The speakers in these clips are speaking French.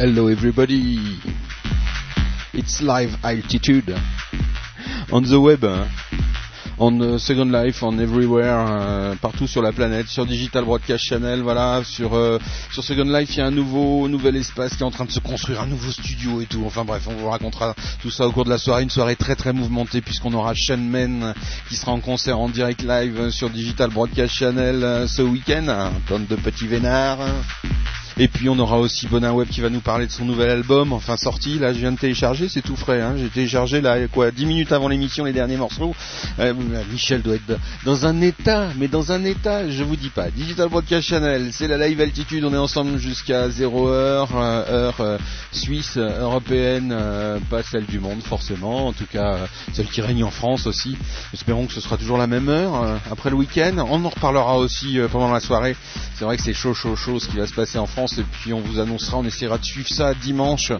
Hello everybody. It's live altitude on the web, on uh, Second Life, on everywhere, euh, partout sur la planète, sur Digital Broadcast Channel, voilà, sur euh, sur Second Life, il y a un nouveau nouvel espace qui est en train de se construire, un nouveau studio et tout. Enfin bref, on vous racontera tout ça au cours de la soirée, une soirée très très mouvementée puisqu'on aura Men qui sera en concert en direct live sur Digital Broadcast Channel euh, ce week-end, un de petits vénards. Et puis on aura aussi Bonin Web qui va nous parler de son nouvel album, enfin sorti. Là, je viens de télécharger, c'est tout frais. Hein. J'ai téléchargé là quoi, 10 minutes avant l'émission les derniers morceaux. Euh, Michel doit être dans un état, mais dans un état, je vous dis pas. Digital Broadcast Channel, c'est la live altitude. On est ensemble jusqu'à 0 heure, euh, heure euh, suisse, européenne, pas celle du monde forcément. En tout cas, celle qui règne en France aussi. Espérons que ce sera toujours la même heure après le week-end. On en reparlera aussi pendant la soirée. C'est vrai que c'est chaud, chaud, chaud ce qui va se passer en France et puis on vous annoncera, on essaiera de suivre ça dimanche,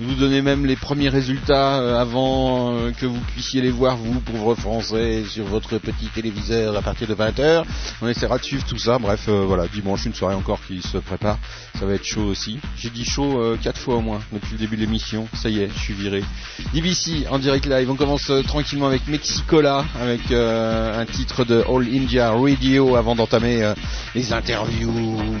vous donner même les premiers résultats euh, avant euh, que vous puissiez les voir vous, pauvres français, sur votre petit téléviseur à partir de 20h. On essaiera de suivre tout ça, bref euh, voilà, dimanche une soirée encore qui se prépare, ça va être chaud aussi. J'ai dit chaud quatre fois au moins depuis le début de l'émission, ça y est, je suis viré. DBC en direct live, on commence tranquillement avec Mexicola, avec un titre de All India Radio avant d'entamer les interviews.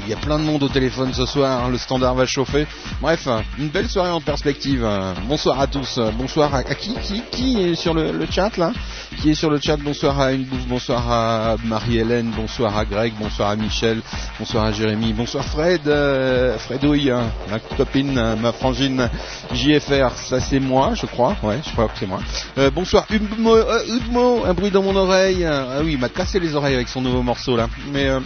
Il y a plein de monde au téléphone ce soir, le standard va chauffer. Bref, une belle soirée en perspective. Bonsoir à tous. Bonsoir à, qui, qui, qui est sur le, chat là Qui est sur le chat Bonsoir à une bouffe, bonsoir à Marie-Hélène, bonsoir à Greg, bonsoir à Michel, bonsoir à Jérémy, bonsoir Fred, euh, Fredouille, ma copine, ma frangine JFR, ça c'est moi, je crois. Ouais, je crois que c'est moi. Euh, bonsoir Udmo, euh, un bruit dans mon oreille. Ah oui, il m'a cassé les oreilles avec son nouveau morceau là. Mais euh,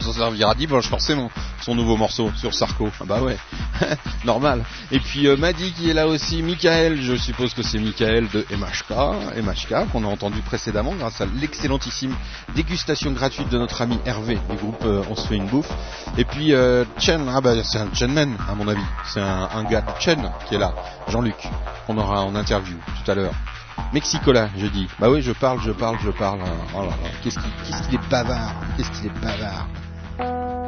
ça servira dimanche forcément son nouveau morceau sur Sarko. Ah bah ouais, normal. Et puis euh, Madi qui est là aussi, Michael, je suppose que c'est Michael de MHK, MHK qu'on a entendu précédemment grâce à l'excellentissime dégustation gratuite de notre ami Hervé du groupe euh, On se fait une bouffe. Et puis euh, Chen, ah bah c'est un Chenman à mon avis, c'est un, gars de Chen qui est là, Jean-Luc, qu'on aura en interview tout à l'heure. Mexicola, je dis. Bah oui, je parle, je parle, je parle. Oh là là, qu'est-ce qu'il est bavard, qu'est-ce qu'il est bavard. あ!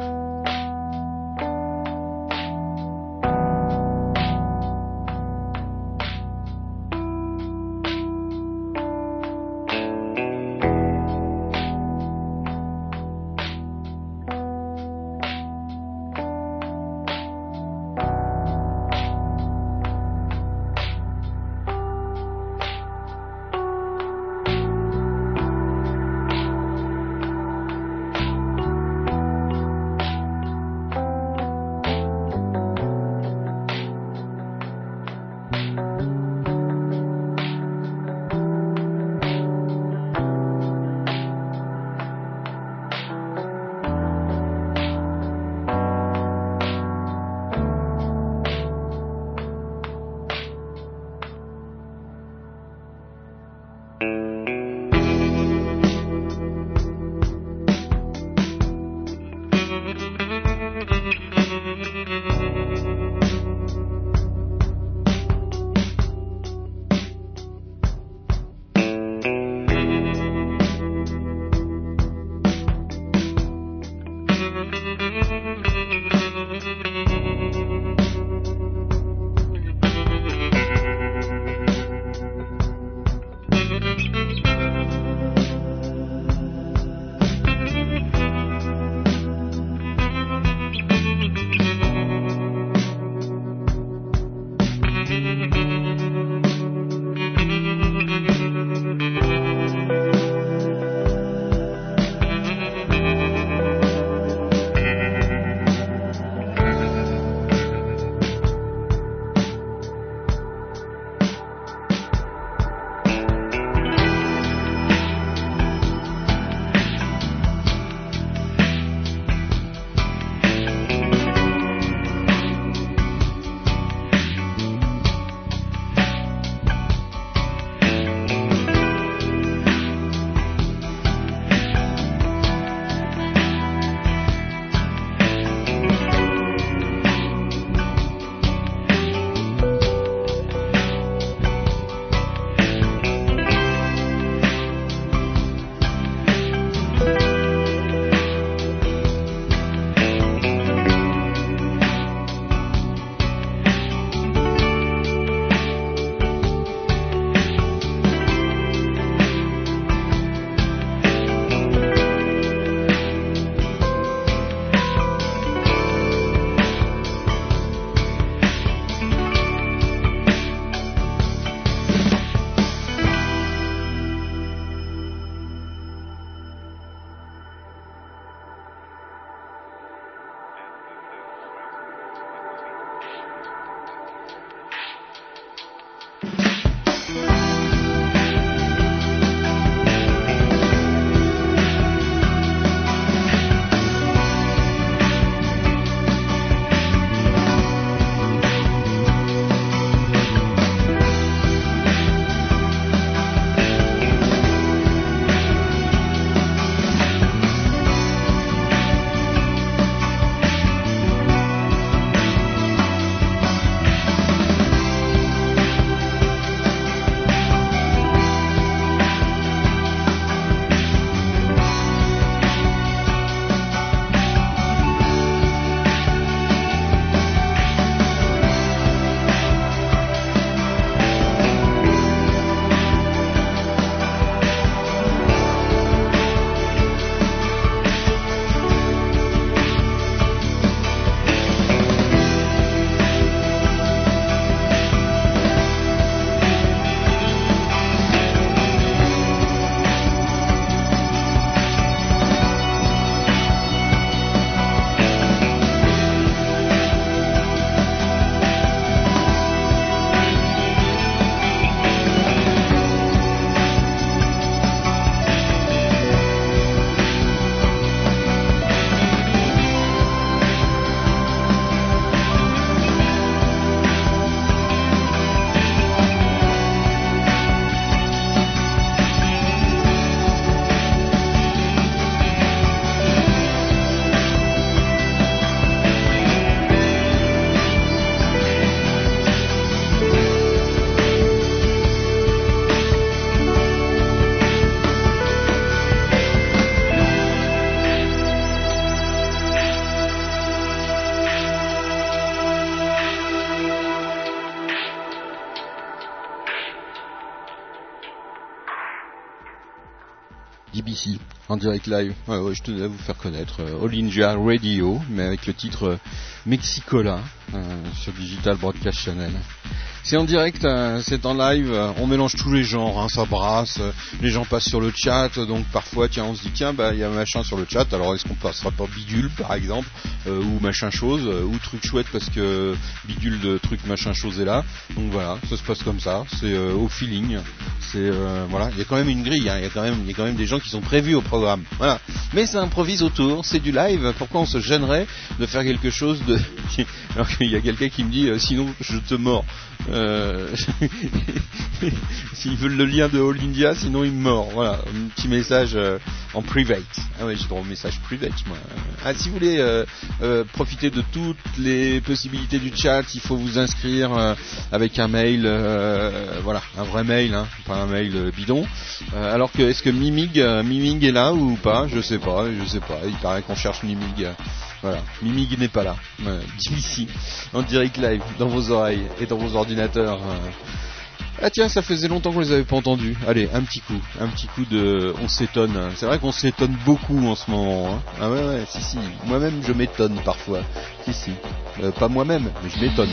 Direct live. Je tenais à vous faire connaître euh, Radio, mais avec le titre euh, Mexicola sur Digital Broadcast Channel. C'est en direct, euh, c'est en live, euh, on mélange tous les genres, hein, ça brasse, euh, les gens passent sur le chat, donc parfois tiens on se dit tiens bah il y a machin sur le chat, alors est-ce qu'on passera pas bidule par exemple, ou machin chose, ou truc chouette parce que bidule de truc machin chose est là, donc voilà, ça se passe comme ça, c'est au feeling, c'est voilà, il y a quand même une grille, hein, il y a quand même il y a quand même des gens qui sont prévus au programme, voilà, mais ça improvise autour, c'est du live, pourquoi on se gênerait de faire quelque chose de, alors qu'il y a quelqu'un qui me dit sinon je te mords. Euh, s'ils veulent le lien de All India, sinon ils meurent. Voilà, un petit message euh, en private. Ah ouais, j'ai droit au message private. Ah, si vous voulez euh, profiter de toutes les possibilités du chat, il faut vous inscrire avec un mail, voilà, un vrai mail, hein, un mail bidon. alors que, est-ce que Mimig, Mimig est là ou pas? Je sais pas, je sais pas. Il paraît qu'on cherche Mimig. Voilà, Mimig n'est pas là. ici, en direct live, dans vos oreilles et dans vos ordinateurs. Ah tiens, ça faisait longtemps qu'on les avait pas entendus. Allez, un petit coup, un petit coup de, on s'étonne. C'est vrai qu'on s'étonne beaucoup en ce moment. Hein. Ah ouais, ouais, si si. Moi-même, je m'étonne parfois. Si si. Euh, pas moi-même, mais je m'étonne.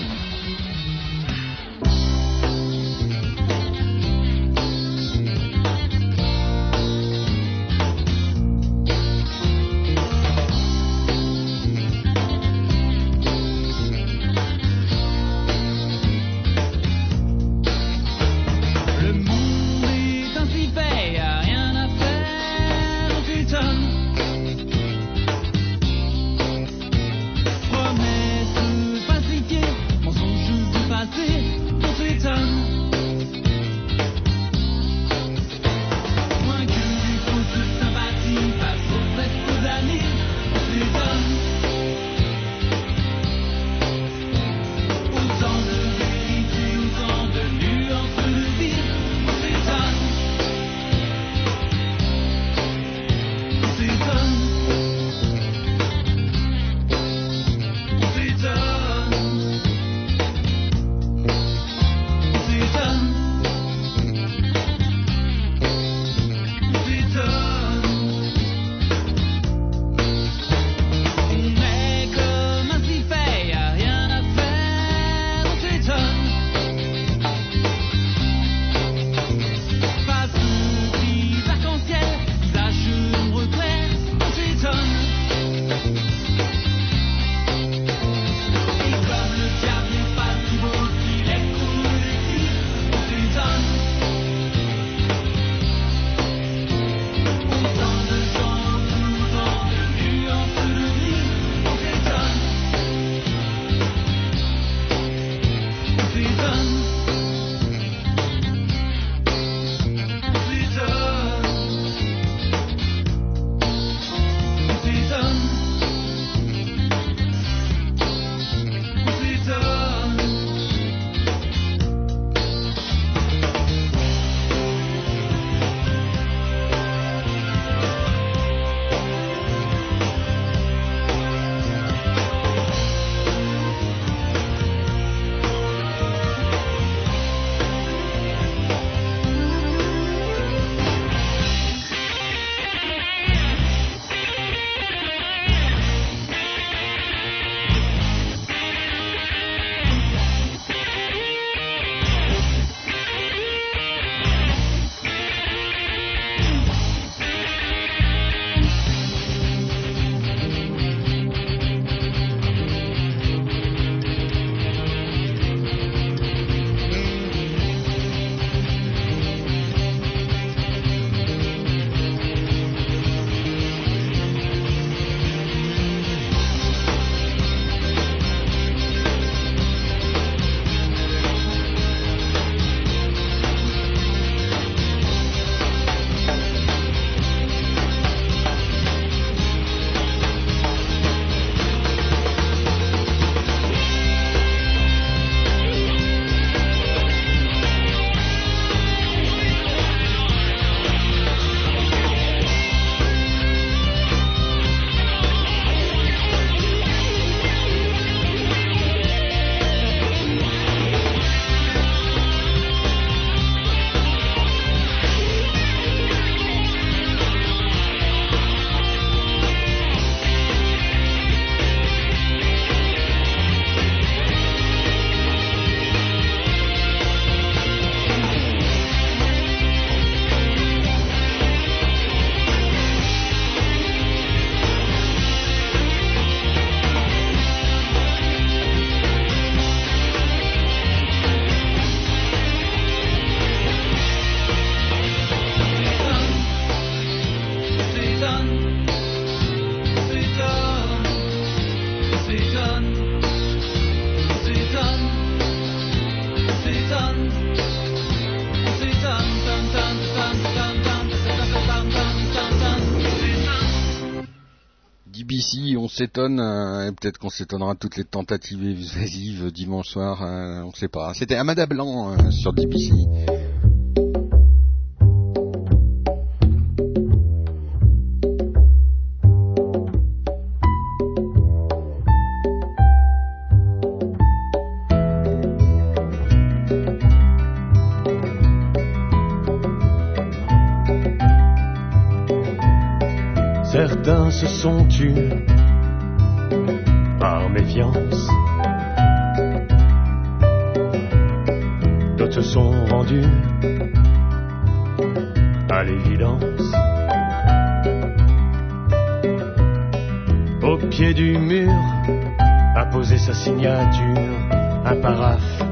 DBC, on s'étonne, et peut-être qu'on s'étonnera toutes les tentatives évasives dimanche soir, on ne sait pas. C'était Amada Blanc sur DBC. Se sont tus par méfiance. D'autres sont rendus à l'évidence. Au pied du mur a posé sa signature, un paraphe,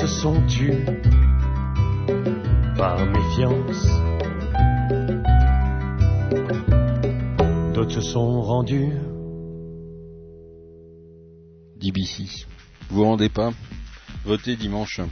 se sont tus par méfiance? D'autres se sont rendus? DBC. Vous vous rendez pas? Votez dimanche.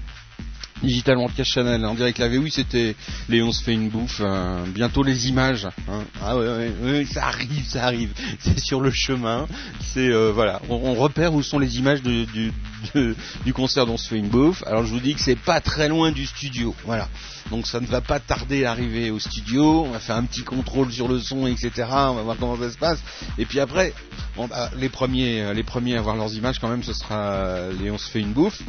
Digital Broadcast Channel en direct live. oui, c'était Léon se fait une bouffe. euh, bientôt les images. hein. Ah ouais, ouais, ça arrive, ça arrive. C'est sur le chemin. C'est euh, voilà, on, repère où sont les images de- du, de- du concert dont on se fait une bouffe. Alors je vous dis que c'est pas très loin du studio. Voilà. Donc ça ne va pas tarder à arriver au studio. On va faire un petit contrôle sur le son, etc. On va voir comment ça se passe. Et puis après, bah, les premiers, les premiers à voir leurs images quand même, ce sera euh, Léon se fait une bouffe.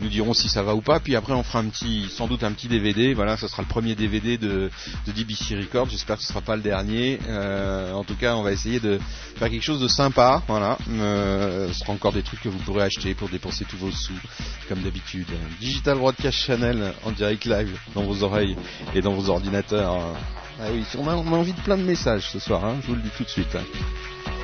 Nous dirons si ça va ou pas. Puis après, on fera un petit, sans doute un petit DVD. Voilà, ce sera le premier DVD de, de DBC Records. J'espère que ce sera pas le dernier. Euh, en tout cas, on va essayer de faire quelque chose de sympa. Voilà, Euh, ce sera encore des trucs que vous pourrez acheter pour dépenser tous vos sous, comme d'habitude. Digital Broadcast Channel en direct live dans vos oreilles et dans vos ordinateurs. Ah oui, on a, envie de plein de messages ce soir. hein, je vous le dis tout de suite. hein.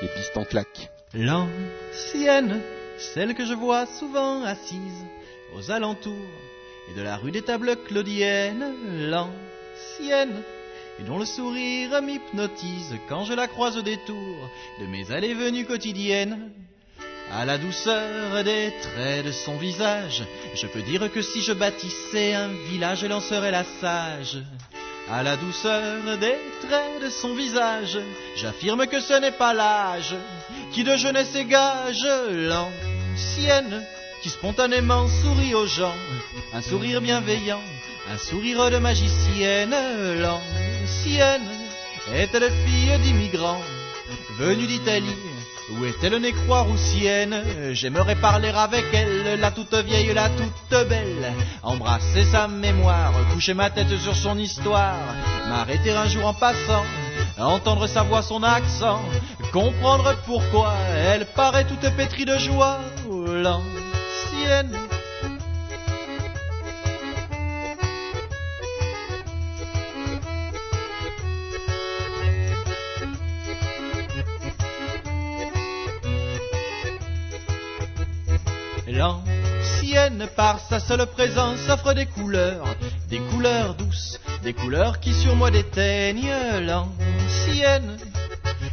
Les. L'ancienne, celle que je vois souvent assise aux alentours et de la rue des tables claudiennes. L'ancienne, et dont le sourire m'hypnotise quand je la croise au détour de mes allées-venues quotidiennes. À la douceur des traits de son visage, je peux dire que si je bâtissais un village, elle en serait la sage. À la douceur des traits de son visage, j'affirme que ce n'est pas l'âge qui de jeunesse égage l'ancienne, qui spontanément sourit aux gens, un sourire bienveillant, un sourire de magicienne. L'ancienne est-elle fille d'immigrants venue d'Italie ou est-elle née croix-roussienne J'aimerais parler avec elle, la toute vieille, la toute belle. Embrasser sa mémoire, coucher ma tête sur son histoire. M'arrêter un jour en passant, entendre sa voix, son accent. Comprendre pourquoi elle paraît toute pétrie de joie. L'ancienne. L'ancienne, par sa seule présence, offre des couleurs, des couleurs douces, des couleurs qui sur moi déteignent. L'ancienne,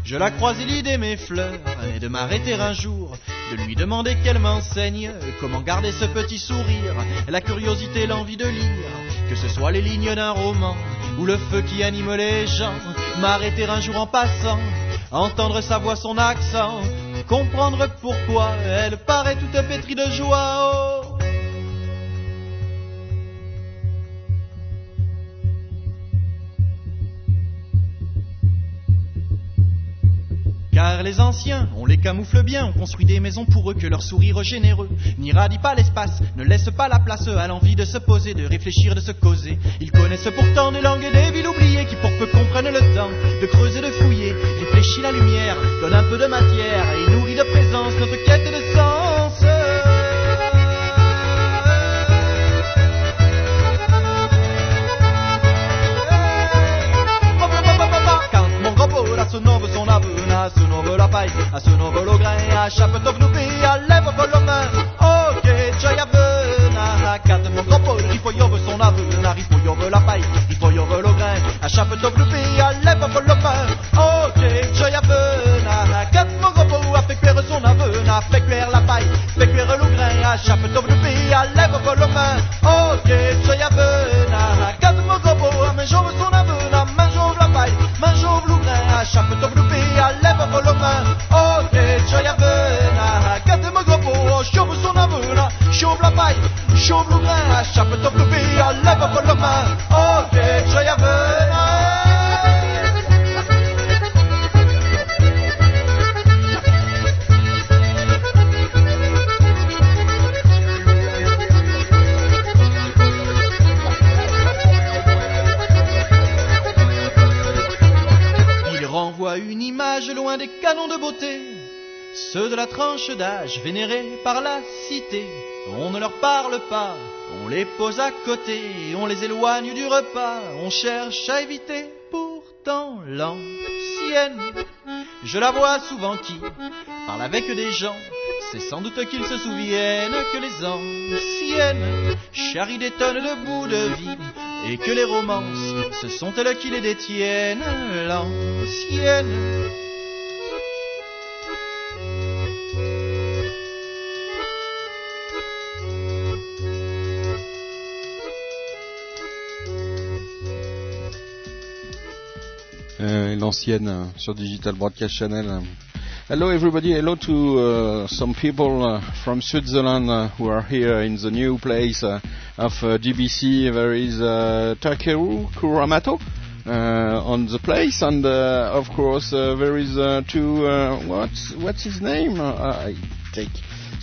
je la croise et l'idée mes fleurs, et de m'arrêter un jour, de lui demander qu'elle m'enseigne comment garder ce petit sourire, la curiosité, l'envie de lire, que ce soit les lignes d'un roman ou le feu qui anime les gens, m'arrêter un jour en passant, entendre sa voix, son accent, comprendre pourquoi elle paraît toute pétrie de joie. oh. Car les anciens, on les camoufle bien, on construit des maisons pour eux que leur sourire généreux n'irradie pas l'espace, ne laisse pas la place à l'envie de se poser, de réfléchir, de se causer. Ils connaissent pourtant des langues et des villes oubliées qui pour peu comprennent le temps de creuser, de fouiller, réfléchit la lumière, donne un peu de matière et nourrit de présence notre quête de sens. Quand mon son avuna, ce novo la paille, a ce lo grain, a chape to gnubi, a lève volume, ok, gioia vena, quand mon gros rifogliove son avuna, rifogliove la paille, rifogliove lo grain, a chape to gnubi, a lève volume, ok, gioia vena, quand mon gros a fait cuire son avuna, fait cuire la paille, fait cuire le grain, a chape to gnubi, a lève volume, ok, gioia vena, quand mon gros a mangiove son avuna, le grain, a chape to gnubi, a lève volume, ok, gioia vena, quand mon gros chauffe son avuna, chauffe la paille, chauffe le grain, a chape to gnubi, a lève volume, ceux de la tranche d'âge vénérés par la cité. On ne leur parle pas, on les pose à côté, on les éloigne du repas, on cherche à éviter pourtant l'ancienne. Je la vois souvent qui parle avec des gens, c'est sans doute qu'ils se souviennent que les anciennes charrient des tonnes de bouts de vie et que les romances, ce sont elles qui les détiennent, l'ancienne. Euh, sur Digital Broadcast Channel. Hello everybody, hello to uh, some people uh, from Switzerland uh, who are here in the new place uh, of uh, GBC. There is uh, Takeru Kuramato on the place and of course there is two, what's, what's his name? I take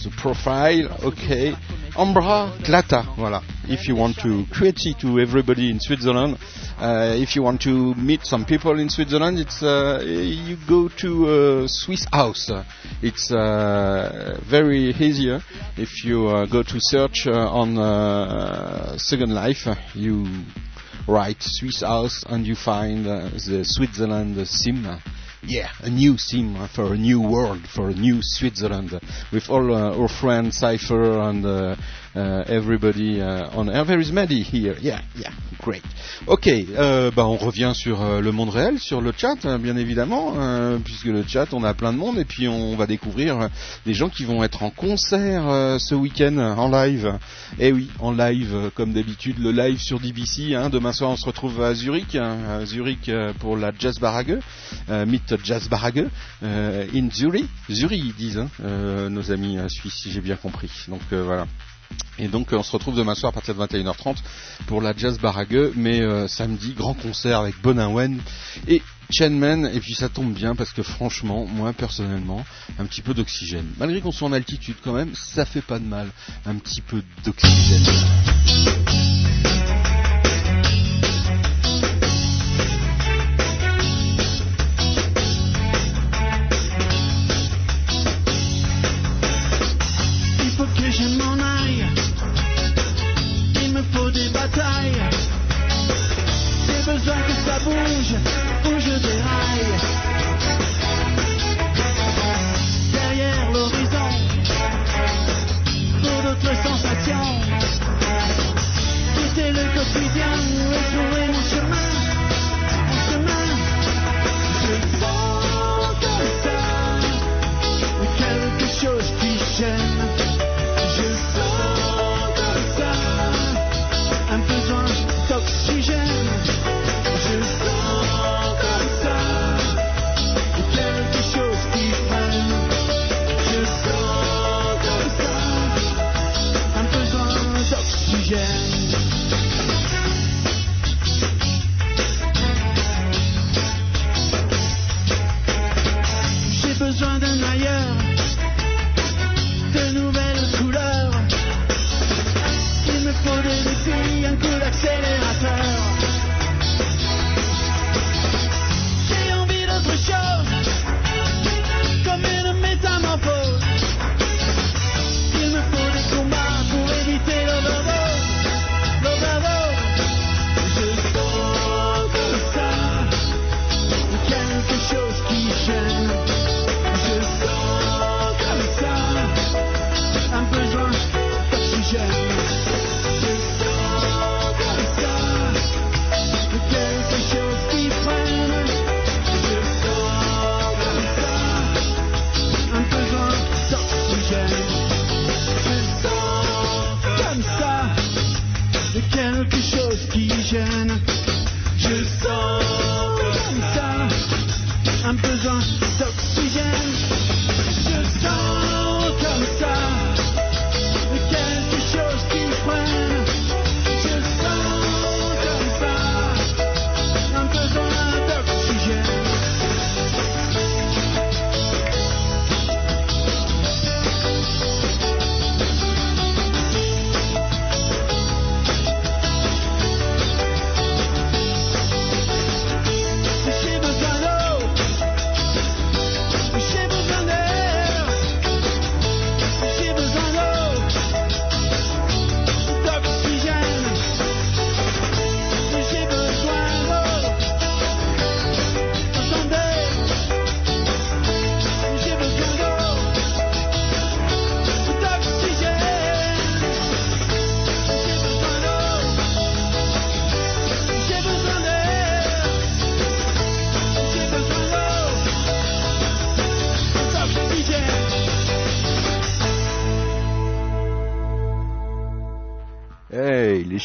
the profile, okay. Ambra Klata, voilà. If you want to create to everybody in Switzerland, uh, if you want to meet some people in Switzerland, it's uh, you go to uh, Swiss House. It's uh, very easier if you uh, go to search uh, on Second Life. You write Swiss House and you find the Switzerland sim. Yeah, a new uh, for a new world, for a new Switzerland, uh, with all uh, our friends Cypher and uh, everybody uh, on air. There is Maddie here. Yeah, yeah, great. Ok, euh, bah on revient sur euh, le monde réel, sur le chat, hein, bien évidemment, euh, puisque le chat, on a plein de monde, et puis on va découvrir des gens qui vont être en concert ce week-end en live. Et oui, en live, comme d'habitude, le live sur DBC. Hein, demain soir, on se retrouve à Zurich, hein, Zurich pour la Jazz Barrage, euh, Meet Jazz Barrage, euh, in Zurich, Zurich ils disent, hein, euh, nos amis suisses, si j'ai bien compris. Donc voilà. Et donc euh, on se retrouve demain soir à partir de 21h30 pour la Jazz Barague, mais euh, samedi, grand concert avec Bonawen et Chenman, et puis ça tombe bien parce que franchement, moi personnellement, un petit peu d'oxygène. Malgré qu'on soit en altitude quand même, ça fait pas de mal, un petit peu d'oxygène.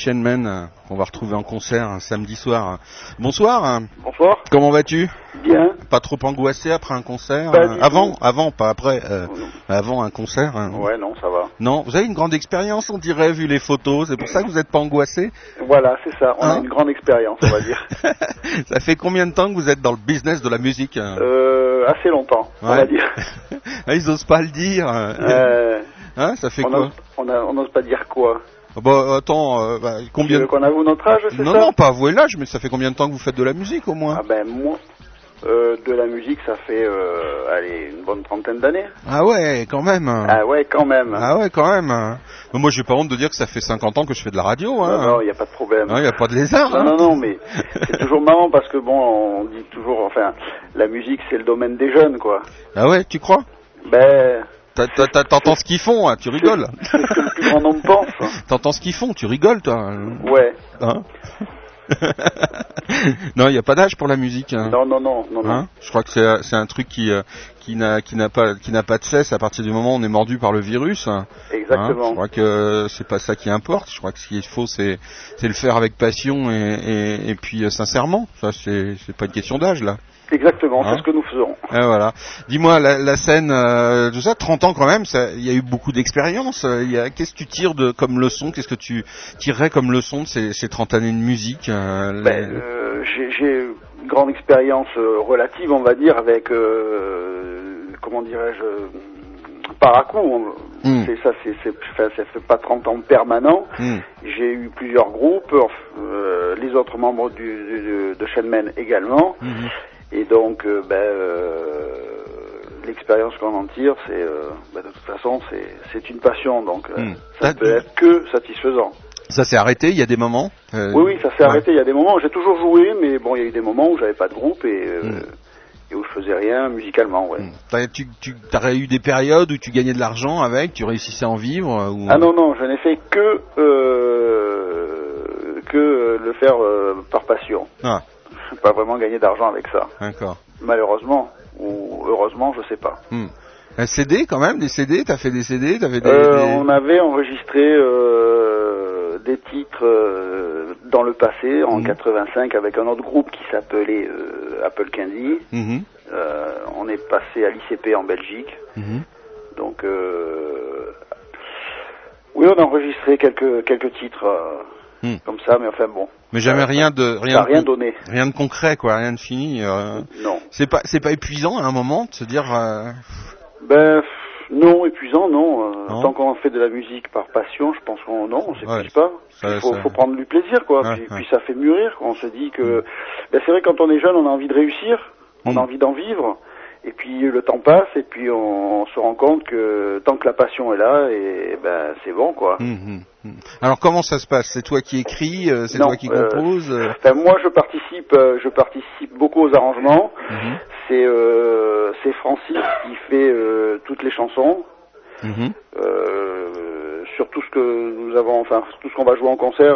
Shenmen euh, qu'on va retrouver en concert un samedi soir. Bonsoir, Bonsoir. comment vas-tu? Bien. Pas trop angoissé après un concert euh, Avant, tout. avant, pas après. euh, avant un concert. hein. Ouais, non, ça va. Non, vous avez une grande expérience, on dirait, vu les photos. C'est pour ça que vous n'êtes pas angoissé? Voilà, c'est ça. On Hein a une grande expérience, on va dire. ça fait combien de temps que vous êtes dans le business de la musique hein? Euh, assez longtemps, on va dire. Ah, Ils osent pas le dire. Hein, ça fait on quoi? on n'ose pas dire quoi. Bah attends, euh, bah, combien qu'on avoue notre âge, c'est Non, ça non, pas avouer l'âge, mais ça fait combien de temps que vous faites de la musique au moins Ah ben, moi, euh, de la musique, ça fait, euh, allez, une bonne trentaine d'années. Ah ouais, quand même. Ah ouais, quand même. Ah ouais, quand même. Mais Moi, j'ai pas honte de dire que ça fait 50 ans que je fais de la radio. Non, Hein. non, il n'y a pas de problème. Il n'y a pas de lézard. Non, hein. non, non, mais c'est toujours marrant parce que bon, on dit toujours, enfin, la musique c'est le domaine des jeunes, quoi. Ah ouais, tu crois? Ben, T'entends ce qu'ils font, hein, tu rigoles. c'est ce que le plus grand nombre pense. T'entends ce qu'ils font, tu rigoles, toi. Ouais. Hein non, il n'y a pas d'âge pour la musique. Hein. Non, non, non, non, non. Hein? Je crois que c'est c'est un truc qui euh, qui n'a qui n'a pas qui n'a pas de cesse à partir du moment où on est mordu par le virus. Hein. Exactement. je crois que c'est pas ça qui importe. Je crois que ce qu'il faut c'est c'est le faire avec passion et et, et puis euh, sincèrement. Ça c'est c'est pas une question d'âge là. Exactement, Hein c'est ce que nous faisons. Et voilà. Dis-moi la, la scène euh, tout ça 30 ans quand même, il y a eu beaucoup d'expérience. euh, qu'est-ce que tu tires de comme leçon Qu'est-ce que tu tirerais comme leçon de ces, ces 30 années de musique euh, Ben, euh, j'ai grande expérience euh, relative, on va dire, avec, euh, comment dirais-je, par à coup. on- Hmm. C'est ça, c'est, c'est, enfin, ça fait pas 30 ans permanent. Hmm. J'ai eu plusieurs groupes, euh, les autres membres du, du- de Shenmen également. Mhm. Et donc, euh, ben, euh, l'expérience qu'on en tire, c'est, ben, de toute façon, c'est, c'est une passion, donc Hmm. ça T'as- peut être que satisfaisant. Ça s'est arrêté. Il y a des moments. euh, Oui, oui, ça s'est ouais. arrêté. Il y a des moments j'ai toujours joué, mais bon, il y a eu des moments où j'avais pas de groupe et, euh, Mm. et où je faisais rien musicalement, ouais. Hmm. T'as- Tu, tu aurais eu des périodes où tu gagnais de l'argent avec, tu réussissais à en vivre euh, ou... Ah non, non, je n'ai fait que euh, que le faire par passion. Ah, Je n'ai pas vraiment gagné d'argent avec ça, d'accord. malheureusement ou heureusement, je sais pas. Hmm. Un CD quand même, des CD, t'as fait des CD, t'avais des, Euh, des- on avait enregistré des titres euh, dans le passé, en Mhm. 85, avec un autre groupe qui s'appelait euh, Apple Candy. Mhm. Euh, on est passé à l'ICP en Belgique. Mhm. Donc, oui, on a enregistré quelques quelques titres euh, Hmm. comme ça, mais enfin bon, Mais jamais rien de rien n'a de rien con- donné. rien de concret quoi, rien de fini. euh. Non. C'est pas c'est pas épuisant à un moment de se dire euh, Ben non, épuisant, non. Euh, Non. Tant qu'on fait de la musique par passion, je pense qu'on non, on s'épuise Ouais. pas. Il faut, faut prendre du plaisir, quoi. Ouais, puis, ouais. puis ça fait mûrir. quoi. On se dit que, ben c'est vrai quand on est jeune, on a envie de réussir, on Mm. a envie d'en vivre. Et puis le temps passe, et puis on, on se rend compte que tant que la passion est là, et ben c'est bon, quoi. Mhm. Mhm. Alors comment ça se passe? C'est toi qui écris, euh, c'est toi qui euh, composes euh, Enfin, moi, je participe, je participe beaucoup aux arrangements. C'est c'est Francis qui fait toutes les chansons. Sur tout ce que nous avons, enfin tout ce qu'on va jouer en concert,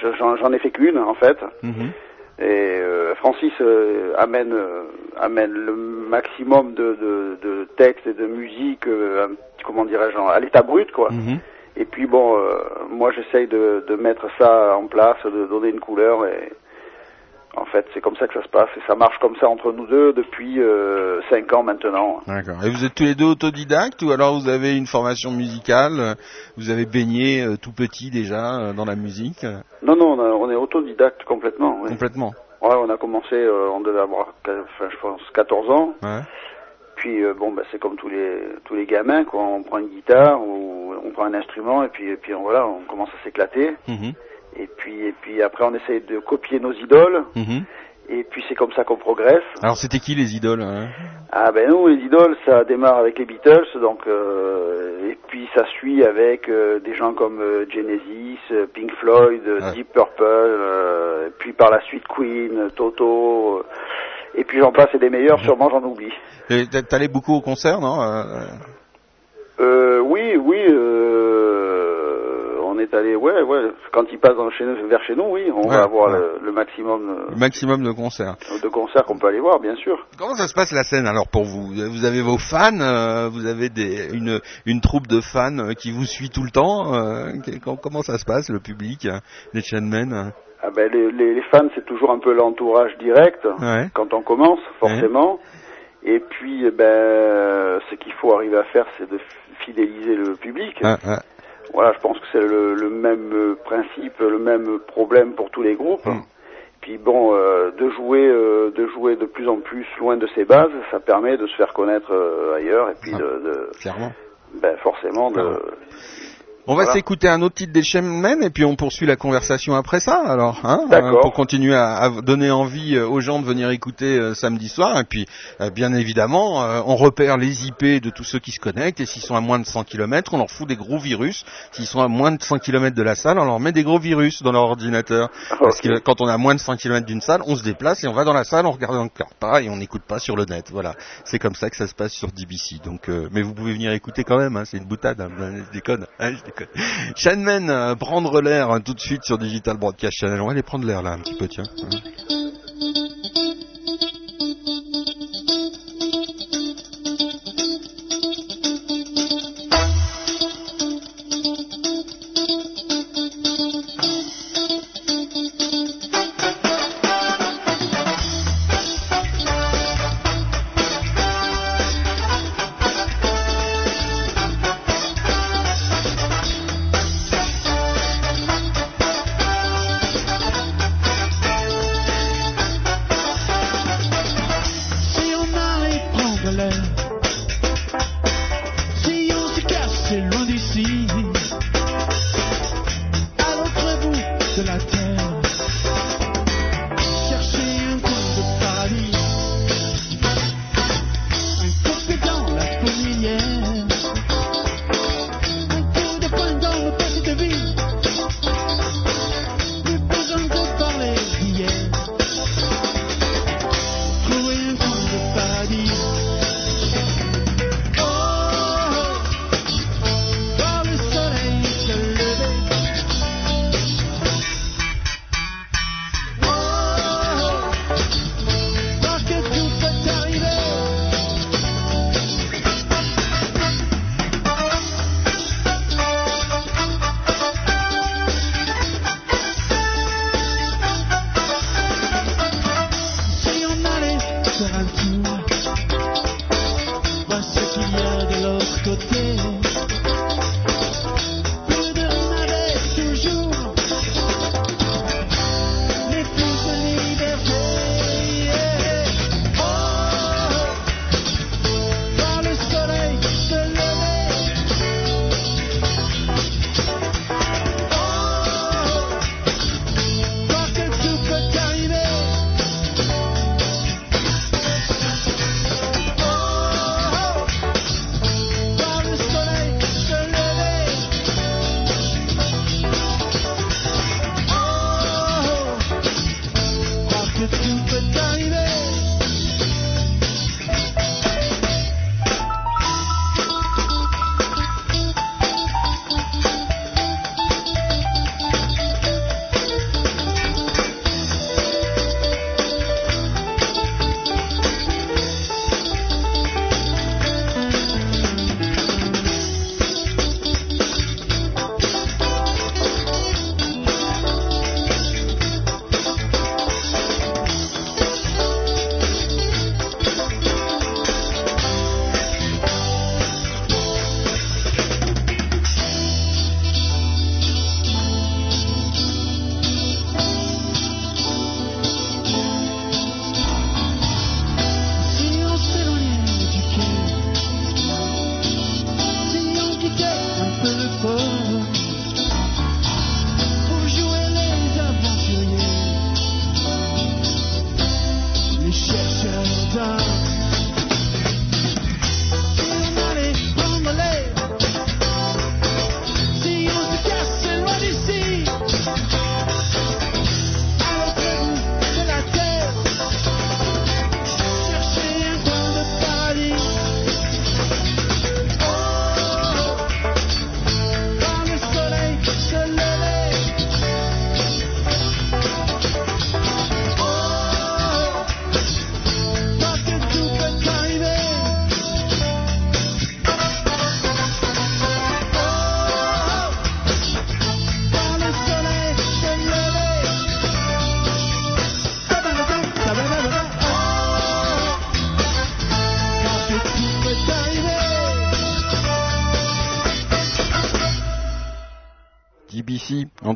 je- j'en j'en ai fait qu'une en fait. Et euh, Francis euh, amène euh, amène le maximum de, de, de textes et de musique, euh, comment dirais-je, à l'état brut quoi. Mhm. Et puis bon, euh, moi j'essaye de, de mettre ça en place, de donner une couleur et en fait c'est comme ça que ça se passe et ça marche comme ça entre nous deux depuis euh, cinq ans maintenant. D'accord. Et vous êtes tous les deux autodidactes ou alors vous avez une formation musicale euh, Vous avez baigné euh, tout petit déjà euh, dans la musique Non non, on, a- on est autodidacte complètement. oui. Complètement. Ouais, on a commencé, on devait avoir, enfin, je pense, 14 ans. Ouais. Puis bon, bah, c'est comme tous les tous les gamins, quoi. On prend une guitare ou on prend un instrument et puis et puis on, voilà, on commence à s'éclater. Mhm. Et puis et puis après, on essaye de copier nos idoles. Mhm. Et puis c'est comme ça qu'on progresse. Alors c'était qui les idoles hein Ah ben nous, les idoles, ça démarre avec les Beatles, donc euh, et puis ça suit avec euh, des gens comme euh, Genesis, euh, Pink Floyd, euh, Ouais. Deep Purple, euh, et puis par la suite Queen, Toto, euh, et puis j'en passe et des meilleurs, sûrement j'en oublie. T'allais beaucoup au concert, non Euh, oui, oui, euh, on est allé, ouais, ouais, quand il passe dans- chez nous- vers chez nous, oui, on Ouais, va avoir ouais. le, le maximum Le maximum de concerts. euh, de concerts qu'on peut aller voir, bien sûr. Comment ça se passe la scène alors pour vous? Vous avez vos fans, euh, vous avez des, une, une troupe de fans euh, qui vous suit tout le temps. euh, comment ça se passe le public, euh, les chainmen euh? Ah ben, les, les, les fans, c'est toujours un peu l'entourage direct Ouais. quand on commence, forcément. Et puis, eh ben, ce qu'il faut arriver à faire, c'est de fidéliser le public. Ah, ah. Voilà, je pense que c'est le, le même euh, principe, le même problème pour tous les groupes. Mm. Puis bon, euh, de jouer, euh, de jouer de plus en plus loin de ses bases, ça permet de se faire connaître euh, ailleurs et puis Ah. de, de- Clairement. ben forcément de. On va Voilà. s'écouter un autre titre des Chainmen et puis on poursuit la conversation après ça alors, hein, euh, pour continuer à, à donner envie euh, aux gens de venir écouter euh, samedi soir. Et puis euh, bien évidemment on repère les IP de tous ceux qui se connectent et s'ils sont à moins de 100 km on leur fout des gros virus, s'ils sont à moins de 100 km de la salle on leur met des gros virus dans leur ordinateur. Parce que quand on est à moins de 100 km d'une salle on se déplace et on va dans la salle on regarde encore pas et on n'écoute pas sur le net. Voilà. C'est comme ça que ça se passe sur DBC donc euh, mais vous pouvez venir écouter quand même hein, c'est une boutade hein, je déconne hein, je déconne Shanman, euh, prendre l'air hein, tout de suite sur Digital Broadcast Channel. On va aller prendre l'air là un petit peu, tiens.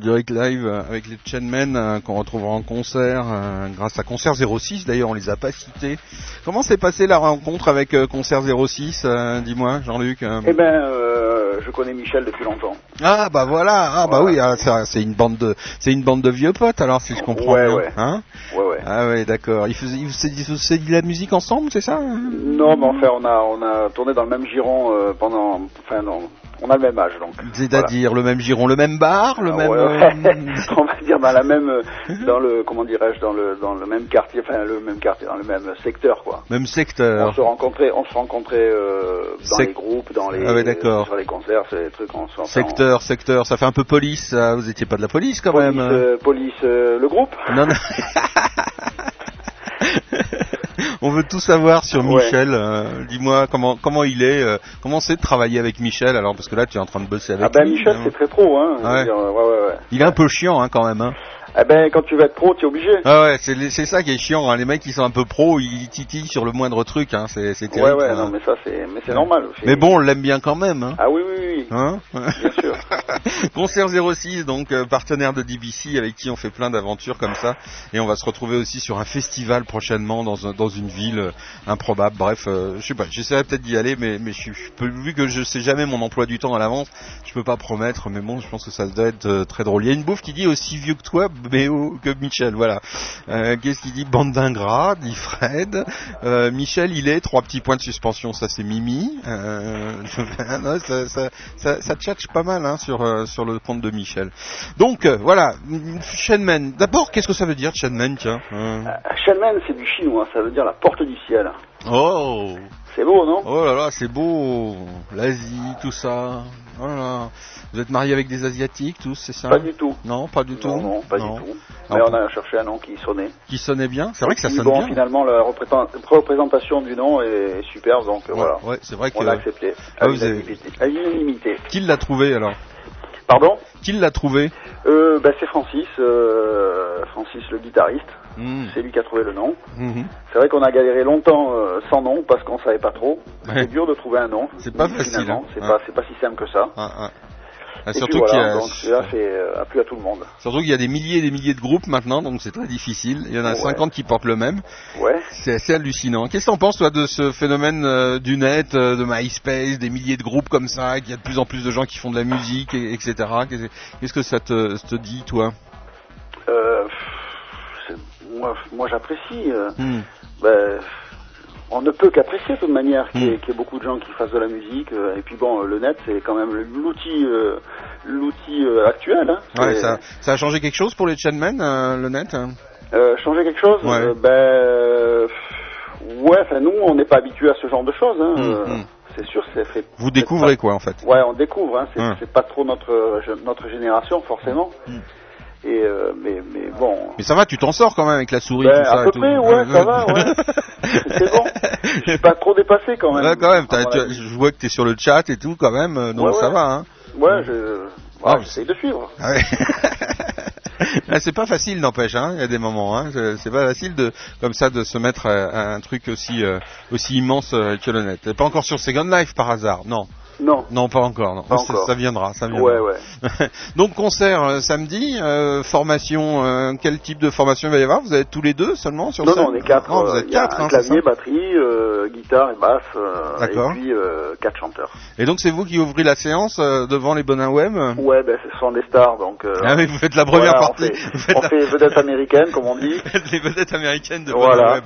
Direct live euh, avec les Chainmen euh, qu'on retrouvera en concert euh, grâce à Concert 06 d'ailleurs on les a pas cités. Comment s'est passée la rencontre avec Concert 06 euh, Dis-moi Jean-Luc. Eh ben, je connais Michel depuis longtemps. Ah bah voilà, ah bah Voilà. oui, ah, c'est une bande de c'est une bande de vieux potes alors si je comprends Ouais, bien. ouais. Hein? Ouais, ouais. ah ouais, d'accord. Ils faisaient ils faisaient de la musique ensemble, c'est ça hein? Non, mais enfin, on a, on a tourné dans le même giron pendant, enfin, non, on a le même âge, donc. C'est-à-dire le même giron, le même bar, le Ah, même ouais, euh, on va dire dans la même, euh, dans le, comment dirais-je, dans le, dans le même quartier, enfin, le même quartier, dans le même secteur, quoi. même On secteur. se rencontrait, on se rencontrait euh, dans Sec- les groupes, dans les, Ah ouais, sur les concerts, c'est des trucs, on se Secteur, secteur, ça fait un peu police, ça. vous étiez pas de la police quand on- Police, même. euh, police, euh, le groupe. Non, non. On veut tout savoir sur Ouais. Michel. euh, Dis-moi comment comment il est, euh, comment c'est de travailler avec Michel. Alors parce que là tu es en train de bosser avec Ah ben lui. Michel, c'est très pro, hein. Ouais. dire, ouais, ouais, ouais. Il est un peu chiant hein, quand même. Hein. Ah ben quand tu vas être pro, tu es obligé. Ah ouais, c'est c'est ça qui est chiant. hein. Les mecs qui sont un peu pros, ils titillent sur le moindre truc. Hein. C'est c'est Ouais, terrible. ouais, hein. non, mais ça c'est, mais c'est normal. c'est- Mais bon, on l'aime bien quand même. Hein. Ah oui, oui, oui. Hein Bien sûr. Concert 06, donc euh, partenaire de DBC avec qui on fait plein d'aventures comme ça. Et on va se retrouver aussi sur un festival prochainement dans, un- dans une ville euh, improbable. Bref, euh, je sais pas, j'essaierai peut-être d'y aller, mais, mais je, je peux, vu que je sais jamais mon emploi du temps à l'avance, je peux pas promettre. Mais bon, je pense que ça doit être très drôle. Il y a une bouffe qui dit aussi vieux que toi, oh, que Michel. Voilà. Euh, Qu'est-ce qu'il dit? Bande d'ingrats, dit Fred. Euh, Michel, il est trois petits points de suspension. Ça, c'est Mimi. Euh, ça, ça, ça, ça tchatche pas mal hein, sur sur le compte de Michel. Donc voilà, Shenmen. D'abord, qu'est-ce que ça veut dire Shenmen Tiens. Euh, Shenmen, c'est du chinois, ça veut dire la porte du ciel. Oh, C'est beau, non? Oh là là, c'est beau. L'Asie, tout ça. Voilà. Vous êtes marié avec des asiatiques tous, c'est ça Pas du tout. Non, pas du tout. Non, non, pas Non. du tout. Ah, Mais bon. on a cherché un nom qui sonnait. Qui sonnait bien. C'est vrai que ça sonne bon, bien. finalement, la représent- représentation du nom est superbe, donc Ouais, voilà. ouais, c'est vrai que. On l'a accepté. Ah, vous avez-. À l'unanimité. Qui l'a trouvé alors? Pardon? Qui l'a trouvé? Euh, bah, C'est Francis, euh, Francis le guitariste. Hmm. C'est lui qui a trouvé le nom. Mhm. C'est vrai qu'on a galéré longtemps euh, sans nom parce qu'on savait pas trop. Ouais. C'est dur de trouver un nom. C'est pas facile, hein. c'est pas si simple que ça. Ah, ah. Ah, Et surtout puis qu'il y a, fait euh, à tout le monde. surtout qu'il y a des milliers et des milliers de groupes maintenant, donc c'est très difficile. Il y en a Ouais. 50 qui portent le même. Ouais. C'est assez hallucinant. Qu'est-ce que t'en penses toi de ce phénomène euh, du net, euh, de MySpace, des milliers de groupes comme ça, qu'il y a de plus en plus de gens qui font de la musique, et- etc. Qu'est-ce que ça te, te dit toi? Moi, moi j'apprécie. euh, Hmm. ben, on ne peut qu'apprécier de toute manière qu'il y, ait- Mm. qu'il y ait beaucoup de gens qui fassent de la musique. euh, et puis bon, le net, c'est quand même l'outil euh, l'outil euh, actuel. Hein. Ouais, ça, ça a changé quelque chose pour les Chainmen, euh, le net hein? Changer quelque chose Ouais. Ben, ouais. Enfin, nous, on n'est pas habitué à ce genre de choses. Hein. Mm, euh, mm. C'est sûr, c'est fait. Vous découvrez quoi en fait? Ouais, on découvre. Hein. C'est c'est pas trop notre notre génération forcément. Mm. Et euh, mais mais bon. Mais ça va, tu t'en sors quand même avec la souris, Ben, tout ça. à et peu tout. près, ouais, ça va, ouais. C'est bon. Je suis pas trop dépassé quand même. Ouais, quand même. tu- avis. je vois que t'es sur le chat et tout, quand même, euh, donc Ouais, ça ouais. va. Hein. Ouais, je. Ah, Ouais, j'essaye de suivre. Ah ouais. Ah, c'est pas facile, n'empêche. Hein. Il y a des moments. Hein. C'est- pas facile de, comme ça, de se mettre à, un truc aussi, euh, aussi immense euh, que le net. T'es pas encore sur Second Life par hasard? Non, Non. non, pas encore. Non. Pas Ça- encore. Ça viendra, ça viendra. Ouais, ouais. Donc concert euh, samedi, euh, formation. euh, quel type de formation il va y avoir? Vous êtes tous les deux seulement sur Non, scène? non, on est quatre. Non, vous êtes il y a quatre, un hein, ça? clavier, batterie, guitare et basse. D'accord. Et puis quatre chanteurs. Et donc c'est vous qui ouvrez la séance devant les bonheurs web? Ouais, ben ce sont des stars, donc. Ah oui, vous faites la première voilà, partie. On fait, Vous faites on la- fait vedette américaine, comme on dit. les vedettes américaines de Voilà. Bonheur Web.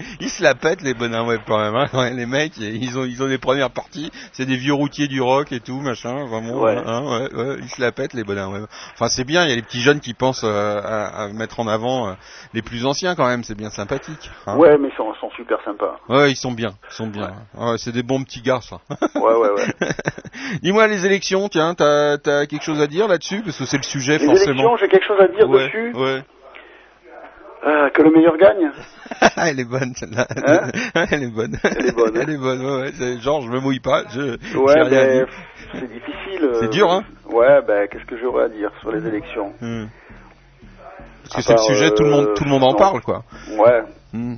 ils se la pètent les bonheurs web quand même. Hein. Les mecs, ils ont ils ont des premières parties. C'est des vieux routiers du rock et tout machin. Vraiment. Ouais. hein, ouais, ouais, ils se la pètent les web. Enfin c'est bien. Il y a les petits jeunes qui pensent euh, à, à mettre en avant euh, les plus anciens quand même. C'est bien sympathique. hein. Ouais, mais ils sont, sont super sympas. Ouais, ils sont bien. Ils sont bien. Ouais, c'est des bons petits gars ça. Ouais, ouais, ouais. Dis-moi les élections. Tiens, t'as as quelque chose à dire là-dessus? Parce que c'est le sujet Les forcément. élections, j'ai quelque chose à dire dessus. ouais. Euh, que le meilleur gagne. Elle est bonne celle-là. Hein Elle est bonne. Elle est bonne. Elle est bonne. Ouais, Genre, je me mouille pas. Je. Ouais, ben, c'est difficile. euh, C'est dur, hein Ouais, ben, qu'est-ce que j'aurais à dire sur les élections? Hmm. Parce que c'est le sujet, tout le monde, euh, tout le monde en non. parle, quoi. Ouais, Hmm.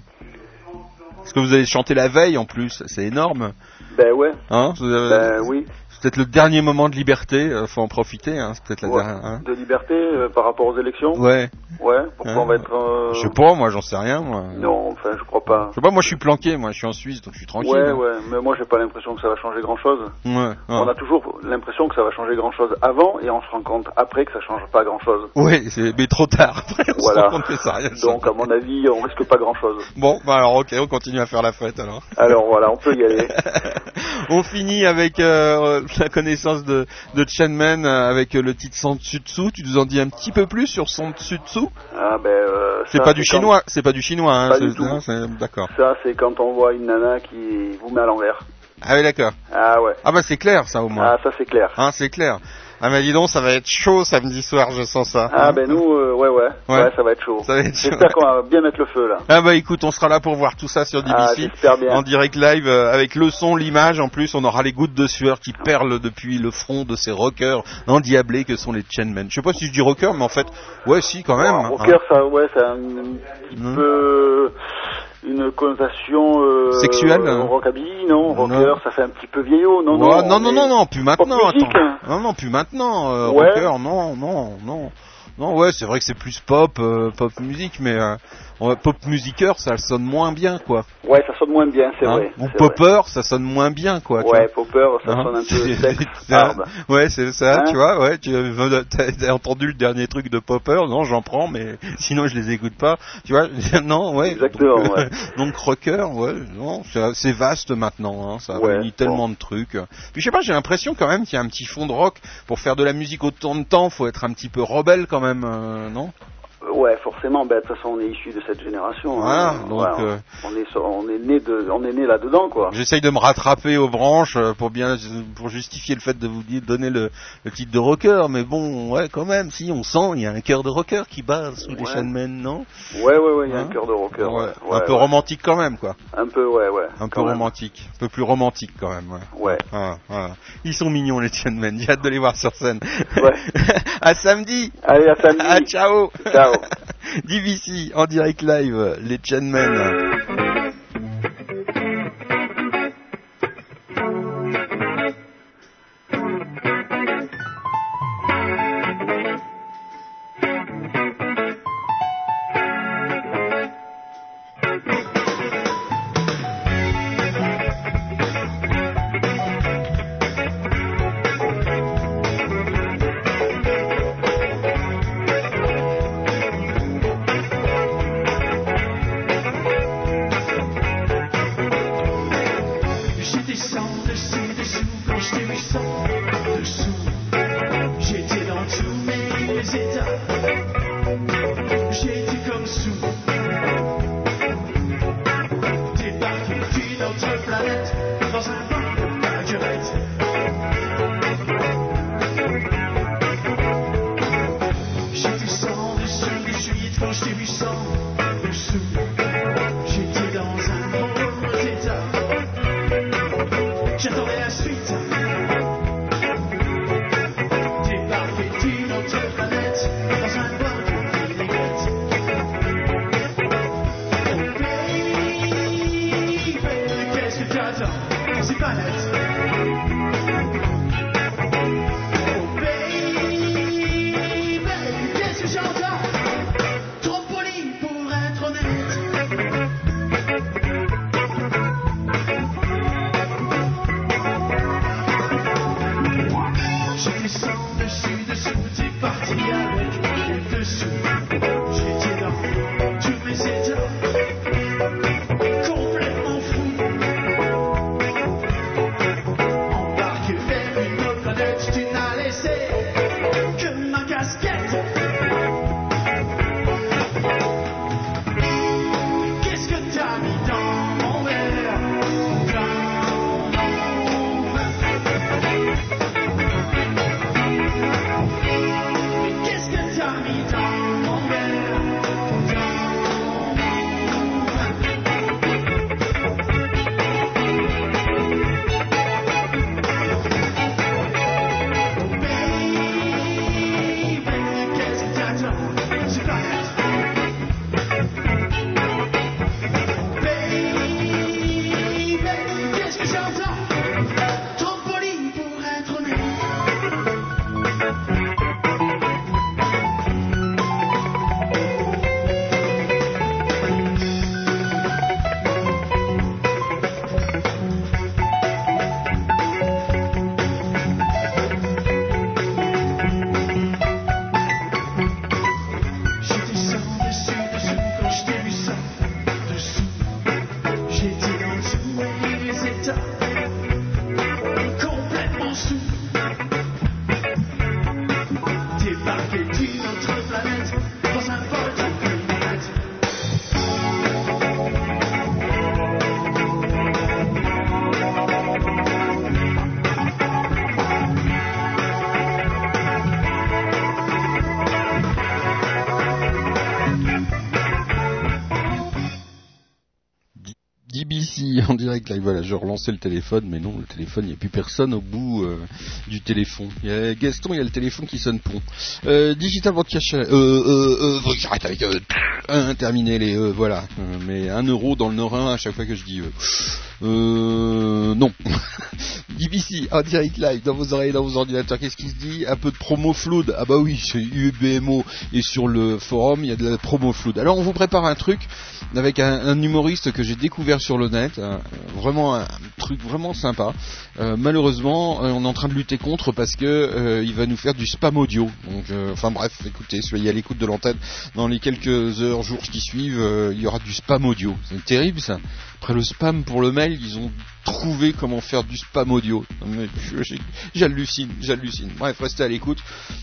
Parce que vous allez chanter la veille en plus, c'est énorme, ben ouais, hein vous avez- ben oui. C'est peut-être le dernier moment de liberté, euh, faut en profiter, hein, c'est peut-être la Ouais. dernière. hein. De liberté euh, par rapport aux élections? Ouais. Ouais, pourquoi Hein on va être... euh, Je sais pas, moi j'en sais rien. Moi. Non, enfin, je crois pas. Je sais pas, moi je suis planqué, moi je suis en Suisse donc je suis tranquille. Ouais, ouais, mais moi j'ai pas l'impression que ça va changer grand chose. Ouais. On a toujours l'impression que ça va changer grand chose avant et on se rend compte après que ça change pas grand chose. Ouais, mais trop tard. Après, on se Voilà. rend compte que ça rien Donc à mon avis, on risque pas grand chose. Bon, bah alors ok, on continue à faire la fête alors. Alors voilà, on peut y aller. on finit avec euh, la connaissance de, de Chen Men euh, avec euh, le titre Santutsu. Tu nous en dis un petit peu plus sur Santutsu Ah ben, euh, C'est pas du chinois, c'est pas du chinois, hein, Pas du c'est- D'accord. Ça, c'est quand on voit une nana qui vous met à l'envers. Ah oui, d'accord. Ah ouais. Ah bah c'est clair ça au moins. Ah, ça c'est clair. Hein, c'est clair. Ah mais dis donc, ça va être chaud samedi soir, je sens ça. Ah ben nous, euh, ouais, ouais, Ouais. ouais, ça va être chaud. Ça va être chaud. J'espère qu'on va bien mettre le feu là. Ah bah écoute, on sera là pour voir tout ça sur Ah, DBC. j'espère bien. en direct live euh, avec le son, l'image. En plus, on aura les gouttes de sueur qui perlent depuis le front de ces rockers endiablés que sont les Chainmen. Je sais pas si je dis rocker, mais en fait, ouais, si quand même. Rocker, ça, ouais, ça a un, un petit peu une connotation euh, Sexuelle euh, Rockabilly, non, rocker, ça fait un petit peu vieillot, non, Ouais, non. non, non, mais- non, non, plus maintenant. Attends. hein. Non, non, plus maintenant. Euh, Ouais. Rocker, non, non, non. Non, ouais, c'est vrai que c'est plus pop, euh, pop musique, mais euh, pop musiqueur, ça sonne moins bien, quoi. Ouais, ça sonne moins bien, c'est Hein vrai. Ou vrai. popper, ça sonne moins bien, quoi. Ouais, popper, ça Hein sonne un peu sec, hard. Ouais, c'est ça, Hein tu vois, ouais, tu as entendu le dernier truc de Popper, non, j'en prends, mais sinon je les écoute pas, tu vois, non, ouais. Exactement, donc, ouais. donc rocker, ouais, non, c'est vaste maintenant, ça Ouais, réunit tellement de trucs. Puis je sais pas, j'ai l'impression quand même qu'il y a un petit fond de rock, pour faire de la musique autant de temps, faut être un petit peu rebelle quand même, euh, non? Ouais, forcément. Ben, de toute façon, on est issu de cette génération. Voilà, hein. donc, Voilà, euh, on est, on est né de, on est né là-dedans, quoi. J'essaye de me rattraper aux branches euh, pour bien pour justifier le fait de vous donner le, le titre de rocker, mais bon, ouais, quand même, si on sent, il y a un cœur de rocker qui bat sous les Ouais. Chainmen, non? Ouais, ouais, ouais. Il y a Hein? un cœur de rocker. Ouais, Ouais, Un peu romantique quand même, quoi. Un peu, ouais, ouais. Un peu même. romantique, un peu plus romantique quand même. Ouais. Ouais. Voilà, voilà. Ils sont mignons les Chainmen. J'ai hâte de les voir sur scène. Ouais. à samedi. Allez, à samedi. Ah, ciao. Ciao. DVC en direct live, les Chainmen. Je relancé le téléphone, mais non, le téléphone, il n'y a plus personne au bout euh, du téléphone. Gaston, il y a le téléphone qui sonne pont. Euh, Digital Broadcast. Euh, euh, euh, avec euh, un, terminé les euh, voilà. Euh, mais un euro dans le Nord 1 à chaque fois que je dis euh, euh non. DBC en direct live dans vos oreilles, dans vos ordinateurs. Qu'est-ce qui se dit? Un peu de promo flood. Ah bah oui, c'est UBMO et sur le forum il y a de la promo flood. Alors on vous prépare un truc avec un, humoriste que j'ai découvert sur le net, euh, vraiment un truc vraiment sympa. Euh, malheureusement, euh, on est en train de lutter contre parce que euh, il va nous faire du spam audio. Donc, euh, enfin bref, écoutez, soyez à l'écoute de l'antenne. Dans les quelques heures, jours qui suivent, il y aura du spam audio. C'est terrible ça. Après le spam pour le mail, ils ont trouvé comment faire du spam audio. J'hallucine, j'hallucine. Bref, restez à l'écoute.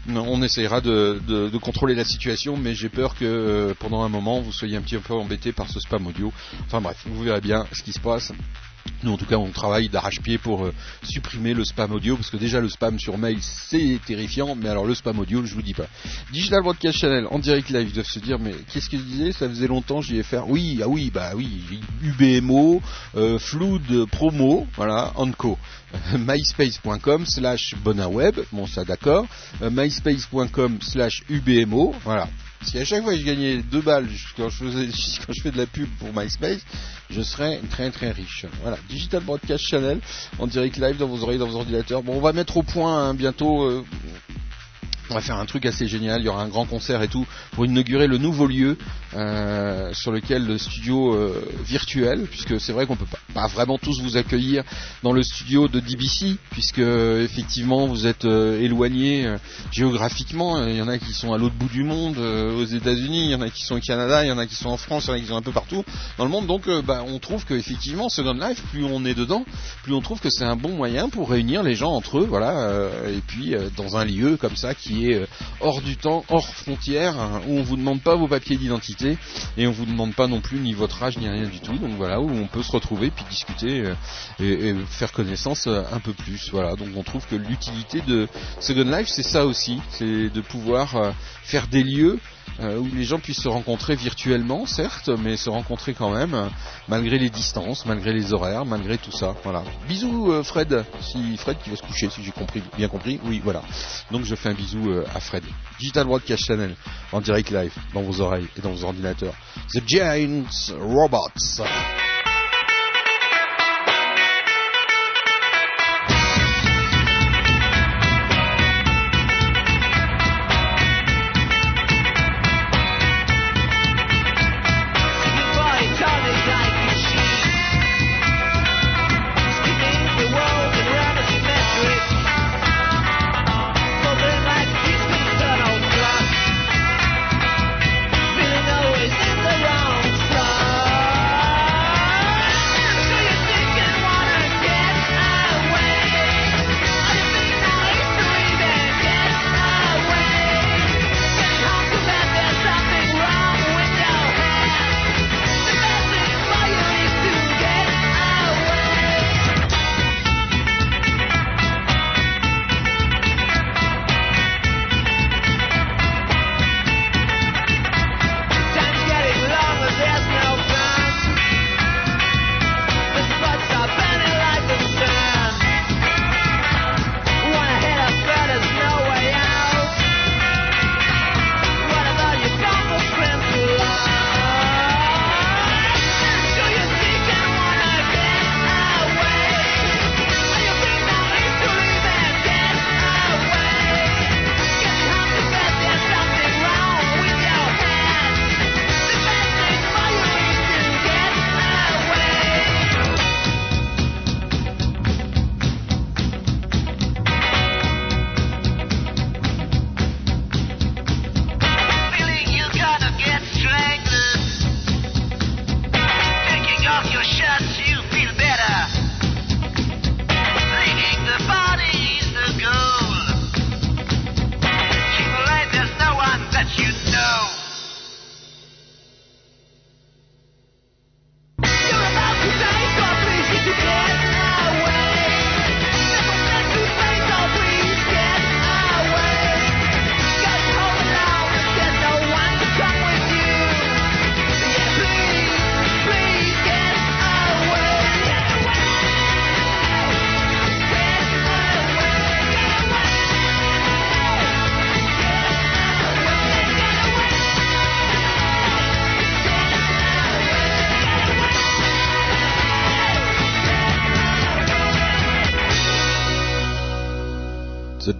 On essayera de, de- de contrôler la situation, mais j'ai peur que euh, pendant un moment vous soyez un petit peu embêté par ce spam audio. Enfin bref, vous verrez bien ce qui se passe. Nous, en tout cas, on travaille d'arrache-pied pour euh, supprimer le spam audio, parce que déjà le spam sur mail, c'est terrifiant, mais alors le spam audio, je vous dis pas. Digital Broadcast Channel, en direct live, ils doivent se dire, mais qu'est-ce que je disais? Ça faisait longtemps, j'y ai fait. Oui, ah oui, bah oui, UBMO, euh, Flood Promo, voilà, Anco. Myspace.com slash bonaweb, bon ça d'accord, Euh, myspace.com slash UBMO, voilà. Si à chaque fois je gagnais deux balles quand je, faisais, fais de la pub pour MySpace, je serais très très riche. Voilà, Digital Broadcast Channel en direct live dans vos oreilles, dans vos ordinateurs. Bon, on va mettre au point hein, bientôt. euh, on va faire un truc assez génial. Il y aura un grand concert et tout pour inaugurer le nouveau lieu euh, sur lequel le studio euh, virtuel, puisque c'est vrai qu'on peut pas, vraiment tous vous accueillir dans le studio de DBC, puisque effectivement vous êtes euh, éloignés géographiquement. Il y en a qui sont à l'autre bout du monde, aux États-Unis, il y en a qui sont au Canada, il y en a qui sont en France, il y en a qui sont un peu partout dans le monde. Donc, bah, on trouve que effectivement, Second Life, plus on est dedans, plus on trouve que c'est un bon moyen pour réunir les gens entre eux, voilà, et puis dans un lieu comme ça qui est euh, hors du temps, hors frontières, hein, où on vous demande pas vos papiers d'identité et on vous demande pas non plus ni votre âge ni rien du tout. Donc voilà, où on peut se retrouver puis discuter euh, et, et faire connaissance euh, un peu plus. Voilà, donc on trouve que l'utilité de Second Life, c'est ça aussi, c'est de pouvoir faire des lieux euh, où les gens puissent se rencontrer virtuellement, certes, mais se rencontrer quand même, malgré les distances, malgré les horaires, malgré tout ça. Voilà. Bisous euh, Fred, si Fred qui va se coucher, si j'ai bien compris. Oui, voilà. Donc je fais un bisou euh, à Fred. Digital Broadcast Channel en direct live dans vos oreilles et dans vos ordinateurs. The Giants Robots.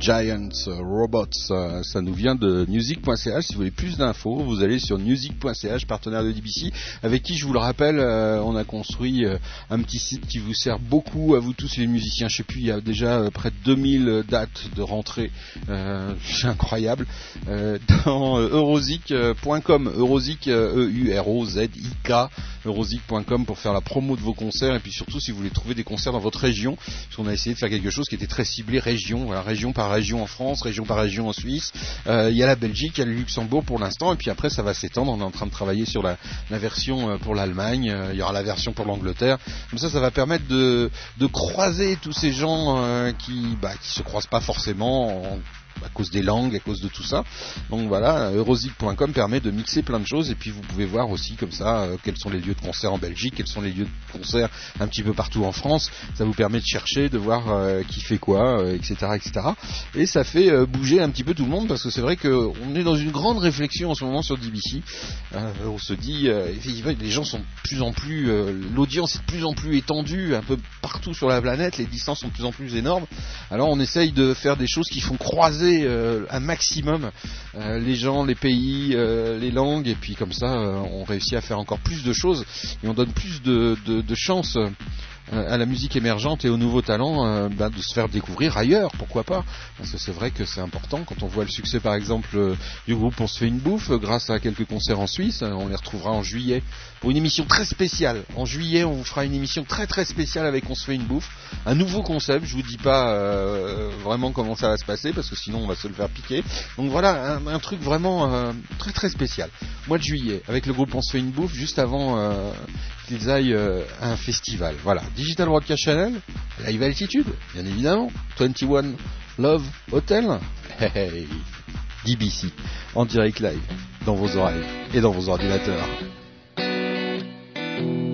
Giants Robots. Euh, ça nous vient de music.ch. Si vous voulez plus d'infos, vous allez sur music.ch, partenaire de DBC, avec qui, je vous le rappelle, euh, on a construit euh, un petit site qui vous sert beaucoup à vous tous les musiciens. Je sais plus, il y a déjà près de 2000 dates de rentrée. C'est incroyable. dans eurozik.com, eurozik, E-U-R-O-Z-I-K, eurozik.com pour faire la promo de vos concerts et puis surtout si vous voulez trouver des concerts dans votre région, parce qu'on a essayé de faire quelque chose qui était très ciblé région, voilà, région par région en France, région par région en Suisse. Euh, il y a la Belgique, il y a le Luxembourg pour l'instant, et puis après ça va s'étendre. On est en train de travailler sur la, version euh, pour l'Allemagne, euh, il y aura la version pour l'Angleterre. Comme ça, ça va permettre de, croiser tous ces gens qui, bah, qui se croisent pas forcément en à cause des langues, à cause de tout ça. Donc voilà, eurosic.com permet de mixer plein de choses et puis vous pouvez voir aussi comme ça euh, quels sont les lieux de concert en Belgique, quels sont les lieux de concert un petit peu partout en France. Ça vous permet de chercher, de voir euh, qui fait quoi, etc., euh, etc. Et ça fait bouger un petit peu tout le monde parce que c'est vrai qu'on est dans une grande réflexion en ce moment sur DBC. on se dit, les gens sont de plus en plus, l'audience est de plus en plus étendue un peu partout sur la planète, les distances sont de plus en plus énormes. Alors on essaye de faire des choses qui font croiser euh, un maximum euh, les gens, les pays, euh, les langues, et puis comme ça, on réussit à faire encore plus de choses et on donne plus de, chances à la musique émergente et aux nouveaux talents bah, de se faire découvrir ailleurs, pourquoi pas? Parce que c'est vrai que c'est important. Quand on voit le succès par exemple du groupe On se fait une bouffe grâce à quelques concerts en Suisse, on les retrouvera en juillet pour une émission très spéciale. En juillet, on vous fera une émission très très spéciale avec On se fait une bouffe, un nouveau concept. Je vous dis pas vraiment comment ça va se passer parce que sinon on va se le faire piquer. Donc voilà, un, truc vraiment très très spécial. Mois de juillet avec le groupe On se fait une bouffe juste avant qu'ils aillent à un festival. Voilà. Digital Broadcast Channel, Live Altitude, bien évidemment, 21 Love Hotel, hey, DBC, en direct live, dans vos oreilles et dans vos ordinateurs. thank you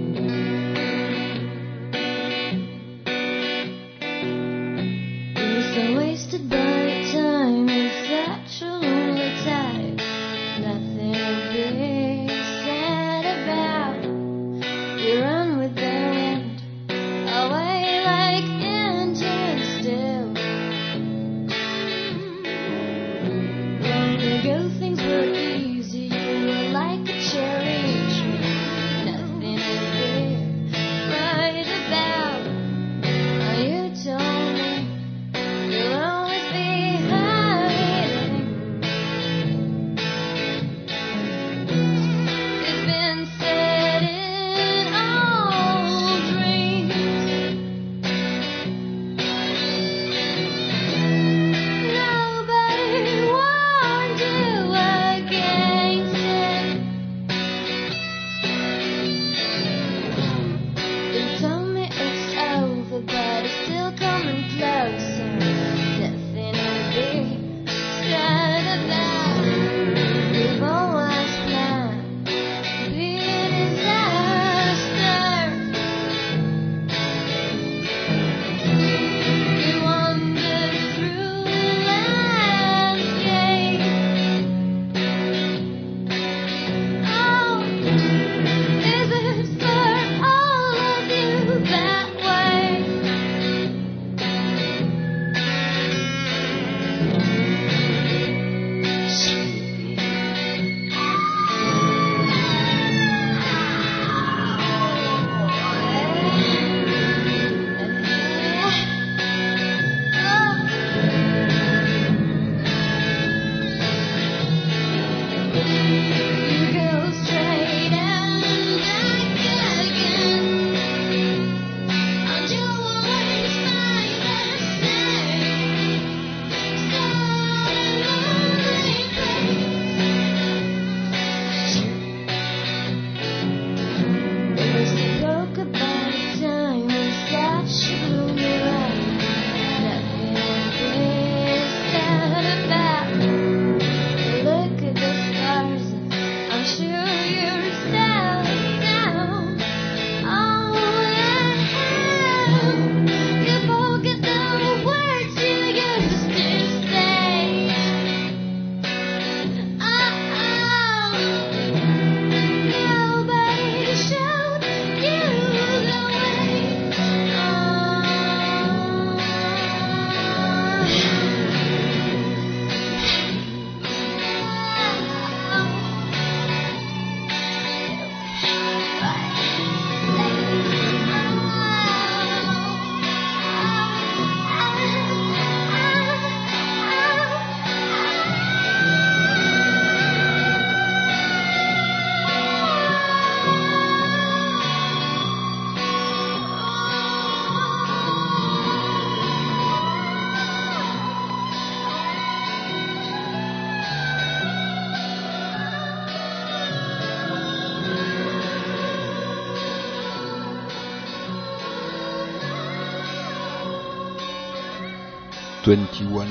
21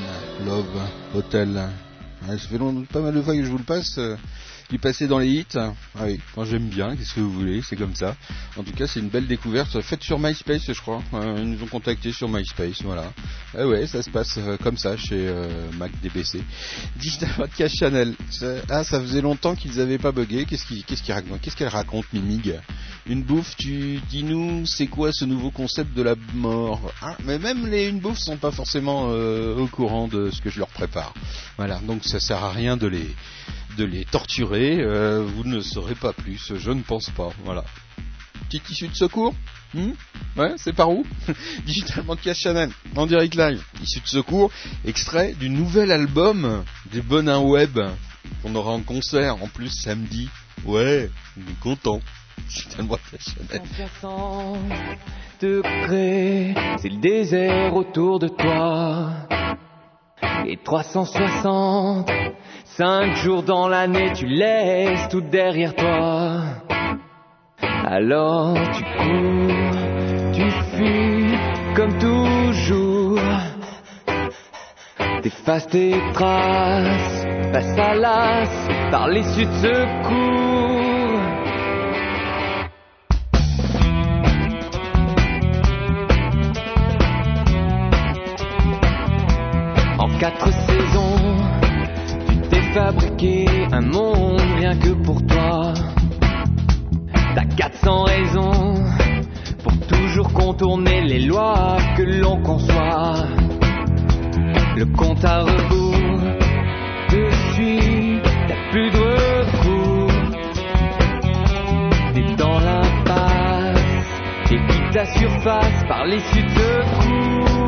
Love Hotel. Ouais, ça fait pas mal de fois que je vous le passe. euh, Il passait dans les hits. Ah oui, moi j'aime bien, qu'est-ce que vous voulez, c'est comme ça. En tout cas, c'est une belle découverte faite sur MySpace, je crois. Euh, ils nous ont contactés sur MySpace, voilà. Ah ouais, ça se passe euh, comme ça chez euh, MacDBC. Digital Podcast Channel. Ça- Ah, ça faisait longtemps qu'ils avaient pas bugué. Qu'est-ce qu'elle raconte, Mimig Une bouffe, tu dis-nous, c'est quoi ce nouveau concept de la mort? Ah, Mais même les une bouffe sont pas forcément euh, au courant de ce que je leur prépare. Voilà, donc ça sert à rien de les de les torturer. vous ne saurez pas plus, je ne pense pas. Voilà. Petite issue de secours Hmm Ouais, c'est par où Digital Podcast Channel, en direct live. Issue de secours, extrait du nouvel album des Bonins Web qu'on aura en concert en plus samedi. Ouais, on est content. Digital Podcast Channel. 160 degrés, c'est le désert autour de toi. Et 360, 5 jours dans l'année, tu laisses tout derrière toi. Alors tu cours, tu fuis comme toujours. T'effaces tes traces, passe à l'as par l'issue de secours. En quatre saisons, tu t'es fabriqué un monde rien que pour toi. T'as 400 raisons pour toujours contourner les lois que l'on conçoit. Le compte à rebours suit, t'as plus de recours. T'es dans l'impasse, et quitte ta surface par l'issue de secours.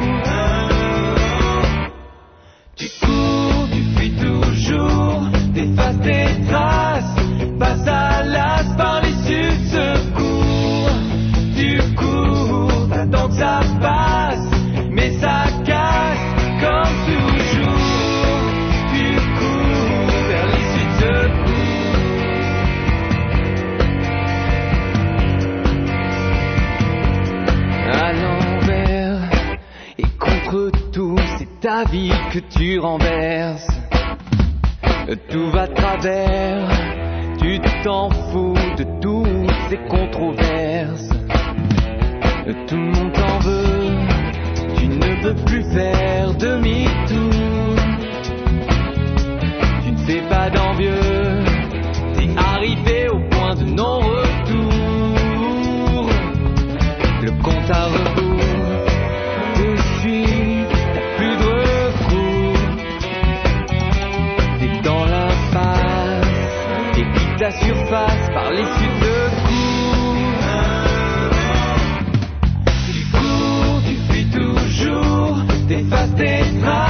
Que tu renverses. Tout va travers, tu t'en fous de toutes ces controverses. Tout le monde t'en veut, tu ne peux plus faire demi-tour. Tu ne fais pas d'envieux, t'es arrivé au point de non-retour. Le compte à t'effaces tes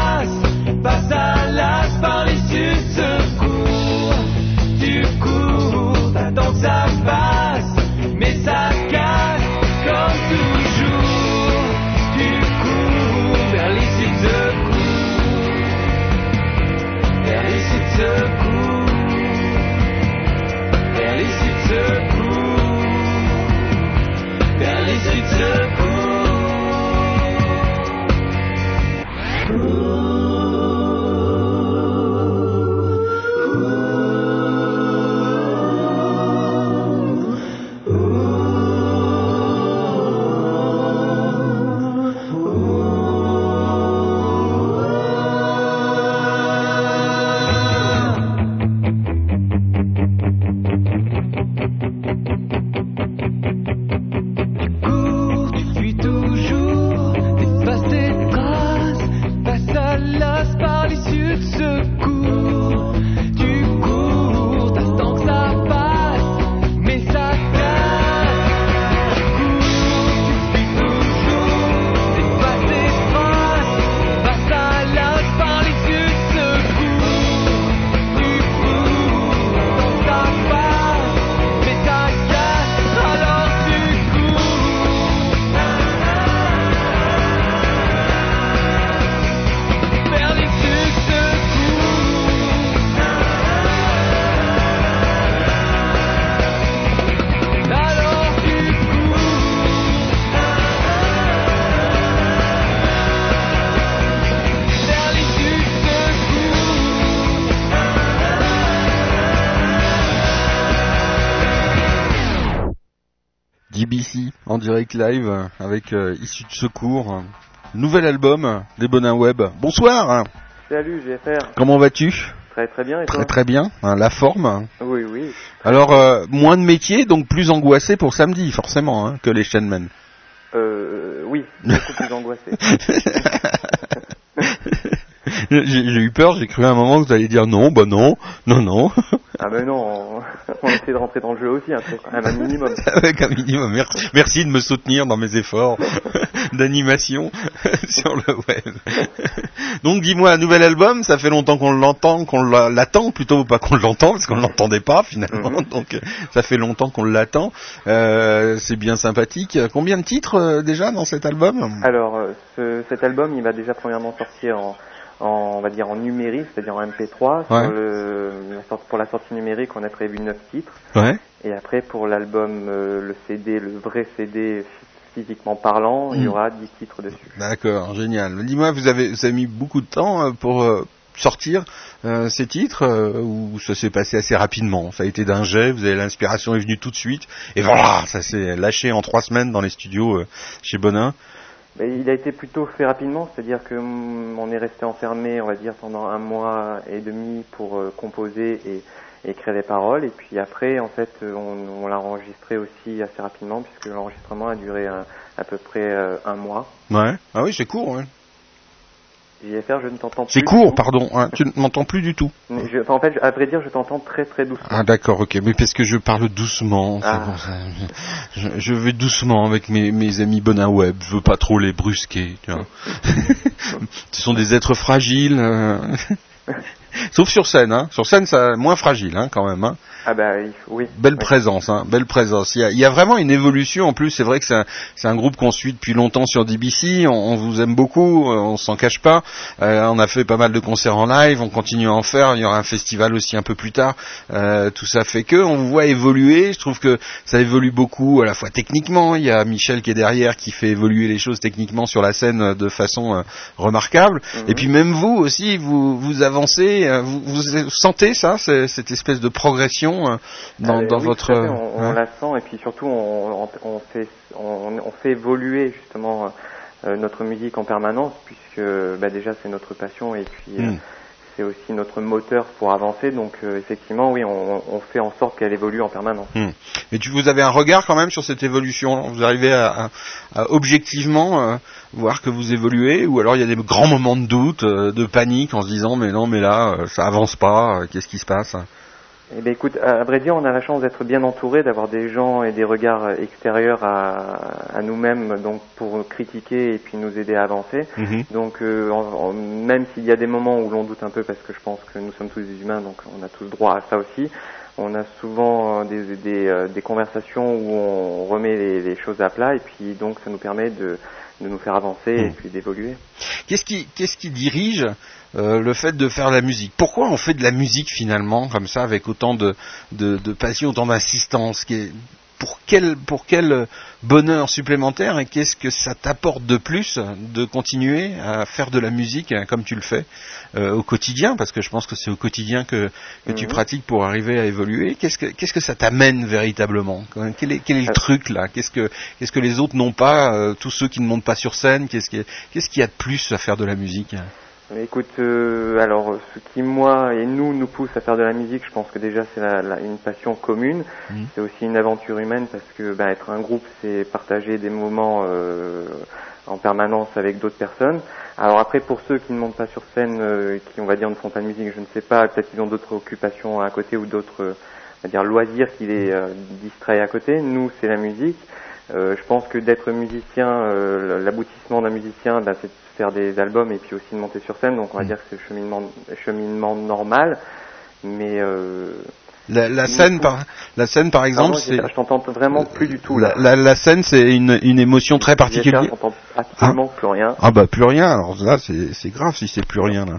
live euh, avec euh, Issue de Secours. euh, Nouvel album des Bonins Web. Bonsoir, Salut GFR, comment vas-tu? Très très bien et toi? Très très bien, hein, la forme. Oui, oui. Alors, euh, moins de métier, donc plus angoissé pour samedi, forcément, hein, que les Shenmen. Euh, oui, beaucoup plus angoissé. J'ai eu peur, j'ai cru à un moment que vous alliez dire non, bah non, non, non, Ah mais non, on, essaie de rentrer dans le jeu aussi, un quand même un minimum. avec un minimum. Merci, merci de me soutenir dans mes efforts d'animation sur le web. Donc dis-moi, un nouvel album, ça fait longtemps qu'on l'entend, qu'on l'a- l'attend plutôt, pas qu'on l'entend, parce qu'on ne l'entendait pas finalement, Mhm. donc euh, ça fait longtemps qu'on l'attend. Euh, c'est bien sympathique. Combien de titres euh, déjà dans cet album? Alors, euh, ce- cet album, il va déjà premièrement sortir en, en on va dire en numérique, c'est-à-dire en MP3. Ouais. Sur le, la sorte- pour la sortie numérique, on a prévu 9 titres. Ouais. Et après, pour l'album, euh, le CD, le vrai CD physiquement parlant, il y Mm. aura 10 titres dessus. D'accord, génial. Dis-moi, vous avez, vous avez mis beaucoup de temps euh, pour euh, sortir euh, ces titres euh, ou ça s'est passé assez rapidement? Ça a été d'un jet, vous avez l'inspiration est venue tout de suite et voilà, ça s'est lâché en trois semaines dans les studios euh, chez Bonin. Il a été plutôt fait rapidement, c'est-à-dire que mm, on est resté enfermé, on va dire, pendant un mois et demi pour euh, composer et, et écrire les paroles. Et puis après, en fait, euh, on, l'a enregistré aussi assez rapidement, puisque l'enregistrement a duré à peu près euh, un mois. Ouais. Ah oui, c'est court. Ouais. JFR, je ne t'entends plus. C'est court, pardon. hein, tu ne m'entends plus du tout. Je- en fait, à vrai dire, je t'entends très très doucement. Ah d'accord, ok. Mais parce que je parle doucement, Ah. pour ça. Je, je vais doucement avec mes, mes amis Bonin Web. Je veux pas trop les brusquer. Tu vois. Ce sont des êtres fragiles. euh. Sauf sur scène, hein. Sur scène, ça moins fragile, hein, quand même. Hein. Ah bah oui. Belle Oui. présence, hein, belle présence. Il y, a, il y a vraiment une évolution. En plus, c'est vrai que c'est un, c'est un groupe qu'on suit depuis longtemps sur DBC. On, on vous aime beaucoup, euh, on s'en cache pas. Euh, on a fait pas mal de concerts en live, on continue à en faire. Il y aura un festival aussi un peu plus tard. Euh, tout ça fait que on vous voit évoluer. Je trouve que ça évolue beaucoup à la fois techniquement. Il y a Michel qui est derrière qui fait évoluer les choses techniquement sur la scène de façon euh, remarquable. Mhm. Et puis même vous aussi, vous vous avancez, vous, vous sentez ça, cette espèce de progression euh, dans, Euh, dans oui, votre. on, on hein. la sent et puis surtout on, fait on, fait évoluer justement euh, notre musique en permanence puisque bah, déjà c'est notre passion et puis euh, Mm. c'est aussi notre moteur pour avancer donc euh, effectivement oui on, on fait en sorte qu'elle évolue en permanence. Et tu vous avez un regard quand même sur cette évolution. Vous arrivez à, à- à objectivement euh, voir que vous évoluez, ou alors il y a des grands moments de doute, euh, de panique, en se disant mais non, mais là ça avance pas. Qu'est-ce qui se passe Eh bien, écoute, à, vrai dire, on a la chance d'être bien entouré, d'avoir des gens et des regards euh, extérieurs à, à nous-mêmes, donc pour critiquer et puis nous aider à avancer. Mhm. Donc, euh, en- en- même s'il y a des moments où l'on doute un peu, parce que je pense que nous sommes tous des humains, donc on a tous droit à ça aussi. On a souvent euh, des, des, des conversations où on remet les, les choses à plat, et puis donc ça nous permet de, de nous faire avancer et Mm. puis d'évoluer. Qu'est-ce qui, qu'est-ce qui dirige euh, le fait de faire de la musique Pourquoi on fait de la musique finalement comme ça avec autant de, de, de passion, autant est- pour quel, pour quel bonheur supplémentaire et qu'est-ce que ça t'apporte de plus de continuer à faire de la musique hein, comme tu le fais euh, au quotidien? Parce que je pense que c'est au quotidien que, que tu Mhm. pratiques pour arriver à évoluer. Qu'est-ce que, qu'est-ce que ça t'amène véritablement? Quel est, quel est le Euh. truc là? Qu'est-ce que, qu'est-ce que les autres n'ont pas euh, Tous ceux qui ne montent pas sur scène? Qu'est-ce qui, qu'est-ce qu'il y a de plus à faire de la musique? Écoute, euh, alors ce qui moi et nous nous pousse à faire de la musique, je pense que déjà c'est la- la- une passion commune. Mhm. C'est aussi une aventure humaine parce que bah, être un groupe, c'est partager des moments euh, en permanence avec d'autres personnes. Alors après, pour ceux qui ne montent pas sur scène, euh, qui on va dire ne font pas de musique, je ne sais pas, peut-être qu'ils ont d'autres occupations à côté ou d'autres, euh, on va dire loisirs qui les euh, distraient à côté. Nous, c'est la musique. Euh, je pense que d'être musicien, euh, l'aboutissement d'un musicien, bah, c'est faire des albums et puis aussi de monter sur scène. Donc on va Mm. dire que c'est le cheminement, cheminement normal. Mais euh, La, scène, par, la scène, par exemple, c'est je t'entends vraiment plus du tout la, là. la, la scène, c'est une, une émotion très Je particulière. J'entends absolument plus rien. Ah bah plus rien. Alors là, c'est c'est grave si c'est plus rien là.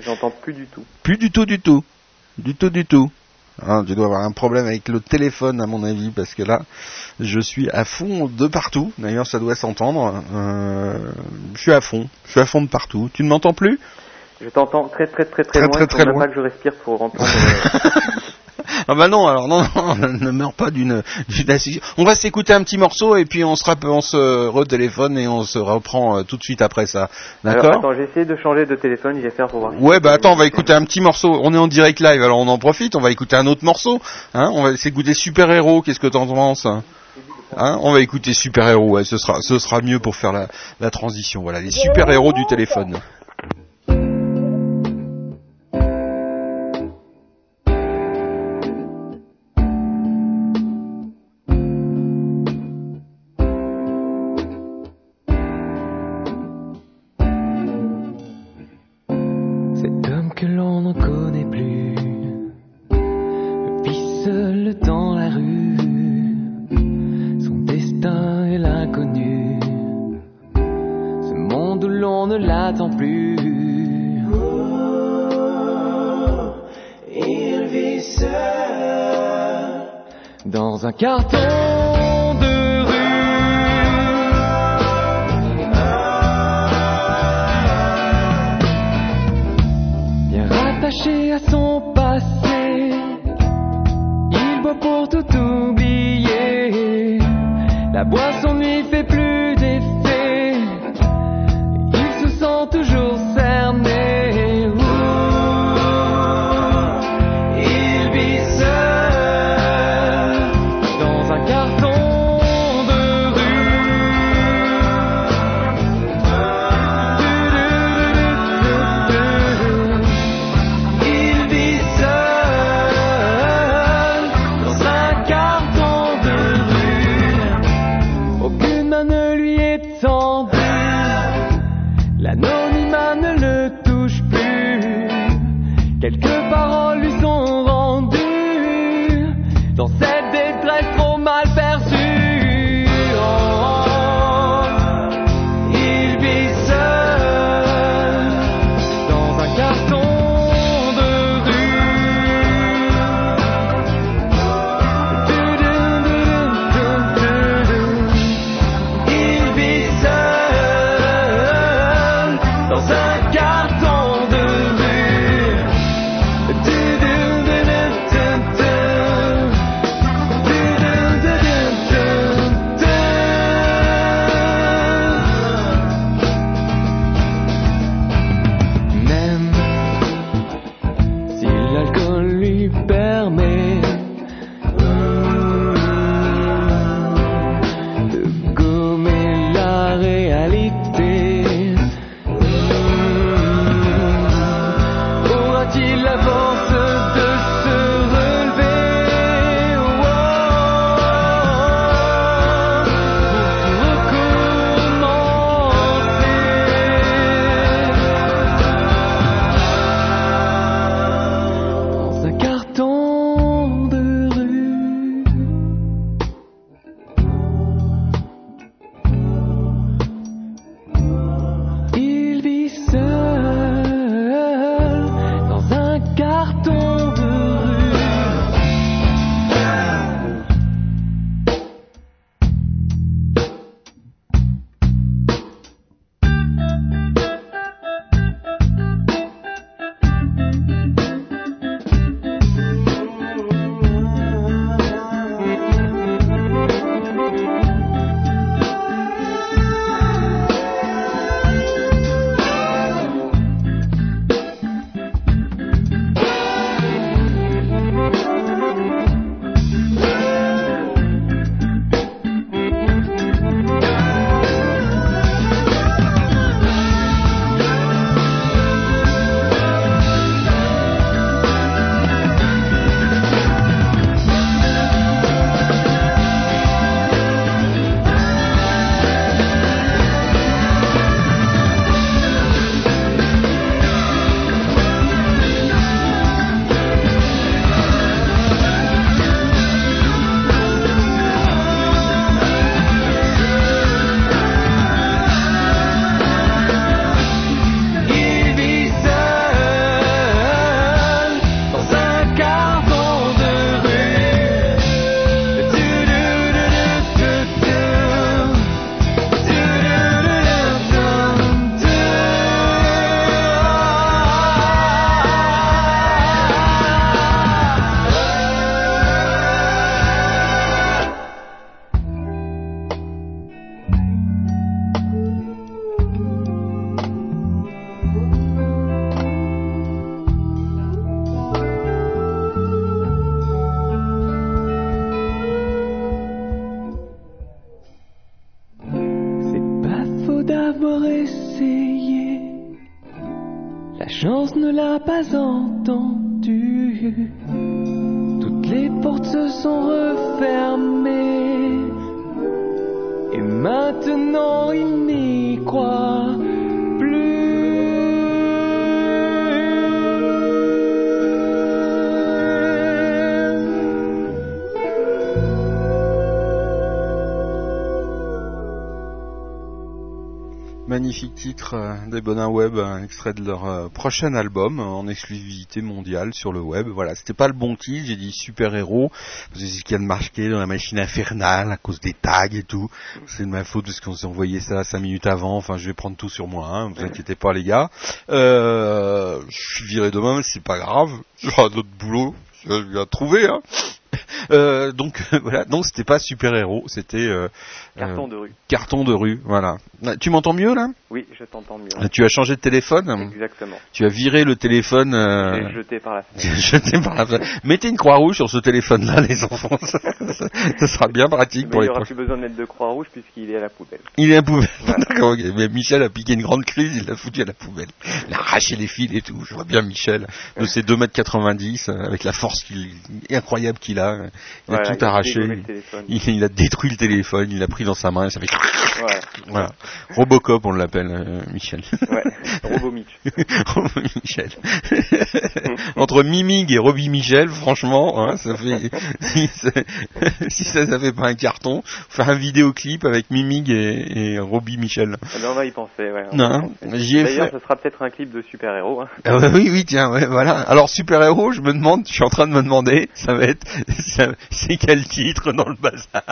J'entends plus du tout. Plus du tout, du tout, du tout, du tout. Hein, tu dois avoir un problème avec le téléphone à mon avis parce que là, je suis à fond de partout. D'ailleurs, ça doit s'entendre. Euh, je suis à fond, je suis à fond de partout. Tu ne m'entends plus? Je t'entends très très très très, Très, loin. très, très même loin. pas que je respire pour entendre. Ah bah non, alors non, non, ne meurs pas d'une. On va s'écouter un petit morceau et puis on se on se retéléphone et on se reprend euh, tout de suite après ça. D'accord attends, j'ai essayé de changer de téléphone, je vais faire pour voir. Ouais, bah attends, on va écouter un petit morceau. On est en direct live, alors on en profite. On va écouter un autre morceau. Hein on va s'écouter Super Héros. Qu'est-ce que t'en penses hein? Hein on va écouter Super Héros. Ouais, ce sera, ce sera mieux pour faire la, la transition. Voilà, les super héros du téléphone. Que l'on ne connaît plus vit seul dans la rue. Son destin est l'inconnu. Ce monde où l'on ne l'attend plus. Il vit seul dans un carton à son passé. Il boit pour tout oublier. La boisson lui fait pas entendu. Magnifique titre euh, des Bonins Web, extrait de leur euh, prochain album euh, en exclusivité mondiale sur le web. Voilà, c'était pas le bon titre, j'ai dit super héros, parce que c'est ce qu'il y a de marqué dans la machine infernale à cause des tags et tout. C'est de ma faute parce qu'on s'est envoyé ça cinq minutes avant. Enfin, je vais prendre tout sur moi, hein, vous inquiétez pas les gars. Euh, je suis viré demain, mais c'est pas grave, j'aurai d'autres boulots, je vais trouver. Hein. Euh, donc voilà, donc c'était pas super héros, c'était euh, Carton euh, de rue. carton de rue. Voilà. Tu m'entends mieux là? Oui, je t'entends mieux. Euh, Tu as changé de téléphone Exactement. Tu as viré le téléphone euh, jeté par la fenêtre. jeté par la fenêtre. Mettez une croix rouge sur ce téléphone-là, les enfants. Ça sera bien pratique Mais pour il les n'y aura plus besoin de mettre de croix rouge puisqu'il est à la poubelle. Il est à la poubelle. D'accord. Mais Michel a piqué une grande crise, il l'a foutu à la poubelle. Il a arraché les fils et tout. Je vois bien Michel, de ses 2m90, euh, avec la force qu'il, incroyable qu'il a. Il a tout il arraché. Il, il a détruit le téléphone, il l'a pris dans sa main, et ça fait... Voilà. Voilà. Robocop, on l'appelle, euh, Michel. Ouais. Robomitch. Michel. Entre Mimig et Robbie Michel, franchement, hein, ça fait si ça, si ça, ça fait pas un carton, faire un vidéoclip avec Mimig et, et Robbie Michel. Ah ben, on va y penser, ouais. on Non, D'ailleurs, fait. ce sera peut-être un clip de super-héros. hein. Ah ouais, oui, oui, tiens, ouais, voilà. Alors super héros, je me demande, je suis en train de me demander, ça va être, c'est quel titre dans le bazar?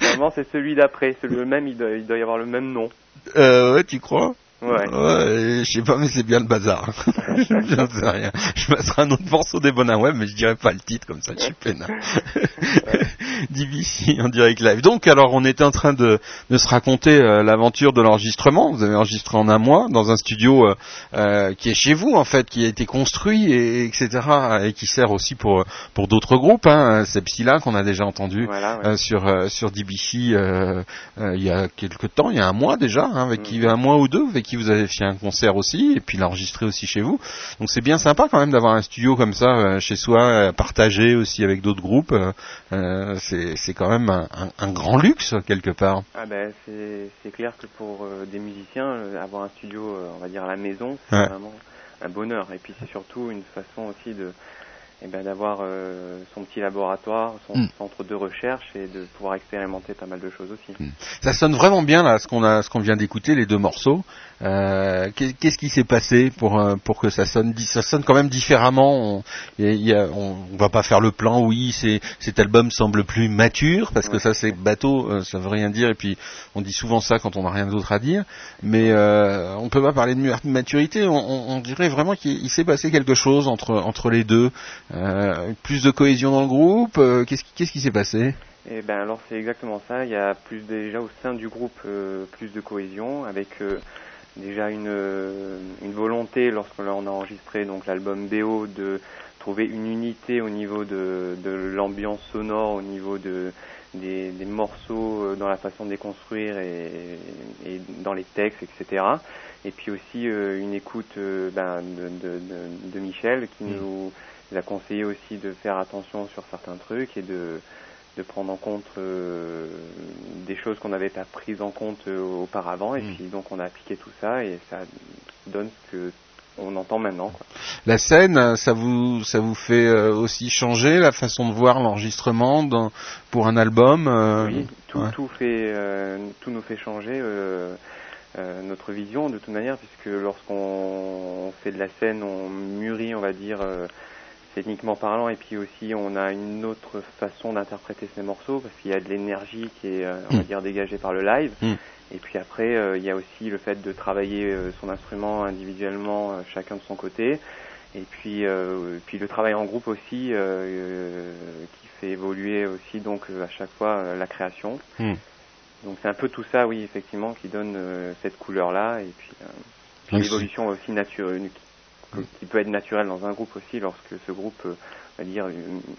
Normalement, c'est celui d'après. Celui le même, il doit, il doit y avoir le même nom. Euh, Ouais, tu crois? Ouais. Ouais, je sais pas, mais c'est bien le bazar. je ne sais rien. Je passerai un autre morceau des bonheurs web, mais je dirais pas le titre comme ça, je suis peinard. DBC en direct live. Donc, alors, on était en train de, de se raconter euh, l'aventure de l'enregistrement. Vous avez enregistré en un mois dans un studio euh, euh, qui est chez vous, en fait, qui a été construit, et, etc., et qui sert aussi pour pour d'autres groupes. Hein. C'est Psyla qu'on a déjà entendu Voilà, ouais. euh, sur euh, sur DBC euh, euh, il y a quelques temps, il y a un mois déjà, hein, avec qui un mois ou deux, avec qui vous avez fait un concert aussi, et puis l'enregistré aussi chez vous. Donc c'est bien sympa quand même d'avoir un studio comme ça euh, chez soi, euh, partagé aussi avec d'autres groupes. euh, euh, c'est quand même un, un- un grand luxe quelque part. Ah ben c'est clair que pour des musiciens, avoir un studio, on va dire à la maison, c'est Ouais. vraiment un bonheur. Et puis c'est surtout une façon aussi de eh ben, d'avoir euh, son petit laboratoire, son Mm. centre de recherche et de pouvoir expérimenter pas mal de choses aussi. Ça sonne vraiment bien là, ce qu'on a, ce qu'on vient d'écouter, les deux morceaux. Euh, qu'est- Qu'est-ce qui s'est passé pour euh, pour que ça sonne, ça sonne quand même différemment. On, y a- on, on va pas faire le plan. Oui, c'est cet album semble plus mature parce que Ouais. ça c'est bateau, euh, ça veut rien dire. Et puis on dit souvent ça quand on n'a rien d'autre à dire. Mais euh, on peut pas parler de maturité. On, dirait vraiment qu'il il s'est passé quelque chose entre entre les deux. Euh, plus de cohésion dans le groupe. Qu'est-ce qui qu'est-ce qui s'est passé? Et ben alors c'est exactement ça. Il y a plus déjà au sein du groupe euh, plus de cohésion avec euh, déjà une, euh, une volonté lorsqu'on a enregistré donc l'album BO de trouver une unité au niveau de, de l'ambiance sonore, au niveau de des, des morceaux euh, dans la façon de les construire et, et dans les textes, etc. Et puis aussi euh, une écoute ben, de, de, de, Michel qui Mm. nous a conseillé aussi de faire attention sur certains trucs et de de prendre en compte euh, des choses qu'on n'avait pas prises en compte euh, auparavant et Mm. puis donc on a appliqué tout ça et ça donne ce que on entend maintenant quoi. La scène, ça vous ça vous fait euh, aussi changer la façon de voir l'enregistrement dans- pour un album oui, tout, ouais. tout fait tout nous fait changer notre vision de toute manière puisque lorsqu'on fait de la scène on mûrit on va dire techniquement parlant et puis aussi on a une autre façon d'interpréter ces morceaux parce qu'il y a de l'énergie qui est euh, on va Mm. dire dégagée par le live Mm. et puis après euh, il y a aussi le fait de travailler euh, son instrument individuellement euh, chacun de son côté et puis et puis le travail en groupe aussi qui fait évoluer aussi donc à chaque fois la création Mm. donc c'est un peu tout ça oui effectivement qui donne cette couleur là et puis, puis l'évolution aussi naturelle qui, peut être naturelle dans un groupe aussi lorsque ce groupe euh, on va dire,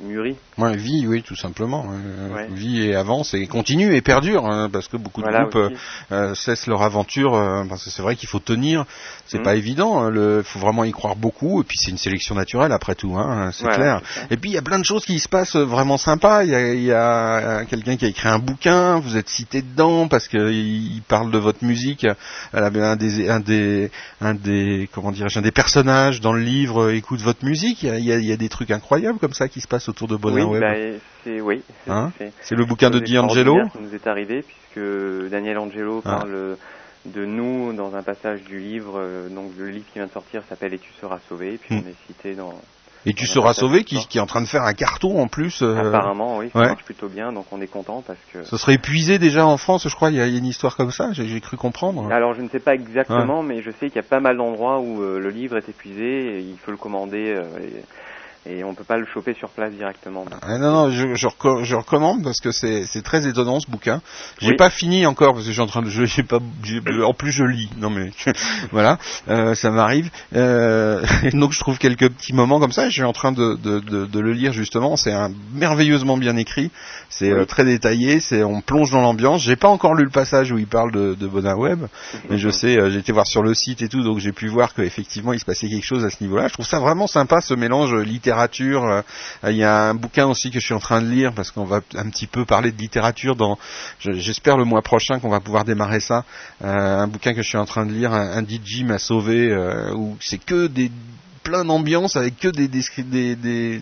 mûri. Ouais, vie, oui, tout simplement. Euh, Ouais. Vie et avance et continue et perdure, hein, parce que beaucoup de Voilà groupes euh, euh, cessent leur aventure. euh, parce que c'est vrai qu'il faut tenir, c'est Mhm. pas évident. hein, Le, faut vraiment y croire beaucoup. Et puis c'est une sélection naturelle après tout, hein, c'est Voilà, clair. Et puis il y a plein de choses qui se passent euh, vraiment sympas. Il y a, il y a, quelqu'un qui a écrit un bouquin, vous êtes cité dedans parce que il il parle de votre musique. Un des, un des, un des, comment dirais-je, un des personnages dans le livre écoute votre musique. Il il y a- il y a des trucs incroyables comme ça qui se passent autour de Bonin oui, bah, c'est oui. c'est- Hein c'est- le bouquin de D'Angelo. qui nous est arrivé puisque Daniel Angelo Ah. parle de nous dans un passage du livre. euh, Donc le livre qui vient de sortir s'appelle Et tu seras sauvé. Et puis Hmm. on est cité dans. Et tu seras sauvé qui, est en train de faire un carton en plus. euh, Apparemment, oui, ça ouais. marche plutôt bien. Donc on est content parce que. Ce serait épuisé déjà en France, je crois. Il y a, une histoire comme ça. J'ai cru comprendre. Alors je ne sais pas exactement, mais je sais qu'il y a pas mal d'endroits où euh, le livre est épuisé et il faut le commander euh, et, et on peut pas le choper sur place directement. Ah, non, non, je, je, reco- je recommande parce que c'est très étonnant ce bouquin. J'ai Oui. pas fini encore parce que suis en train de, j'ai pas, j'ai- en plus je lis. Non mais voilà, euh, ça m'arrive. Euh, donc je trouve quelques petits moments comme ça. Je suis en train de, de, de, de le lire justement. C'est merveilleusement bien écrit. C'est Oui. euh, très détaillé. C'est on plonge dans l'ambiance. J'ai pas encore lu le passage où il parle de, de Bonin Web, mais je sais. euh, j'ai été voir sur le site et tout, donc j'ai pu voir qu'effectivement il se passait quelque chose à ce niveau-là. Je trouve ça vraiment sympa ce mélange euh, littérature. euh, il y a un bouquin aussi que je suis en train de lire parce qu'on va un petit peu parler de littérature dans. je- J'espère le mois prochain qu'on va pouvoir démarrer ça. Euh, un bouquin que je suis en train de lire, un, DJ m'a sauvé euh, où c'est que des plein d'ambiance avec que des descri- des, des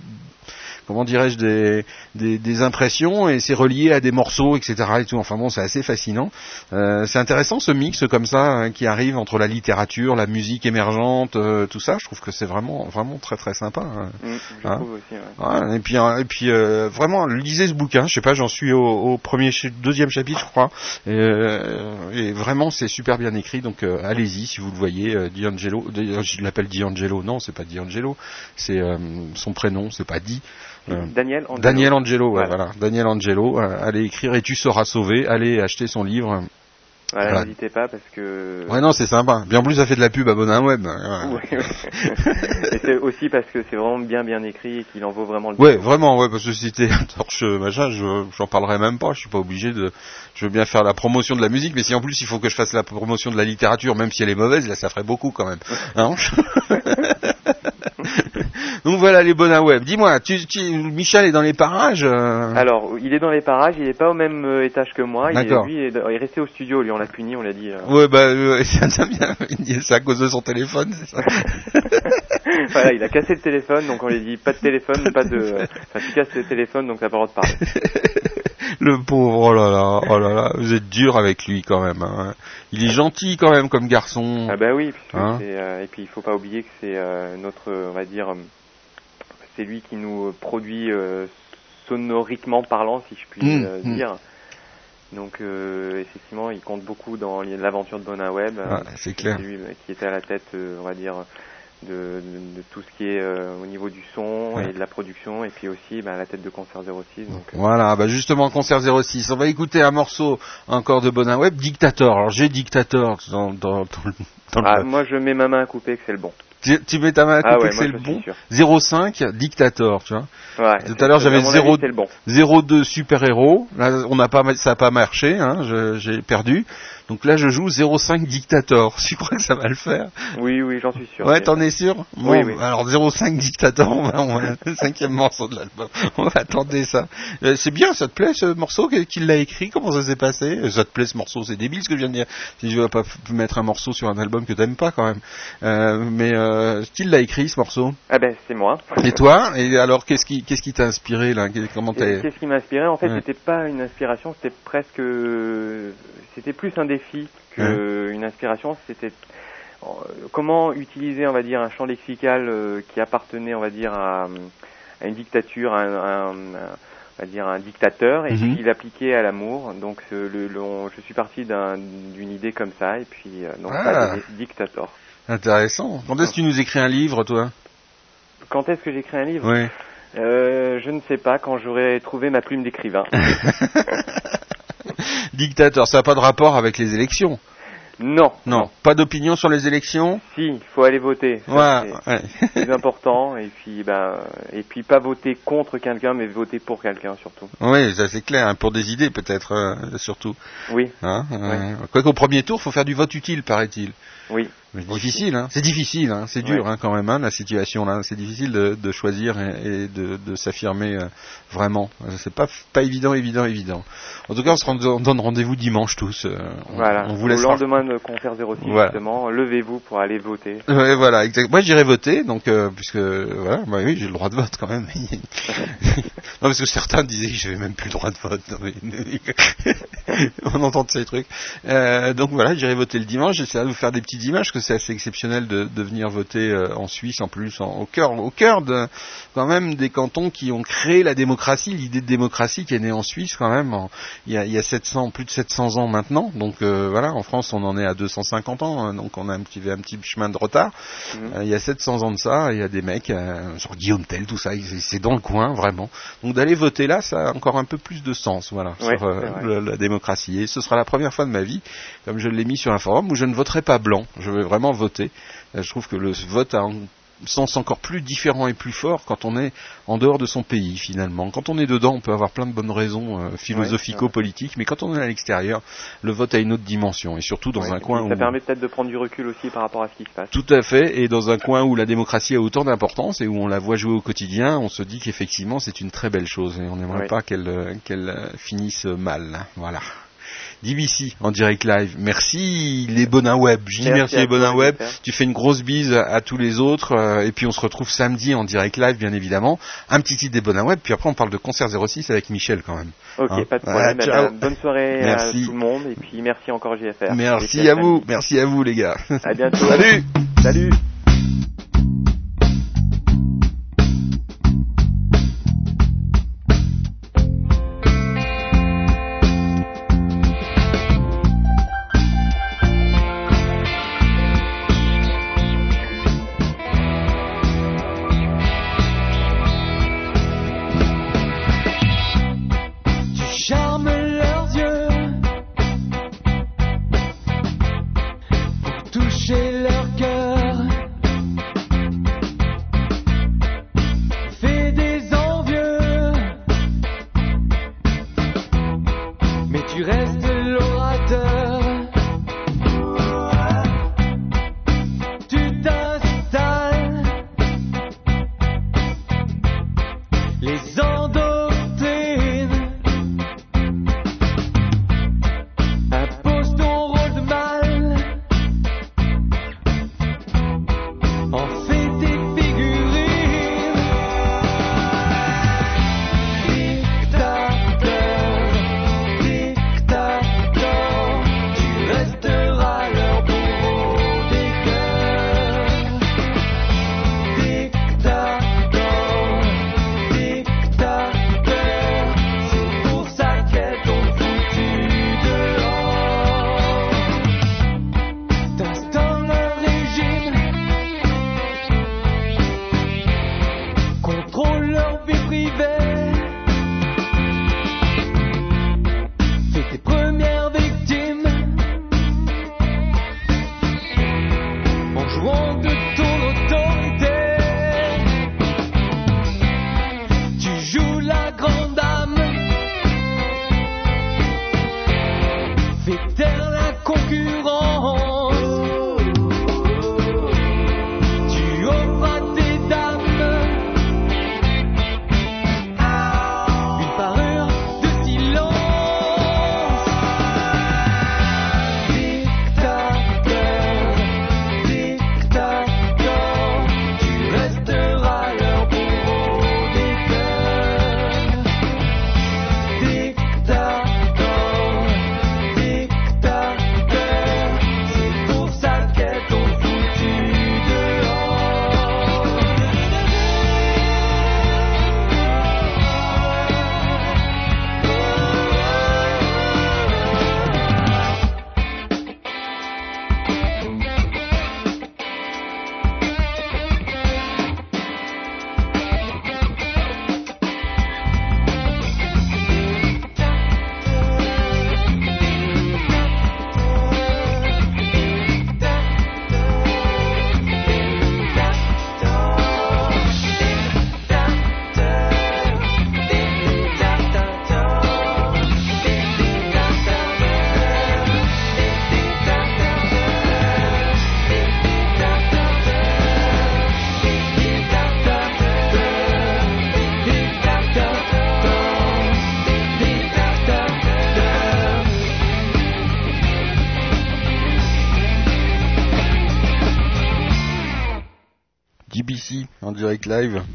comment dirais-je des, des, des impressions et c'est relié à des morceaux etc et tout enfin bon c'est assez fascinant Euh, c'est intéressant ce mix comme ça hein, qui arrive entre la littérature la musique émergente euh, tout ça je trouve que c'est vraiment vraiment très très sympa hein. Mm, je Hein trouve aussi. ouais. Ouais, et puis, et puis euh, vraiment, lisez ce bouquin. Je sais pas, j'en suis au, au premier, deuxième chapitre, je crois. Et, euh, et vraiment, c'est super bien écrit. Donc, euh, allez-y si vous le voyez. Euh, D'Angelo, je l'appelle D'Angelo. Non, c'est pas D'Angelo. C'est euh, son prénom. C'est pas Di. Daniel Angelo. Daniel Angelo, ouais, Voilà. voilà. Daniel Angelo, euh, allez écrire et tu seras sauvé. Allez acheter son livre. Voilà, Voilà. n'hésitez pas parce que. Ouais, non, c'est sympa. Bien plus, ça fait de la pub à Bonin Web. Ouais. Ouais, ouais. et c'est aussi parce que c'est vraiment bien bien écrit et qu'il en vaut vraiment le Ouais, vraiment, ouais, parce que si c'était un torche machin, je j'en parlerai même pas. Je suis pas obligé de. Je veux bien faire la promotion de la musique, mais si en plus il faut que je fasse la promotion de la littérature, même si elle est mauvaise, là ça ferait beaucoup quand même. Hein Donc voilà les bonnes web. Dis-moi, tu, tu, Michel est dans les parages. euh, Alors, il est dans les parages, il est pas au même euh, étage que moi. Il est, D'accord. lui, il est, il est resté au studio, lui, on l'a puni, on l'a dit. euh. Ouais, bah, euh, c'est à cause de son téléphone, c'est ça voilà, il a cassé le téléphone, donc on lui dit pas de téléphone, pas de. Enfin, tu casses le téléphone, donc t'as pas le droit de parler. Le pauvre, oh là là, oh là là, vous êtes dur avec lui quand même. hein. Il est gentil quand même comme garçon. Ah bah oui, Hein euh, et puis il faut pas oublier que c'est euh, notre, euh, on va dire, euh, c'est lui qui nous produit euh, sonoriquement parlant, si je puis Mm, euh, mm. Donc euh, effectivement, il compte beaucoup dans l'aventure de Bonin Web. Ouais, c'est clair. lui euh, qui était à la tête, euh, on va dire, de, de, de tout ce qui est euh, au niveau du son Ouais. et de la production, et puis aussi bah, à la tête de Concert 06. Donc, euh, Voilà, bah justement, concert 06. On va écouter un morceau encore de Bonin Web, Dictator. Alors j'ai Dictator dans, dans, dans le- dans le- ah, moi je mets ma main à couper que c'est le bon. Tu, mets ta main à Ah couper ouais, que c'est le bon. sûr. 05, Dictator, tu vois. Ouais, Tout à l'heure, j'avais à mon zéro- avis, C'est le bon. 02 super-héros. Là, on n'a pas, ça n'a pas marché, hein, j'ai perdu. Donc là, je joue 05 Dictator. Tu crois que ça va le faire? Oui, oui, j'en suis sûr. Ouais, t'en es sûr? Bon, Oui, oui. alors 05 Dictator, on va, on va- le cinquième morceau de l'album. On va attendre ça. Euh, c'est bien, ça te plaît ce morceau Qui qui l'a écrit? Comment ça s'est passé? Euh, Ça te plaît ce morceau? C'est débile ce que je viens de dire. Si je veux pas mettre un morceau sur un album que t'aimes pas quand même. Euh, mais euh, qui l'a écrit ce morceau? Ah ben c'est moi. Et toi Et alors qu'est-ce qui qu'est-ce qui t'a inspiré là? Comment t'es Qu'est-ce qui m'a inspiré? En fait, Ouais. c'était pas une inspiration, c'était presque, c'était plus un défi que une inspiration. C'était euh, comment utiliser, on va dire, un champ lexical euh, qui appartenait, on va dire, à, à une dictature, à on va dire un dictateur, et Mhm. puis l'appliquer à l'amour. Donc, euh, le, le- on- je suis parti d'un- d'une idée comme ça, et puis euh, donc Ah. ça a donné Dictator. Intéressant. Quand est-ce que tu nous écris un livre, toi Quand est-ce que j'écris un livre Oui. Euh, Je ne sais pas. Quand j'aurai trouvé ma plume d'écrivain. Dictateur, ça n'a pas de rapport avec les élections. Non. Non. Pas d'opinion sur les élections Si, il faut aller voter. Ça, Ouais. c'est- ouais. C'est important. Et puis, ben, et puis pas voter contre quelqu'un, mais voter pour quelqu'un surtout. Oui, ça c'est clair, hein, pour des idées peut-être, euh, surtout. Oui, Hein, euh, Quoi qu'au premier tour, faut faire du vote utile, paraît-il. oui. Difficile, hein. c'est difficile, hein. c'est dur Ouais. hein, quand même, hein, la situation là. C'est difficile de, de choisir et, et de, de s'affirmer euh, vraiment. Euh, C'est pas pas évident, évident, évident. En tout cas, on se rend- on donne rendez-vous dimanche tous. euh, on, Voilà. on vous Au laisse. lendemain de concert 06, Voilà. justement, levez-vous pour aller voter. Ouais, voilà, exact. Moi, j'irai voter, donc euh, puisque voilà, bah oui, j'ai le droit de vote quand même. non, parce que certains disaient que j'avais même plus le droit de vote. On entend de ces trucs. Donc voilà, j'irai voter le dimanche. J'essaierai de vous faire des petites images, que c'est assez exceptionnel de, de venir voter euh, en Suisse, en plus, en- au cœur, au cœur de quand même des cantons qui ont créé la démocratie, l'idée de démocratie qui est née en Suisse quand même. en- il y a, il y a 700, plus de 700 ans maintenant. Donc euh, voilà, en France, on en est à 250 ans, hein, donc on a un petit, un petit chemin de retard. Mhm. Euh, il y a 700 ans de ça, il y a des mecs sur Guillaume Tell, tout ça, c'est dans le coin vraiment. Donc d'aller voter là, ça a encore un peu plus de sens, voilà, Ouais, sur la démocratie. Et ce sera la première fois de ma vie, comme je l'ai mis sur un forum, où je ne voterai pas blanc. Je vais vraiment voter. Euh, Je trouve que le vote a un sens encore plus différent et plus fort quand on est en dehors de son pays finalement. Quand on est dedans, on peut avoir plein de bonnes raisons euh, philosophico-politiques, mais quand on est à l'extérieur, le vote a une autre dimension et surtout dans Ouais. un coin où Ça permet peut-être de prendre du recul aussi par rapport à ce qui se passe. tout à fait, et dans un coin où la démocratie a autant d'importance et où on la voit jouer au quotidien, on se dit qu'effectivement c'est une très belle chose et on n'aimerait Ouais. pas qu'elle qu'elle euh, finisse mal. Voilà. DBC en direct live. Merci les bonins web. Je dis Merci les bonins web. Tu fais une grosse bise à, tous les autres euh, et puis on se retrouve samedi en direct live bien évidemment. Un petit titre des bonins web puis après on parle de concert 06 avec Michel quand même. Ok, Hein. pas de problème. Ben, bonne soirée Merci. à tout le monde et puis merci encore JFR. Merci à vous, merci à vous les gars. À bientôt. Salut. Salut.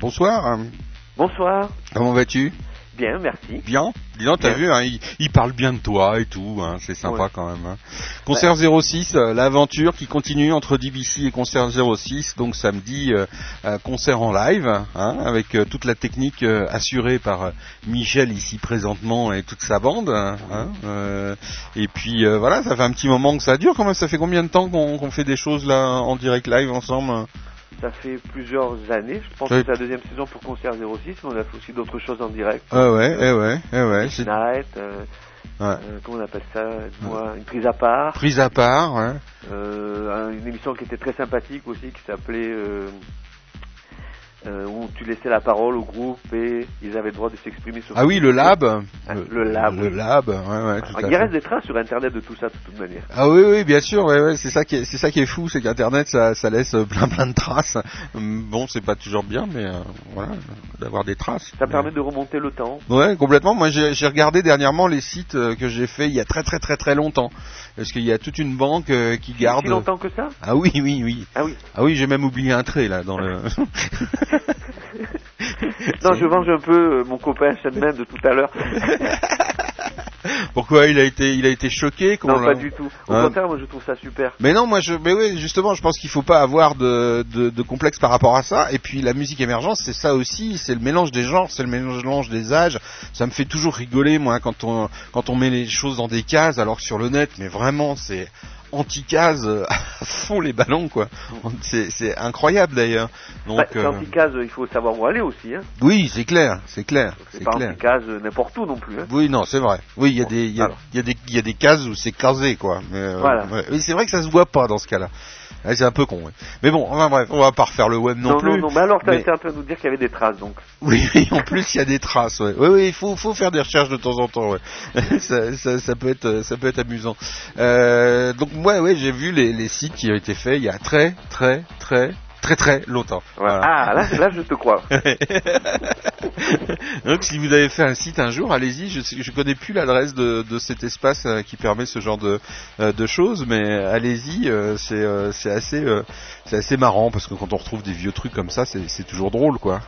Bonsoir. Bonsoir. Comment vas-tu? Bien, merci. Bien. Dis donc, t'as vu, hein, il, il parle bien de toi et tout, hein, c'est sympa Ouais. quand même. hein. Concert 06, euh, l'aventure qui continue entre DBC et Concert 06, donc samedi, euh, euh, concert en live, hein, avec toute la technique assurée par Michel ici présentement et toute sa bande. et puis voilà, ça fait un petit moment que ça dure quand même, ça fait combien de temps qu'on fait des choses là en direct live ensemble? Ça fait plusieurs années. Je pense que c'est la deuxième saison pour Concert 06, mais on a fait aussi d'autres choses en direct. Ah ouais, eh ouais, eh ouais, c'est Night, euh, Ouais. euh, comment on appelle ça Moi, Une prise à part. prise à part, hein. Euh, un- une émission qui était très sympathique aussi, qui s'appelait... euh, où tu laissais la parole au groupe et ils avaient le droit de s'exprimer sur Ah oui, le lab. Ah, le lab, Le oui. lab, ouais, ouais, tout à Il fait. reste des traces sur Internet de tout ça, de toute manière. Ah oui, oui, bien sûr, ouais, ouais, c'est ça qui est, c'est ça qui est fou, c'est qu'Internet, ça, ça laisse euh, plein, plein de traces. Hum, Bon, c'est pas toujours bien, mais euh, voilà, d'avoir des traces. Ça permet de remonter le temps. Ouais, complètement. Moi, j'ai j'ai regardé dernièrement les sites euh, que j'ai fait il y a très, très, très, très longtemps, parce qu'il y a toute une banque euh, qui garde. Si longtemps que ça? Ah oui, oui, oui. Ah oui. Ah oui, j'ai même oublié un trait là dans le. Non, je venge un peu euh, mon copain Shanman de tout à l'heure. Pourquoi il a été, il a été choqué Non, pas du tout. Au Ouais. contraire, moi je trouve ça super. Mais non, moi je, mais oui, justement, je pense qu'il faut pas avoir de, de, de complexe par rapport à ça. Et puis la musique émergente, c'est ça aussi, c'est le mélange des genres, c'est le mélange des âges. Ça me fait toujours rigoler, moi, quand on quand on met les choses dans des cases, alors que sur le net, mais vraiment, c'est anti-case à fond les ballons, quoi. C'est c'est incroyable d'ailleurs. Donc Bah, euh, anti-case, il faut savoir où aller aussi. Hein. oui, c'est clair, c'est clair, C'est pas anti-case euh, n'importe où non plus. Hein. Oui, non, c'est vrai. Oui, il y a des, il y a, alors. il y a des, il y a des cases où c'est casé, quoi. Mais, euh, Voilà. ouais. C'est vrai que ça se voit pas dans ce cas-là. C'est un peu con. ouais. Mais bon, enfin bref, on va pas refaire le web non, non, plus. non, non, mais alors t'as mais- été en train de nous dire qu'il y avait des traces, donc. Oui, oui, en plus il y a des traces. Ouais. Oui, oui, il faut, faut faire des recherches de temps en temps. Ouais. ça, ça, ça peut être, ça peut être amusant. Euh, donc moi, ouais, j'ai vu les, les sites qui ont été faits il y a très, très, très, très, très longtemps. Voilà. Ah, là, là, je te crois. Donc si vous avez fait un site un jour, allez-y. Je je connais plus l'adresse de, de cet espace euh, qui permet ce genre de, euh, de choses, mais allez-y. euh, c'est c'est assez c'est assez marrant parce que quand on retrouve des vieux trucs comme ça, c'est toujours drôle quoi.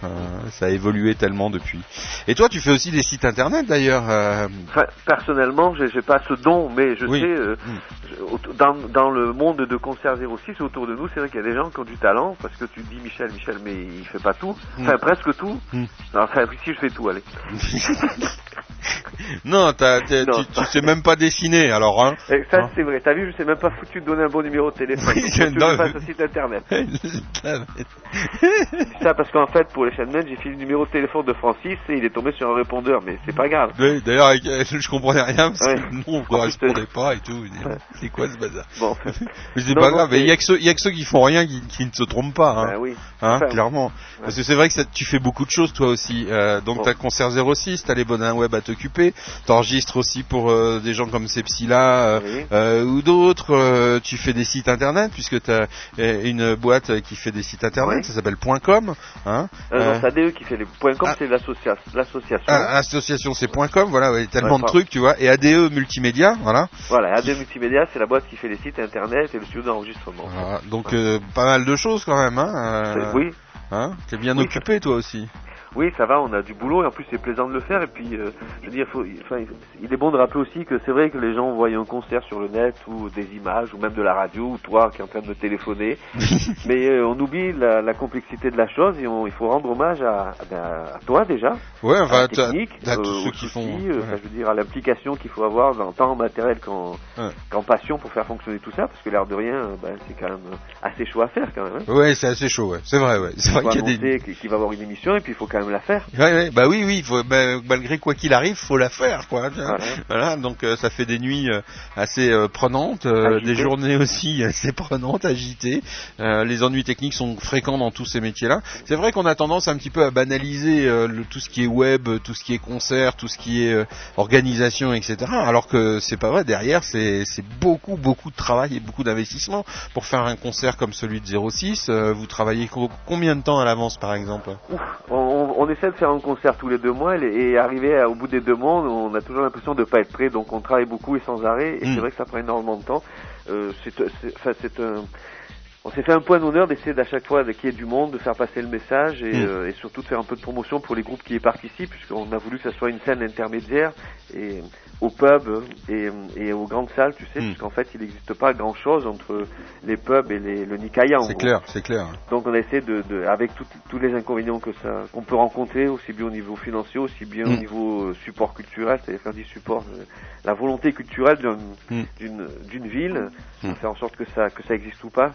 Ça a évolué tellement depuis. Et toi, tu fais aussi des sites internet d'ailleurs. Enfin, personnellement, j'ai pas ce don, mais je Oui. sais, Mm. dans, dans le monde de Concert 06, autour de nous, c'est vrai qu'il y a des gens qui ont du talent, parce que tu dis Michel, Michel, mais il fait pas tout. Enfin, Mm. presque tout. Mm. Enfin, si je fais tout, allez. non, t'as- t'as- Non, tu, tu sais même pas dessiner alors. Hein. Et ça, Non. c'est vrai. T'as vu, je sais même pas foutu de donner un bon numéro de téléphone. Oui, non, je fasse mais- un site internet. Ça parce qu'en fait, pour les chaînes j'ai filé le numéro de téléphone de Francis et il est tombé sur un répondeur, mais c'est pas grave. Oui, D'ailleurs, je comprenais rien parce Ouais. que le nom ne correspondait pas et tout. C'est quoi ce bazar Bon, Mais c'est Non, pas non, grave, il y a que ceux, il y a que ceux qui font rien qui, qui ne se trompent pas, hein, ben oui. hein, Enfin, clairement. Parce que c'est vrai que ça, tu fais beaucoup de choses toi aussi. Euh, donc Bon. t'as Concert 06, t'as les bonins web à t'occuper, t'enregistres aussi pour euh, des gens comme Sepsila euh, oui. euh, ou d'autres. euh, tu fais des sites internet puisque t'as une boîte qui fait des sites internet, ça s'appelle .com. Hein, non, c'est ADE qui fait les com, ah. c'est l'associa- l'association. ah, Association c'est .com, voilà, ouais, tellement Ouais, de trucs, tu vois. Et ADE multimédia, voilà. Voilà, ADE Multimédia, c'est la boîte qui fait les sites internet et le studio d'enregistrement. Voilà. Donc pas mal de choses quand même, hein. Oui, Hein T'es bien Oui, occupé toi aussi. Oui, ça va, on a du boulot et en plus c'est plaisant de le faire. Et puis, euh, je veux dire, faut, enfin, il est bon de rappeler aussi que c'est vrai que les gens voient un concert sur le net ou des images ou même de la radio ou toi qui es en train de me téléphoner, mais euh, on oublie la, la complexité de la chose et on, il faut rendre hommage à, à, ben, à toi déjà, Ouais, à la technique, t'as tous euh, ceux qui font. ouais. enfin, je veux dire à l'implication qu'il faut avoir dans tant en matériel qu'en Ouais. passion pour faire fonctionner tout ça, parce que l'air de rien, ben, c'est quand même assez chaud à faire quand même. Hein. Ouais, c'est assez chaud, ouais. C'est vrai, ouais. C'est Il vrai qu'il y a des. qu'il va y avoir une émission et puis il faut quand même la faire. Ouais, ouais, bah oui, oui, faut, bah, malgré quoi qu'il arrive, faut la faire, quoi. Voilà, Voilà. donc euh, ça fait des nuits euh, assez euh, prenantes, des journées aussi assez prenantes, agitées. Les ennuis techniques sont fréquents dans tous ces métiers-là. C'est vrai qu'on a tendance un petit peu à banaliser le, tout ce qui est web, tout ce qui est concert, tout ce qui est organisation, etc. Alors que c'est pas vrai. Derrière, c'est beaucoup, beaucoup de travail et beaucoup d'investissement pour faire un concert comme celui de 06. euh, vous travaillez co- combien de temps à l'avance, par exemple? Ouf, on, on- essaie de faire un concert tous les deux mois et, et arriver à- au bout des deux mois, on a toujours l'impression de ne pas être prêt, donc on travaille beaucoup et sans arrêt, et c'est vrai que ça prend énormément de temps. Euh, c'est c'est- enfin, c'est un, on s'est fait un point d'honneur d'essayer d'à chaque fois qu'il y ait du monde, de faire passer le message et, Mm. euh, et surtout de faire un peu de promotion pour les groupes qui y participent, puisqu'on a voulu que ça soit une scène intermédiaire et au pub et, et aux grandes salles, tu sais, Mm. puisqu'en fait il n'existe pas grand chose entre les pubs et les, le Nikaya. C'est clair, c'est clair. Donc on a essayé de, de avec tout- tous les inconvénients que ça qu'on peut rencontrer, aussi bien au niveau financier, aussi bien au Mm. niveau euh, support culturel, c'est-à-dire je dis support, euh, la volonté culturelle d'un- d'une d'une ville, faire en sorte que ça que ça existe ou pas.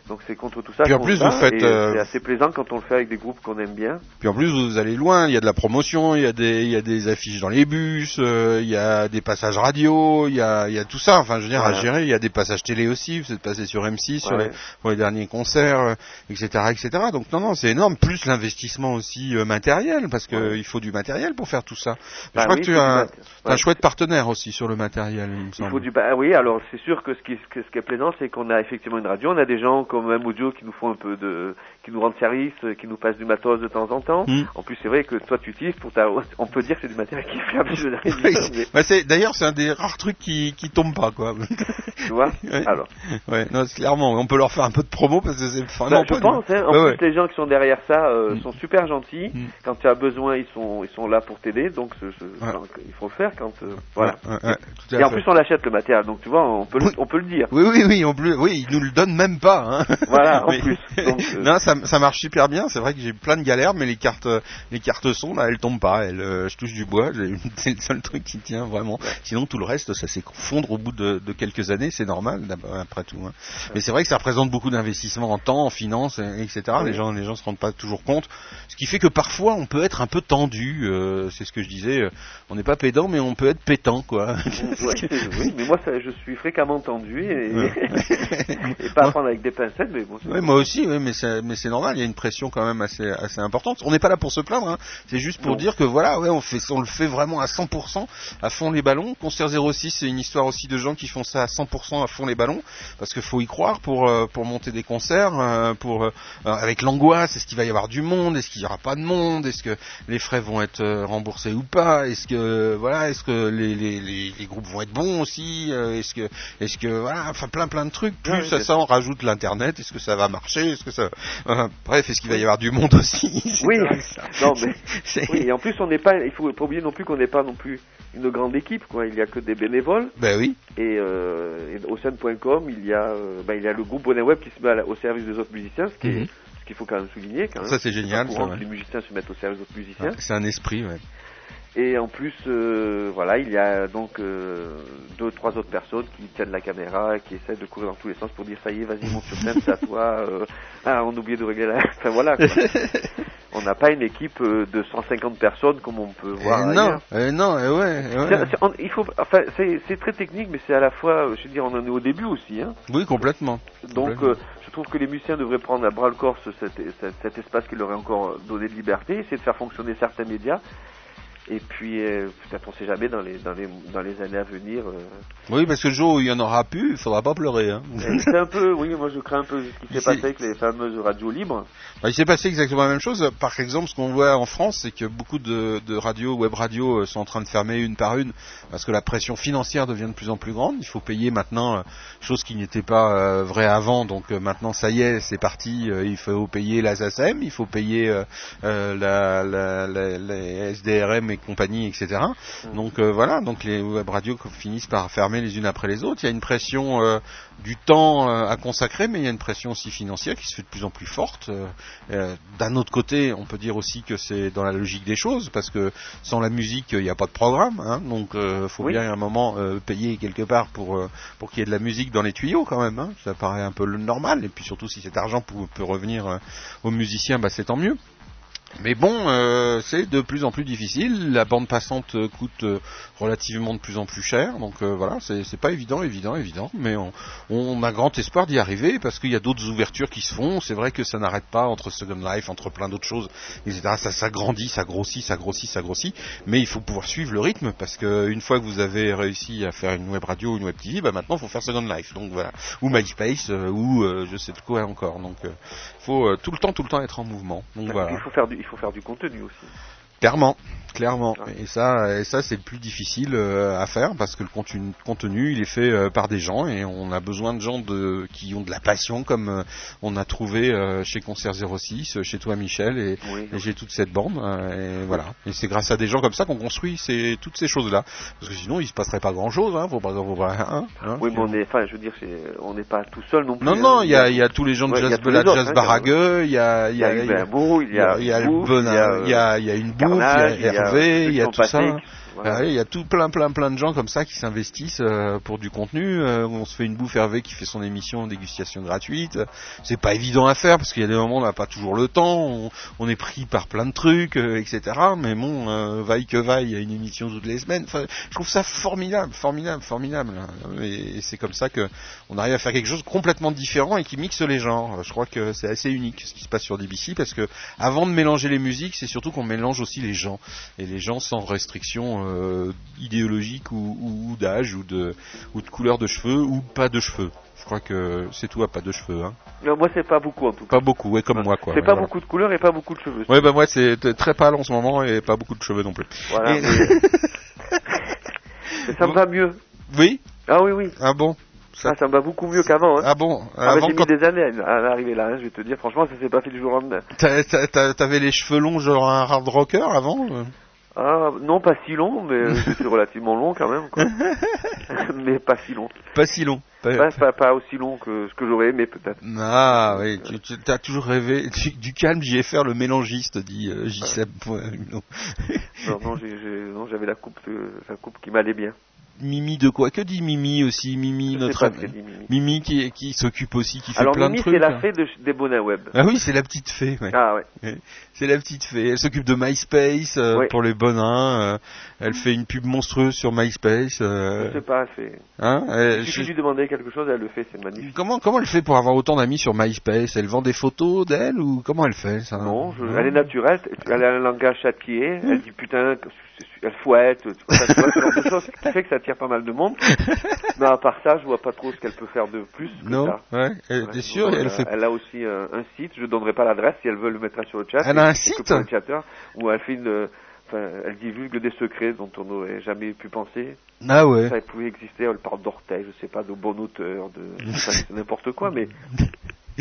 Donc c'est contre tout ça. Puis en plus, vous faites, euh, C'est assez plaisant quand on le fait avec des groupes qu'on aime bien. Puis en plus, vous allez loin. Il y a de la promotion, il y a des, il y a des affiches dans les bus, euh, il y a des passages radio, il y a, il y a tout ça. Enfin, je veux dire, Voilà. à gérer. Il y a des passages télé aussi. Vous êtes passé sur M6 sur les, pour les derniers concerts, euh, etc., etc. Donc non, non, c'est énorme. Plus l'investissement aussi matériel, parce que Ouais. il faut du matériel pour faire tout ça. Bah je crois oui, que tu as un, chouette partenaire aussi sur le matériel, il me Il faut du bah oui alors c'est sûr que ce qui, que ce qui est plaisant c'est qu'on a effectivement une radio on a des gens comme M Audio qui nous font un peu de qui nous rendent service euh, qui nous passent du matos de temps en temps Mm. en plus c'est vrai que toi tu utilises pour ta on peut dire que c'est du matériel qui est fiable bah, d'ailleurs, c'est un des rares trucs qui, qui tombe pas, quoi. tu vois Ouais. alors ouais, non, clairement, on peut leur faire un peu de promo parce que c'est vraiment bah, je pas pense hein, en plus les gens qui sont derrière ça euh, Mm. sont super gentils Mm. quand tu as besoin ils sont ils sont là pour t'aider donc ce- ce- Ouais. enfin, il faut le faire quand euh, voilà et en fait. plus on l'achète le matériel donc tu vois on peut le, on peut le dire Oui, oui, oui, on peut, oui, ils nous le donnent même pas. Hein. Voilà, en plus. Donc, euh, non, ça, ça marche super bien. C'est vrai que j'ai plein de galères, mais les cartes, les cartes son, là, elles tombent pas. Elles, euh, je touche du bois. C'est le seul truc qui tient vraiment. Sinon, tout le reste, ça s'effondre au bout de, de quelques années. C'est normal, après tout. hein. Mais c'est vrai que ça représente beaucoup d'investissement en temps, en finances, et- etc. Les gens, les gens se rendent pas toujours compte. Ce qui fait que parfois, on peut être un peu tendu. euh, c'est ce que je disais. euh, on n'est pas pédant, mais on peut être pétant, quoi. Ouais, oui, mais moi ça, je suis fréquemment tendu et, Ouais. et pas à prendre avec des pincettes, mais bon. Oui, moi aussi, oui, mais c'est mais c'est normal. Il y a une pression quand même assez assez importante. On n'est pas là pour se plaindre. Hein. C'est juste pour Non. dire que voilà, ouais, on fait on le fait vraiment à 100%, à fond les ballons. Concert 06, c'est une histoire aussi de gens qui font ça à 100% à fond les ballons, parce qu'il faut y croire pour euh, pour monter des concerts, euh, pour euh, avec l'angoisse. Est-ce qu'il va y avoir du monde Est-ce qu'il y aura pas de monde Est-ce que les frais vont être remboursés ou pas Est-ce que voilà, est-ce que les, les, les, les groupes vont être bons aussi Est-ce que est-ce que voilà, enfin plein plein de trucs. Plus Ouais, à ça, on rajoute l'internet. Est-ce que ça va marcher Est-ce que ça euh, bref, est-ce qu'il va y avoir du monde aussi Oui, non mais oui, et en plus on n'est pas, il faut pas oublier non plus qu'on n'est pas non plus une grande équipe, quoi. Il y a que des bénévoles Ben oui. et, euh, et au scène.com il y a, euh, ben, il y a le groupe Bonnet Web qui se met au service des autres musiciens, ce qui est- Mhm. ce qu'il faut quand même souligner. Quand même. Ça, c'est génial, pas courant ça, ouais. que les musiciens se mettent au service des autres musiciens. C'est un esprit, ouais. Et en plus, euh, voilà, il y a donc euh, deux, trois autres personnes qui tiennent la caméra, et qui essaient de courir dans tous les sens pour dire ça y est, vas-y, monte sur scène, c'est à toi. euh, ah, on a oublié de régler la... Enfin voilà. Quoi. on n'a pas une équipe euh, de 150 personnes comme on peut voir. Eh non, ailleurs. eh non, ouais, eh ouais. On- il faut, enfin, c'est très technique, mais c'est à la fois, euh, je veux dire, on en est au début aussi. Hein. Oui, complètement. Donc, Complètement. euh, je trouve que les musiciens devraient prendre à bras le corps ce- cet, cet- cet espace qui leur est encore donné de liberté, essayer de faire fonctionner certains médias. Et puis, euh, peut-être on sait jamais dans les, dans les, dans les années à venir. euh, Oui, parce que le jour où il y en aura plus, il faudra pas pleurer. Hein. et c'est un peu, oui, moi je crains un peu ce qui s'est C'est- passé avec les fameuses radios libres. Bah, il s'est passé exactement la même chose. Par exemple, ce qu'on voit en France, c'est que beaucoup de, de radios, web radios, euh, sont en train de fermer une par une parce que la pression financière devient de plus en plus grande. Il faut payer maintenant, euh, chose qui n'était pas euh, vraie avant. Donc euh, maintenant, ça y est, c'est parti. euh, il faut payer la SACEM, il faut payer euh, euh, la, la, la- les SDRM et compagnie, etc. Donc euh, voilà, donc les web radios finissent par fermer les unes après les autres. Il y a une pression euh, du temps euh, à consacrer, mais il y a une pression aussi financière qui se fait de plus en plus forte. D'un autre côté, on peut dire aussi que c'est dans la logique des choses, parce que sans la musique, il n'y a pas de programme. Hein, donc, il faut Oui. bien à un moment payer quelque part pour pour qu'il y ait de la musique dans les tuyaux quand même. Hein, ça paraît un peu le normal. Et puis surtout, si cet argent peut, peut revenir aux musiciens, bah, c'est tant mieux. Mais bon, euh, c'est de plus en plus difficile. La bande passante euh, coûte euh, relativement de plus en plus cher. Donc euh, voilà, c'est pas évident, évident, évident. Mais on, on a grand espoir d'y arriver parce qu'il y a d'autres ouvertures qui se font. C'est vrai que ça n'arrête pas entre Second Life, entre plein d'autres choses, etc. Ça, ça grandit, ça grossit, ça grossit, ça grossit. Mais il faut pouvoir suivre le rythme parce que une fois que vous avez réussi à faire une web radio, une web TV, bah maintenant il faut faire Second Life. Donc voilà, ou MySpace, euh, ou euh, je sais de quoi encore. Donc faut euh, tout le temps, tout le temps être en mouvement. Donc Il voilà. faut faire du, il faut faire du contenu aussi. Clairement, clairement. Et ça, et ça c'est le plus difficile euh, à faire parce que le contenu, contenu, il est fait euh, par des gens et on a besoin de gens de, qui ont de la passion comme euh, on a trouvé euh, chez Concert 06, euh, chez toi Michel et, Oui. et j'ai toute cette bande. euh, et voilà. Et c'est grâce à des gens comme ça qu'on construit ces, toutes ces choses-là. Parce que sinon, il se passerait pas grand-chose. Hein, faut pas, faut pas- hein, hein. Oui, mais on est, enfin, je veux dire, c'est- on n'est pas tout seul non plus. Non, hein. non, il y a, il y a tous les gens de Ouais, jazz, la jazz hein, baragueux, il y a, il y a, il y a, il y a il y il y il y a il y a Hervé, il y a tout ça. Ah il y a tout plein, plein, plein de gens comme ça qui s'investissent euh, pour du contenu. Euh, on se fait une bouffe Hervé qui fait son émission dégustation gratuite. C'est pas évident à faire parce qu'il y a des moments où on n'a pas toujours le temps. On, est pris par plein de trucs, euh, etc. Mais bon, vaille que vaille, il y a une émission toutes les semaines. Je trouve ça formidable, formidable, formidable. Et, et c'est comme ça que on arrive à faire quelque chose complètement différent et qui mixe les genres. Je crois que c'est assez unique ce qui se passe sur DBC parce que avant de mélanger les musiques, c'est surtout qu'on mélange aussi les gens et les gens sans restriction euh, idéologique ou, ou- ou d'âge ou de ou de couleur de cheveux ou pas de cheveux. Je crois que c'est tout à pas de cheveux. Hein. Non, moi, c'est pas beaucoup en tout cas. Pas beaucoup, ouais, comme moi quoi. C'est ouais, pas voilà. beaucoup de couleurs et pas beaucoup de cheveux. Ouais, bah moi c'est très pâle en ce moment et pas beaucoup de cheveux non plus. Voilà. Et- mais- mais ça me va mieux. Oui? Ah oui, oui. Ah bon? Ça, ça me va beaucoup mieux qu'avant. Hein. Ah bon? Ah, j'ai quand mis des années à arriver là, hein, je vais te dire. Franchement, ça s'est pas fait du jour au lendemain. t'a- t'a- t'a- t'avais les cheveux longs genre un hard rocker avant euh? Ah, non, pas si long, mais c'est relativement long quand même, quoi. mais pas si long. Pas si long. Pas- Pas, pas, pas aussi long que ce que j'aurais aimé, peut-être. Ah oui, tu, tu as toujours rêvé du, du calme, j'y ai faire le mélangiste, dit euh, J-Seb. Ouais, non. Non, j'avais la coupe, euh, la coupe qui m'allait bien. Mimi de quoi? Que dit Mimi aussi? Mimi, notre pas Mimi. Mimi qui, qui s'occupe aussi, qui fait Alors, plein Mimi, de trucs. c'est la hein. fée de, des bonnets web. Ah oui, c'est la petite fée. ouais. Ah ouais. C'est la petite fée. Elle s'occupe de MySpace euh, Oui. pour les bonins. euh, elle fait une pub monstrueuse sur MySpace. euh, Je sais pas, c'est. hein, elle- suffit je- lui demander quelque chose, elle le fait, c'est magnifique. Comment comment elle fait pour avoir autant d'amis sur MySpace? Elle vend des photos d'elle ou comment elle fait ça? Non, je- elle est naturelle, elle a un langage châtié, elle dit putain, elle fouette, ça, tu vois, ce genre de choses qui fait que ça attire pas mal de monde. Mais à part ça, je vois pas trop ce qu'elle peut faire de plus que Non, ça. ouais. Elle, Ouais, t'es sûr Elle fait. elle a aussi un site, je donnerai pas l'adresse si elle veut le mettre sur le chat. Elle a un site où elle fait une, euh, enfin, elle divulgue des secrets dont on n'aurait jamais pu penser. Ah ouais. Ça pouvait exister, elle parle d'orteils, je sais pas, de bon auteur, de, enfin, c'est n'importe quoi, mais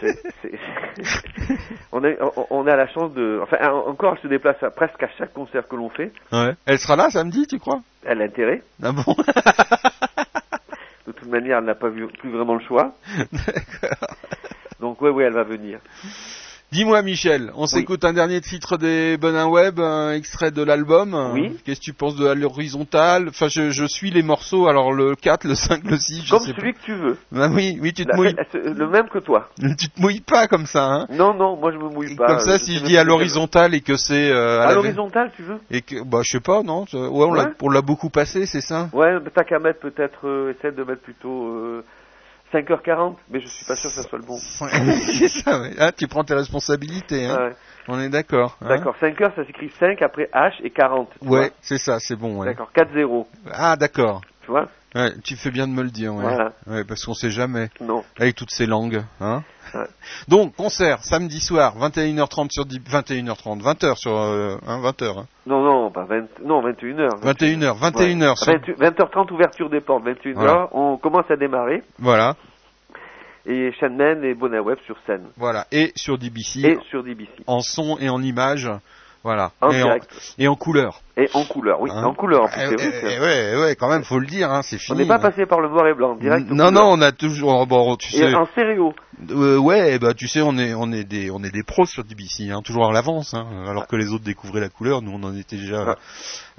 c'est- c'est- on, a, on- a la chance de, enfin, encore, elle se déplace à- presque à chaque concert que l'on fait. Ouais. Elle sera là samedi, tu crois? Elle a intérêt. Ah bon? De toute manière, elle n'a pas vu, plus vraiment le choix. Donc, ouais, ouais, elle va venir. Dis-moi Michel, on s'écoute un dernier titre des Bonin Web, un extrait de l'album. Oui. Qu'est-ce que tu penses de l'horizontale? Enfin, je, je suis les morceaux, alors le 4, le 5, le 6, je Comme sais celui que tu veux. pas. Ah oui, oui, tu te La- mouilles. Le même que toi. Tu te mouilles pas comme ça, hein? Non, non, moi je me mouille pas. Comme ça, Euh, si je dis à l'horizontale et que c'est euh, À la- l'horizontale, tu veux? Et que bah je sais pas, non Ouais, on l'a Ouais. l'a beaucoup passé, c'est ça? Ouais, t'as qu'à mettre peut-être, euh, essaie de mettre plutôt euh, 5h40, mais je suis pas sûr que ça soit le bon. c'est ça, ouais. Ah, tu prends tes responsabilités, hein Ouais. On est d'accord. hein D'accord, 5 heures, ça s'écrit 5 après H et 40. tu ouais, c'est ça, c'est bon. Ouais. D'accord, 4-0, Ah, d'accord. tu vois? Ouais, tu fais bien de me le dire, ouais. Voilà. Ouais, parce qu'on sait jamais. Non. Avec toutes ces langues, hein. Ouais. Donc, concert, samedi soir, 21h30 sur 10 21h30, 20h sur, euh, hein, 20h, hein. Non, non, pas 20, non, 21h. 21h, 21h sur, 20h30, ouverture des portes, 21h, Voilà. on commence à démarrer, voilà, et Shanman et Bonnet Web sur scène, voilà, et sur DBC, et sur DBC, en son et en image, voilà, en et, direct, et en couleur. Et en couleur, oui, Hein en couleur, en plus, Eh, eh, c'est- eh, ouais, ouais, quand même, faut le dire, hein, c'est On fini. n'est pas hein. passé par le noir et blanc, direct. Non, non, on a toujours, bon, tu Et sais, en stéréo. Euh, ouais, bah tu sais, on est on est des on est des pros sur DBC, hein, toujours à l'avance, hein, alors que les autres découvraient la couleur, nous on en était déjà Ouais.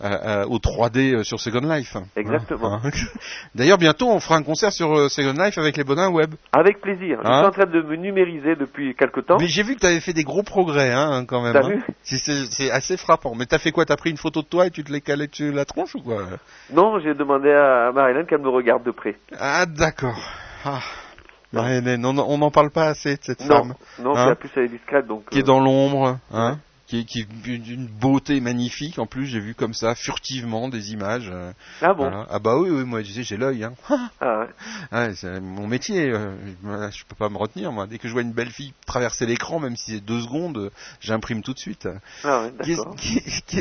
euh, euh, au 3D euh, sur Second Life. Exactement. D'ailleurs, bientôt on fera un concert sur euh, Second Life avec les bonins web. Avec plaisir. Je suis en train de me numériser depuis quelque temps. Mais j'ai vu que tu avais fait des gros progrès, hein, quand même. T'as vu c'est assez frappant. Mais t'as fait quoi? T'as pris une photo de toi et tu te l'es calé dessus la tronche ou quoi Non, j'ai demandé à Marilyn qu'elle me regarde de près. Ah d'accord. Ah. Marie-Hélène, on n'en parle pas assez de cette Non, femme non, Hein? c'est la plus elle est discrète, donc. qui est euh, dans l'ombre, hein, qui est, qui est d'une beauté magnifique. En plus, j'ai vu comme ça, furtivement, des images. euh, Ah bon voilà. Ah bah oui, oui, moi, je disais, j'ai l'œil. Hein. Ah ouais. Ouais, c'est mon métier. euh, je, peux pas me retenir, moi. Dès que je vois une belle fille traverser l'écran, même si c'est deux secondes, j'imprime tout de suite. Ah ouais, d'accord.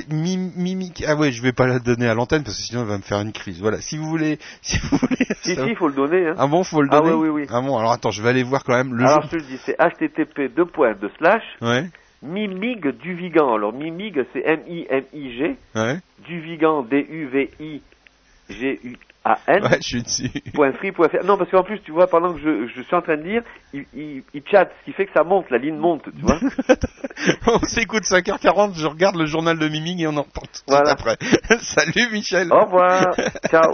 Mimique? Ah ouais, je vais pas la donner à l'antenne parce que sinon elle va me faire une crise. Voilà. Si vous voulez, si vous voulez. Si, ça- si, il faut le donner. Hein. Ah bon, faut le Ah donner. ouais, oui, oui. Ah bon, alors attends, je vais aller voir quand même le Alors je te le dis, c'est http deux points de slash Ouais, mimig du Vigan. Alors mimig c'est M-I-M-I-G, ouais, du Vigan D-U-V-I-G-U-A-N. ouais, je suis dessus. Point free, point. Non, parce qu'en plus, tu vois, pendant que je, je suis en train de lire, il, il, il chatte, ce qui fait que ça monte, la ligne monte, tu vois. on s'écoute 5h40, je regarde le journal de Miming et on en reparle tout Voilà. après. Salut Michel. Au revoir. Ciao.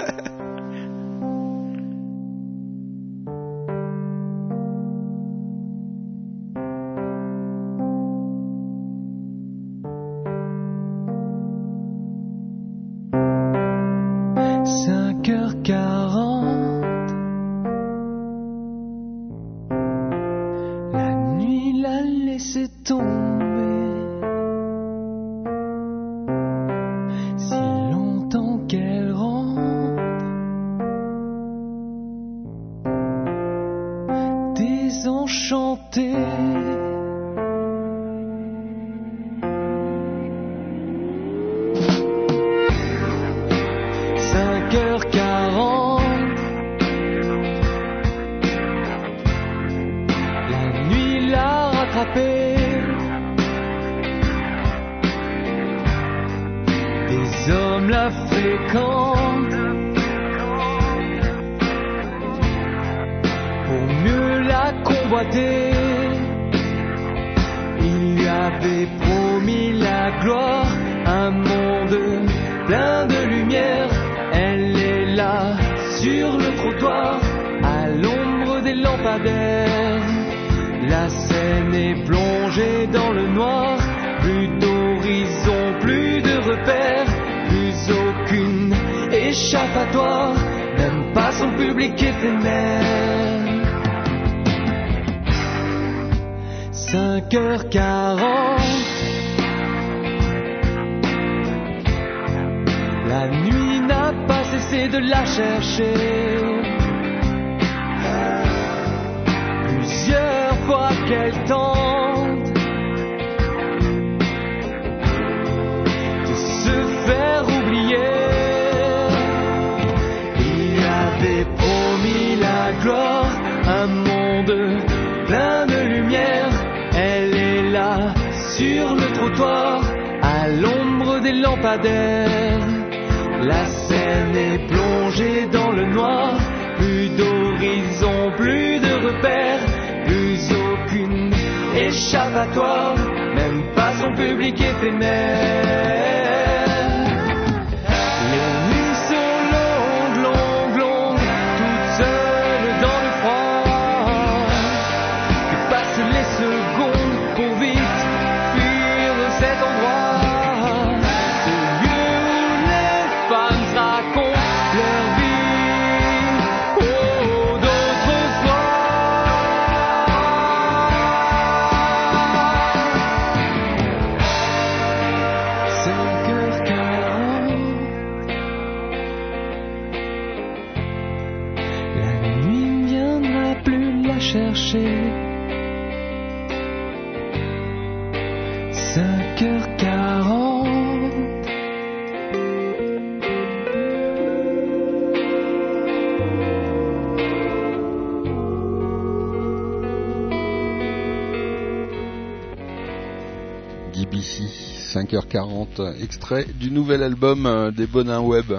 5h40, extrait du nouvel album euh, des Bonins Web.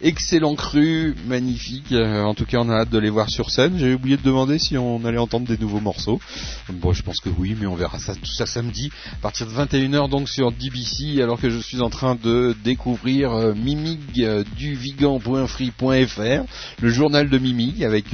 Excellent cru, magnifique. euh, en tout cas, on a hâte de les voir sur scène. J'ai oublié de demander si on allait entendre des nouveaux morceaux. Bon, je pense que oui, mais on verra ça tout ça samedi à partir de 21h donc sur DBC. Alors que je suis en train de découvrir euh, Mimig le journal de Mimig avec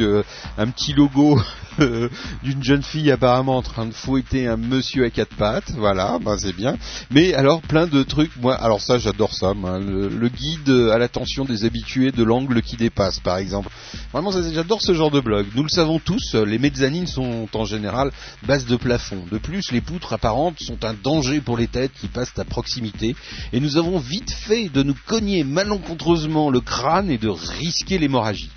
un petit logo d'une jeune fille apparemment en train de fouetter un monsieur à quatre pattes, voilà, bah c'est bien. Mais alors plein de trucs, moi, alors ça j'adore ça, le, guide à l'attention des habitués de l'angle qui dépasse, par exemple. Vraiment, j'adore ce genre de blog. Nous le savons tous, les mezzanines sont en général bases de plafond. De plus, les poutres apparentes sont un danger pour les têtes qui passent à proximité. Et nous avons vite fait de nous cogner malencontreusement le crâne et de risquer l'hémorragie.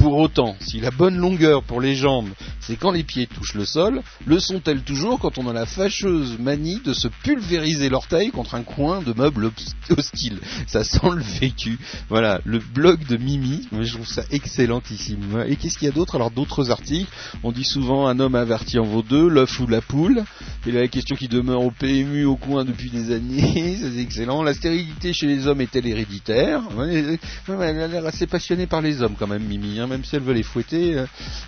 Pour autant, si la bonne longueur pour les jambes, c'est quand les pieds touchent le sol, le sont-elles toujours quand on a la fâcheuse manie de se pulvériser l'orteil contre un coin de meuble hostile Ça sent le vécu. Voilà, le blog de Mimi, je trouve ça excellentissime. Et qu'est-ce qu'il y a d'autre? Alors d'autres articles, on dit souvent un homme averti en vaut deux, l'œuf ou la poule. Et la question qui demeure au PMU au coin depuis des années, c'est excellent. La stérilité chez les hommes est-elle héréditaire ouais, elle a l'air assez passionnée par les hommes quand même, Mimi, hein, même si elle veut les fouetter. euh,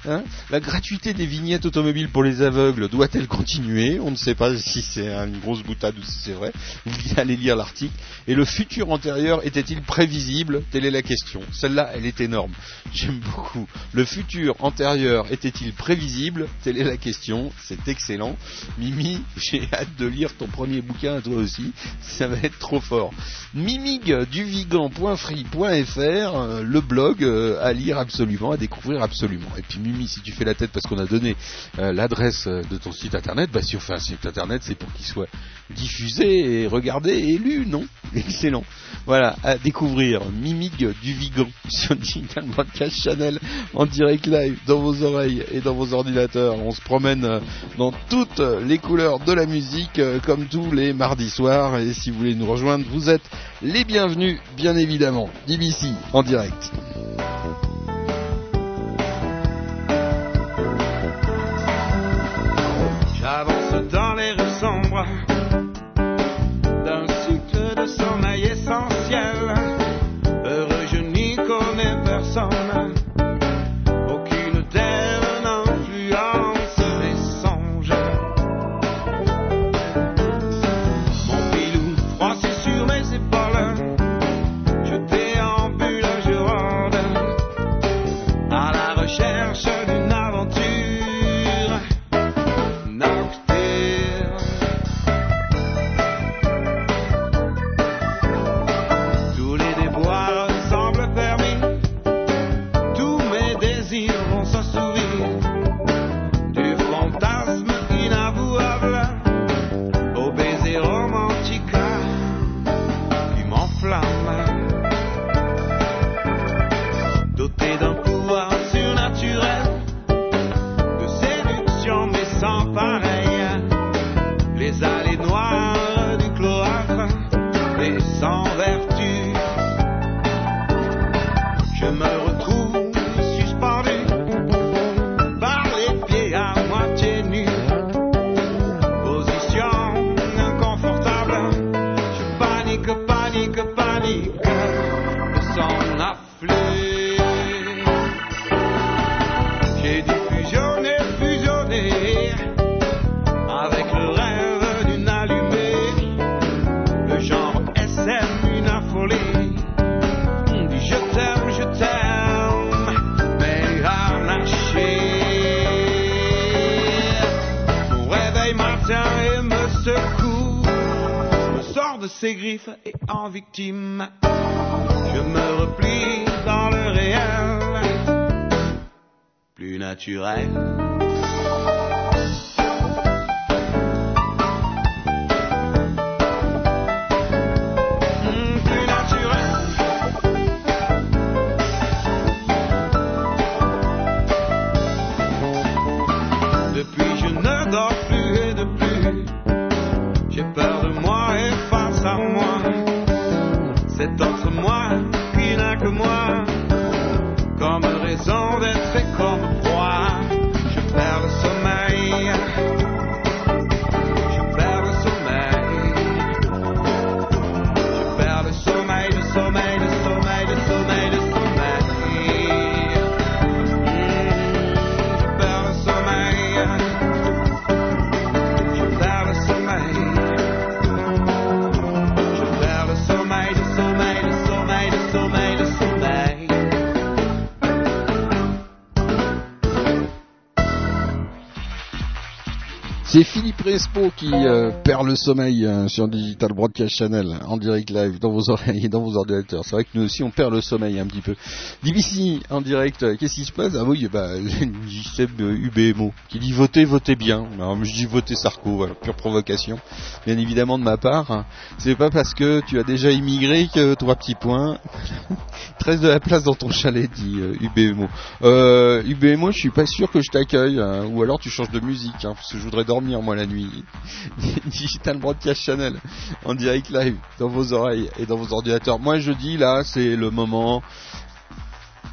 hein. La gratuité des vignettes automobiles pour les aveugles doit-elle continuer? On ne sait pas si c'est une grosse boutade ou si c'est vrai. Vous allez lire l'article. Et le futur antérieur était-il prévisible? Telle est la question. Celle-là, elle est énorme. J'aime beaucoup. Le futur antérieur était-il prévisible? Telle est la question. C'est excellent. Mimi, j'ai hâte de lire ton premier bouquin, toi aussi. Ça va être trop fort. mimigduvigan.free.fr, euh, le blog euh, à lire absolument, à découvrir absolument. Et puis Mimi, si tu fais la tête parce qu'on a donné euh, l'adresse de ton site internet, bah si on fait un site internet, c'est pour qu'il soit diffusé et regardé et lu, non? Excellent. Voilà, à découvrir Mimig du Vigan sur Digital Broadcast Channel en direct live dans vos oreilles et dans vos ordinateurs. On se promène dans toutes les couleurs de la musique euh, comme tous les mardis soirs et si vous voulez nous rejoindre, vous êtes les bienvenus bien évidemment. DBC en direct. J'avance dans les rues sombres d'un cycle de sommeil ses griffes et en victime. Je me replie dans le réel plus naturel. Qui euh, perd le sommeil euh, sur Digital Broadcast Channel en direct live dans vos oreilles et dans vos ordinateurs. C'est vrai que nous aussi on perd le sommeil un petit peu. DBC en direct, euh, qu'est-ce qui se passe? Ah oui, bah JCEB UBMO qui dit votez, votez bien. Alors, je dis votez Sarko, pure provocation. Bien évidemment de ma part. C'est pas parce que tu as déjà immigré que trois petits points. 13 de la place dans ton chalet, dit UBMO. Euh, UBMO, je suis pas sûr que je t'accueille, hein, ou alors tu changes de musique, hein, parce que je voudrais dormir moi la nuit. Digital Broadcast Channel, en direct live, dans vos oreilles et dans vos ordinateurs. Moi je dis là, c'est le moment.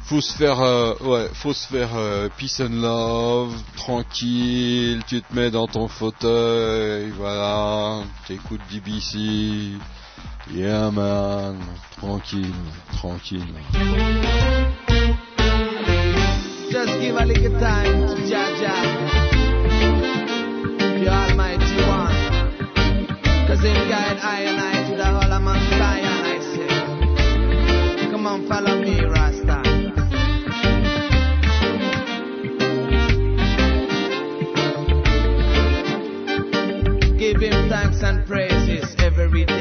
Faut se faire, euh, ouais, faut se faire euh, peace and love, tranquille. Tu te mets dans ton fauteuil, voilà. T'écoutes DBC. Yeah man, tranquille, tranquille. Just give a little time to Jaja, One. Guide I and I to the whole of Mount Zion, I say. Come on, follow me, Rasta. Give him thanks and praises every day.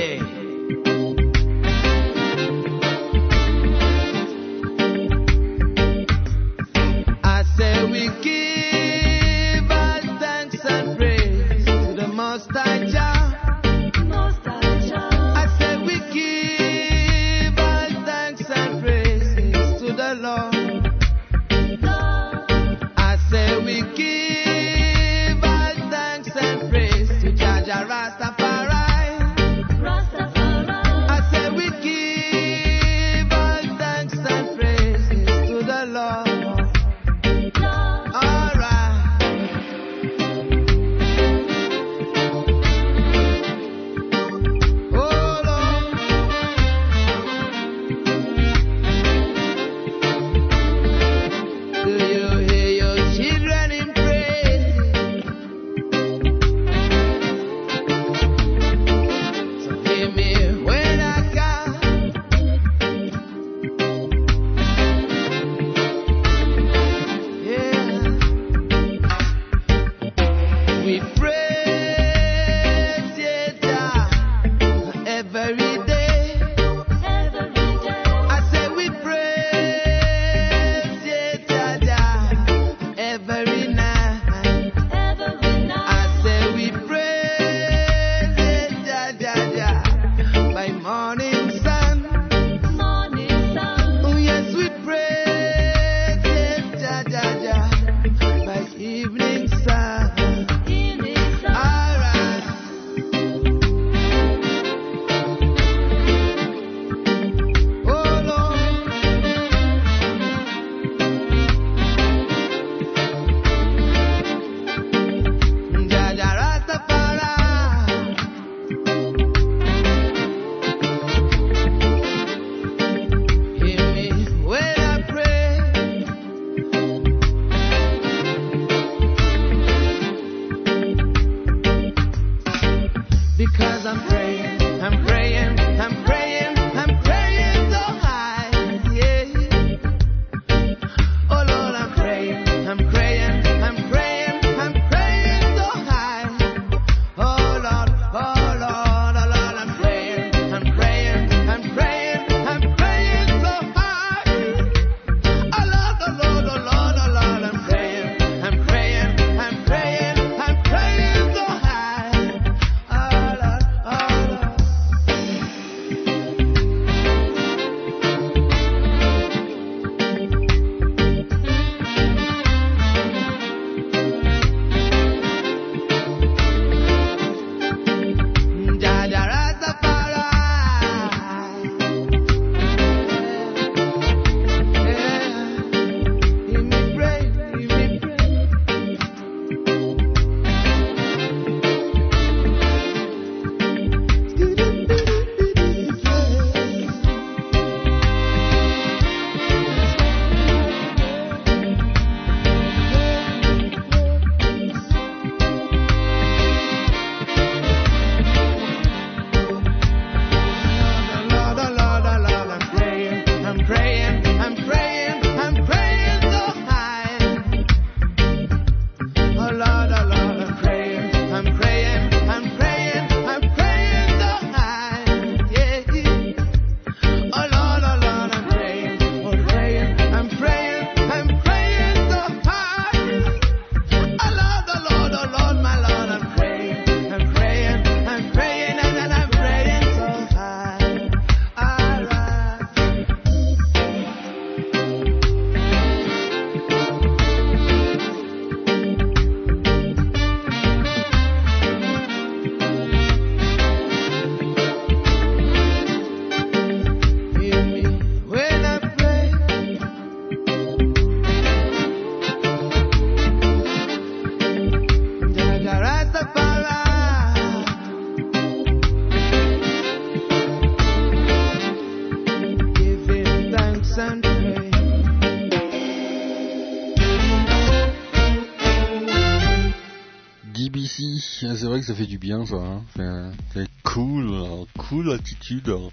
Ça fait du bien, ça. Hein. C'est- cool, hein. cool attitude. hein.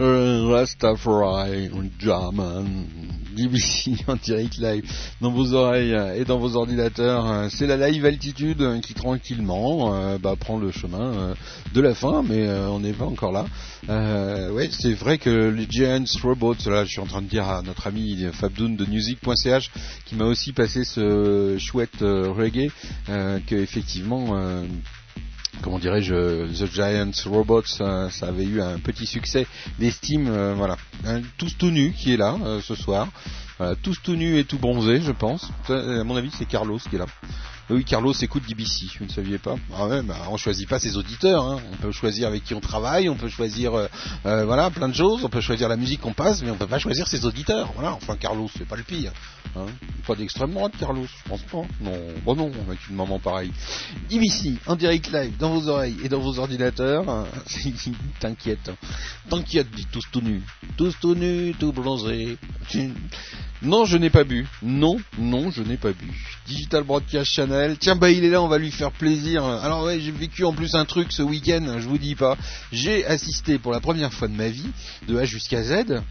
Euh, Rastafari, German, DBC en direct live dans vos oreilles euh, et dans vos ordinateurs. Euh, C'est la live altitude qui tranquillement bah, prend le chemin de la fin, mais on n'est pas encore là. Ouais, c'est vrai que les Giants Robots, là, je suis en train de dire à notre ami Fabdoun de music.ch qui m'a aussi passé ce chouette reggae, que effectivement. Comment dirais-je, The Giants Robots, euh, ça avait eu un petit succès d'estime, euh, voilà. Tous tout nu qui est là euh, ce soir, tous tout et tout bronzé, je pense. À mon avis, c'est Carlos qui est là. Oui, Carlos écoute DBC, vous ne saviez pas? Ah ouais, bah, on choisit pas ses auditeurs, hein. on peut choisir avec qui on travaille, on peut choisir, euh, euh, voilà, plein de choses, on peut choisir la musique qu'on passe, mais on peut pas choisir ses auditeurs, voilà. Enfin, Carlos, c'est pas le pire, hein. Pas d'extrême droite, Carlos, je pense pas. Non, bon non, avec une maman pareille. DBC, en direct live, dans vos oreilles et dans vos ordinateurs, hein. t'inquiète, t'inquiète, dit tous tout nus, tous tout nus, tout bronzé. Non, je n'ai pas bu. Non, non, je n'ai pas bu. Digital Broadcast Channel. Tiens, bah il est là, on va lui faire plaisir. Alors ouais, j'ai vécu en plus un truc ce week-end, je vous dis pas. J'ai assisté pour la première fois de ma vie, de A jusqu'à Z,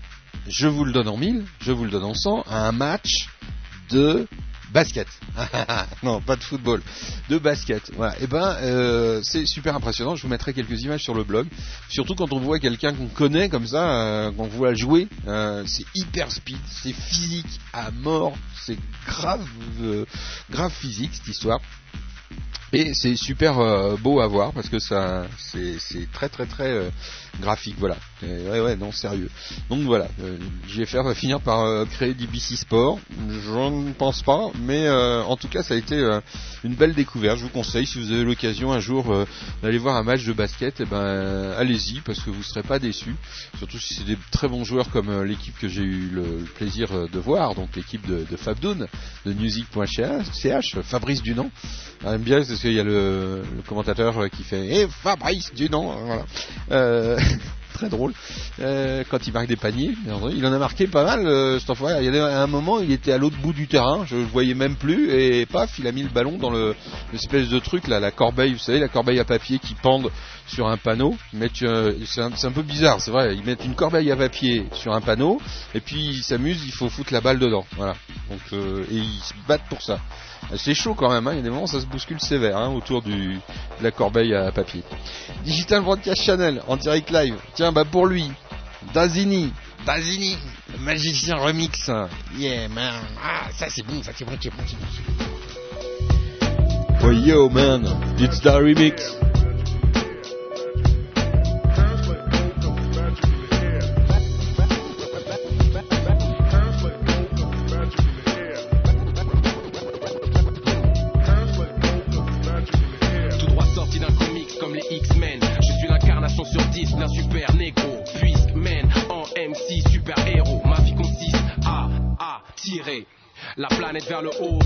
je vous le donne en mille, je vous le donne en cent, à un match de basket. non, pas de football, de basket. Et ben, euh, c'est super impressionnant. Je vous mettrai quelques images sur le blog. Surtout quand on voit quelqu'un qu'on connaît comme ça, euh, qu'on voit jouer, euh, c'est hyper speed, c'est physique à mort, c'est grave, euh, grave physique cette histoire. Et c'est super euh, beau à voir parce que ça, c'est très très très euh, graphique, voilà. Ouais ouais, non sérieux. Donc voilà, euh, JFR va finir par euh, créer DBC Sport. Je ne pense pas, mais en tout cas ça a été une belle découverte. Je vous conseille si vous avez l'occasion un jour d'aller voir un match de basket, et ben allez-y parce que vous serez pas déçus. Surtout si c'est des très bons joueurs comme l'équipe que j'ai eu le, plaisir de voir, donc l'équipe de, de Fabdoun de music.ch, Fabrice Dunant. J'aime bien parce qu'il y a le, commentateur euh, qui fait Eh Fabrice Dunant voilà. Euh, très drôle. Euh, quand il marque des paniers il en a marqué pas mal euh, enfoiré. il y a un moment il était à l'autre bout du terrain je le voyais même plus et paf il a mis le ballon dans le l'espèce de truc là la corbeille vous savez la corbeille à papier qui pendent sur un panneau. Euh, c'est un, un peu bizarre c'est vrai. Ils mettent une corbeille à papier sur un panneau et puis ils s'amusent il faut foutre la balle dedans. Voilà. Donc euh, et ils se battent pour ça c'est chaud quand même, hein. il y a des moments où ça se bouscule sévère hein, autour du, de la corbeille à papier. Digital Broadcast Channel en direct live. Tiens, bah pour lui, Dazini, Dazini, le magicien remix. Yeah man, ah ça c'est bon, ça c'est bon, c'est bon, c'est bon. Oh yo man, it's the remix. Vers le haut,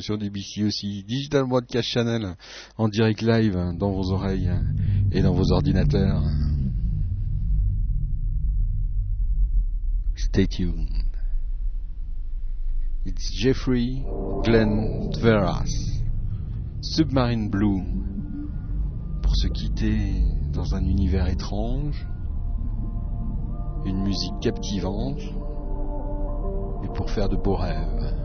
sur DBC aussi. Digital Broadcast Channel en direct live hein, dans vos oreilles hein, et dans vos ordinateurs. Hein. Stay tuned. It's Jeffrey Glenn Tveras, Submarine Blue, pour se quitter dans un univers étrange, une musique captivante et pour faire de beaux rêves.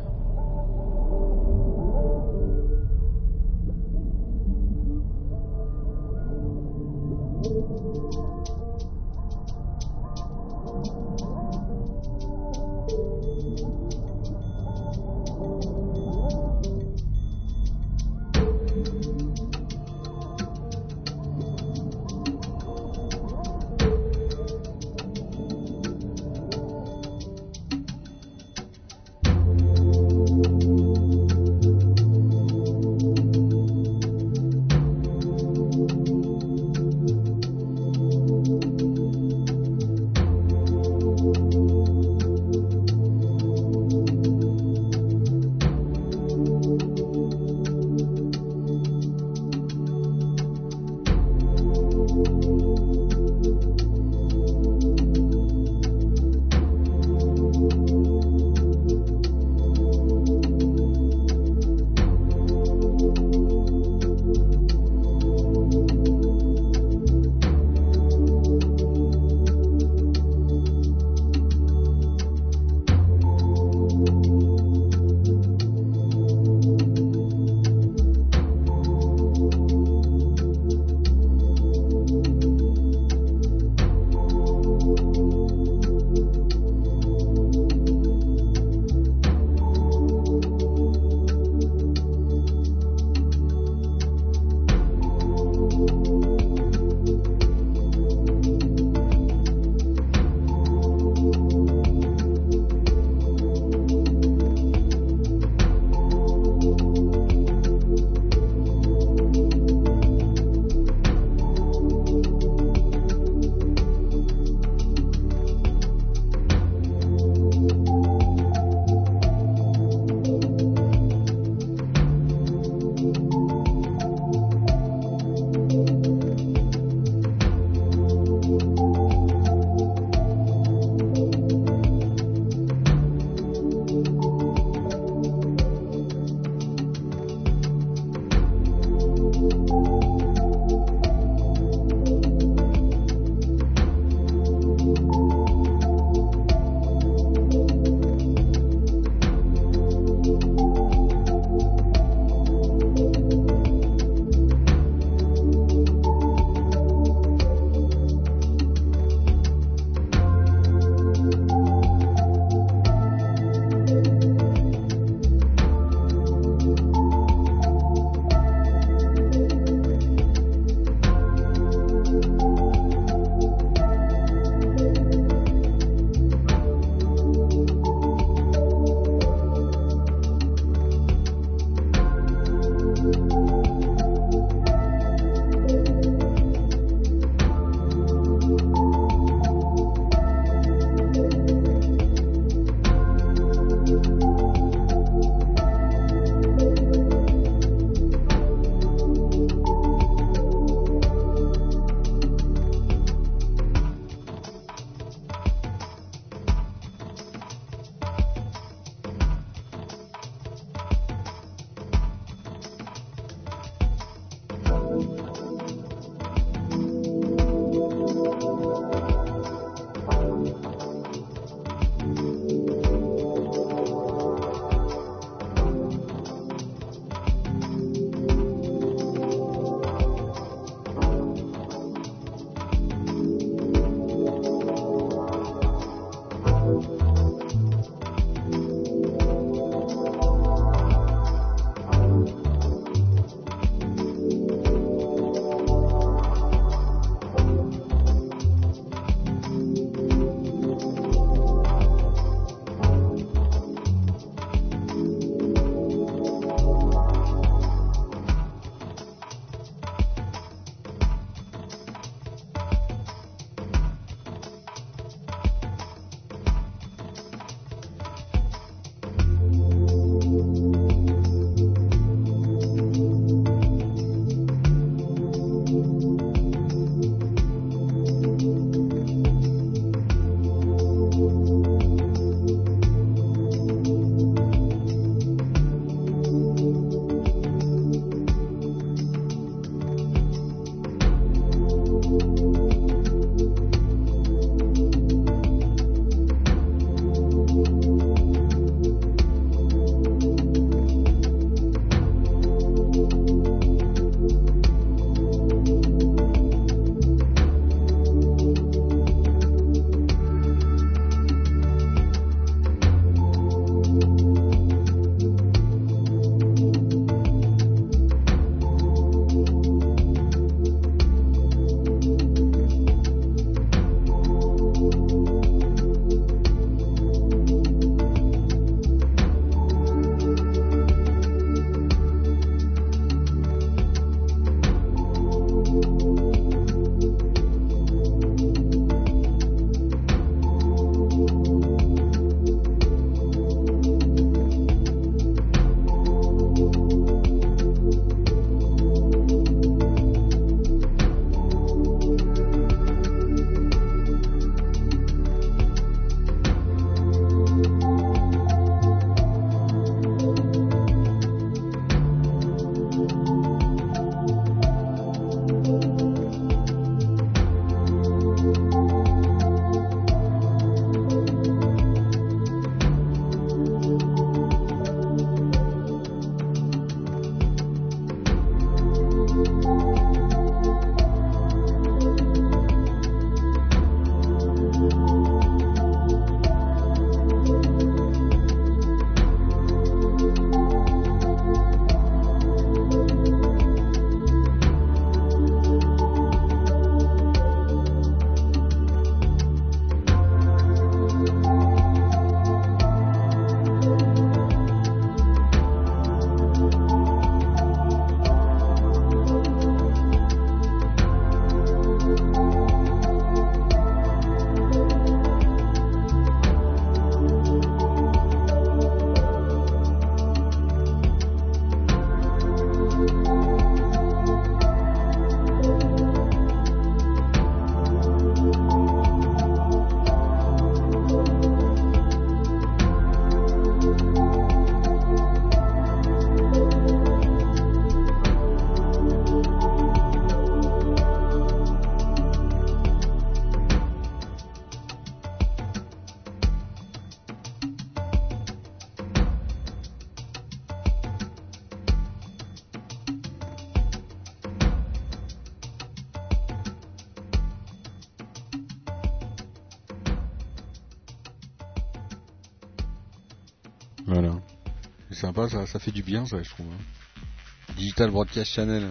Ça, fait du bien, ça, je trouve. hein. Digital Broadcast Channel.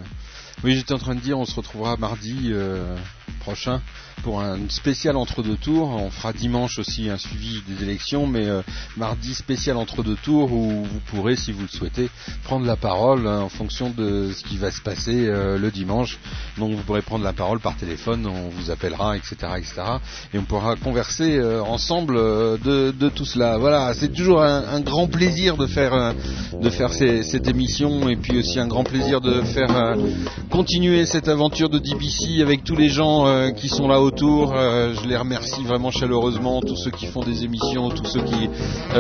Oui, j'étais en train de dire, on se retrouvera mardi euh, prochain pour un spécial entre-deux tours. On fera dimanche aussi un suivi des élections, mais euh, mardi spécial entre-deux tours où vous pourrez, si vous le souhaitez, prendre la parole hein, en fonction de ce qui va se passer euh, le dimanche. Donc vous pourrez prendre la parole par téléphone, on vous appellera, etc., etc. Et on pourra converser euh, ensemble euh, de, tout cela. Voilà, c'est toujours un, grand plaisir de faire euh, de faire cette émission et puis aussi un grand plaisir de faire continuer cette aventure de DBC avec tous les gens qui sont là autour. Je les remercie vraiment chaleureusement, tous ceux qui font des émissions, tous ceux qui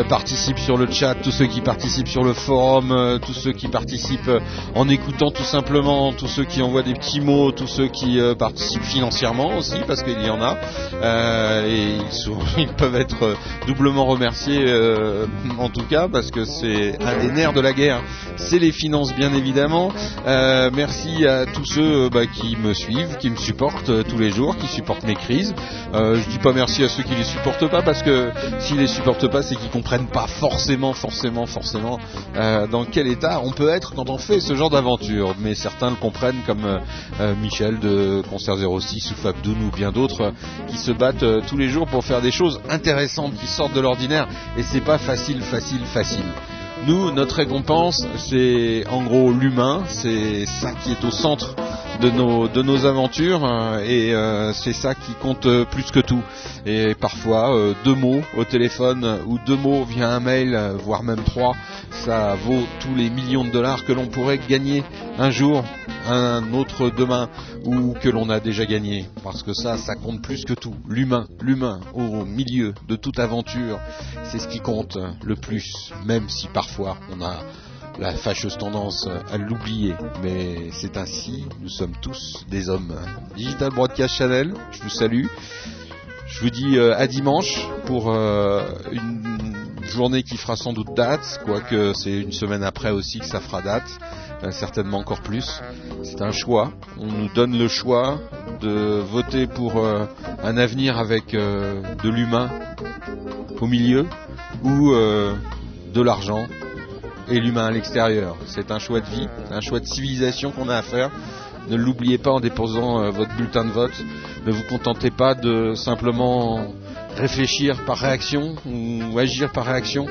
participent sur le chat, tous ceux qui participent sur le forum, tous ceux qui participent en écoutant tout simplement, tous ceux qui envoient des petits mots, tous ceux qui euh, participent financièrement aussi, parce qu'il y en a. Euh, et ils, peuvent être euh, doublement remerciés en tout cas, parce que c'est un des nerfs de la guerre, c'est les finances bien évidemment. Merci à tous ceux bah, qui me suivent, qui me supportent tous les jours, qui supportent mes crises. Je dis pas merci à ceux qui les supportent pas parce que s'ils les supportent pas, c'est qu'ils comprennent pas forcément, forcément, forcément dans quel état on peut être quand on fait ce genre d'aventure. Mais certains le comprennent, comme Michel de Concert 06 ou Fabdoun ou bien d'autres euh, qui se battent euh, tous les jours pour faire des choses intéressantes qui sortent de l'ordinaire. Et c'est pas facile, facile, facile. Nous, notre récompense, c'est en gros l'humain, c'est ça qui est au centre de nos, de nos aventures, euh, et euh, c'est ça qui compte euh, plus que tout. Et parfois, deux mots au téléphone ou deux mots via un mail, voire même trois, ça vaut tous les millions de dollars que l'on pourrait gagner un jour, un autre demain, ou que l'on a déjà gagné. Parce que ça, ça compte plus que tout. L'humain, l'humain au milieu de toute aventure, c'est ce qui compte le plus, même si parfois on a la fâcheuse tendance à l'oublier. Mais c'est ainsi, nous sommes tous des hommes. Digital Broadcast Channel, je vous salue. Je vous dis euh, à dimanche pour euh, une journée qui fera sans doute date, quoique c'est une semaine après aussi que ça fera date, euh, certainement encore plus. C'est un choix. On nous donne le choix de voter pour un avenir avec de l'humain au milieu ou de l'argent et l'humain à l'extérieur. C'est un choix de vie, un choix de civilisation qu'on a à faire. Ne l'oubliez pas en déposant euh, votre bulletin de vote. Ne vous contentez pas de simplement réfléchir par réaction ou agir par réaction.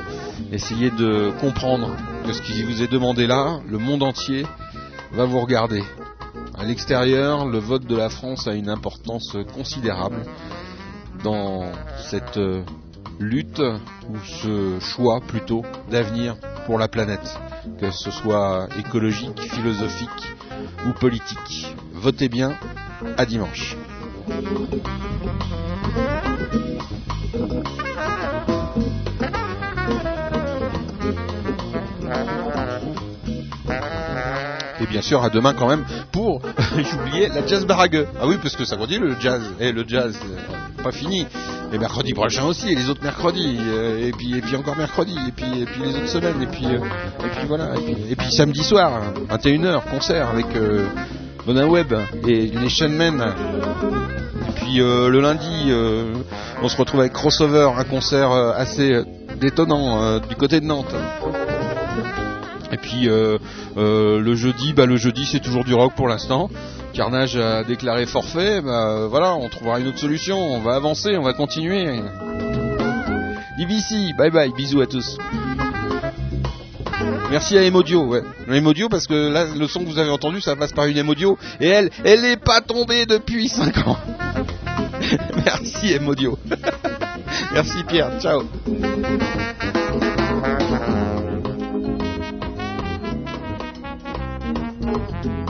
Essayez de comprendre que ce qui vous est demandé là, le monde entier va vous regarder. À l'extérieur, le vote de la France a une importance considérable dans cette euh, lutte ou ce choix plutôt d'avenir pour la planète, que ce soit écologique, philosophique ou politique. Votez bien, à dimanche. Et bien sûr à demain quand même pour, j'oubliais, la jazz barague. Ah oui, parce que ça continue le jazz. Et le jazz, euh, pas fini. Et mercredi prochain aussi, et les autres mercredis, euh, et puis et puis encore mercredi, et puis et puis les autres semaines, et puis euh, et puis voilà, et puis, samedi soir, 21h, concert avec euh, Bonin Web et Nation Man. Et puis le lundi, on se retrouve avec Crossover, un concert assez détonnant du côté de Nantes. Puis euh, euh, le jeudi, bah le jeudi c'est toujours du rock pour l'instant. Carnage a déclaré forfait, bah voilà, on trouvera une autre solution, on va avancer, on va continuer. DBC, bye bye, bisous à tous. Merci à Emodio, ouais. Emodio parce que là le son que vous avez entendu ça passe par une Emodio et elle, elle n'est pas tombée depuis 5 ans. Merci Emodio. Merci Pierre, ciao. Thank you.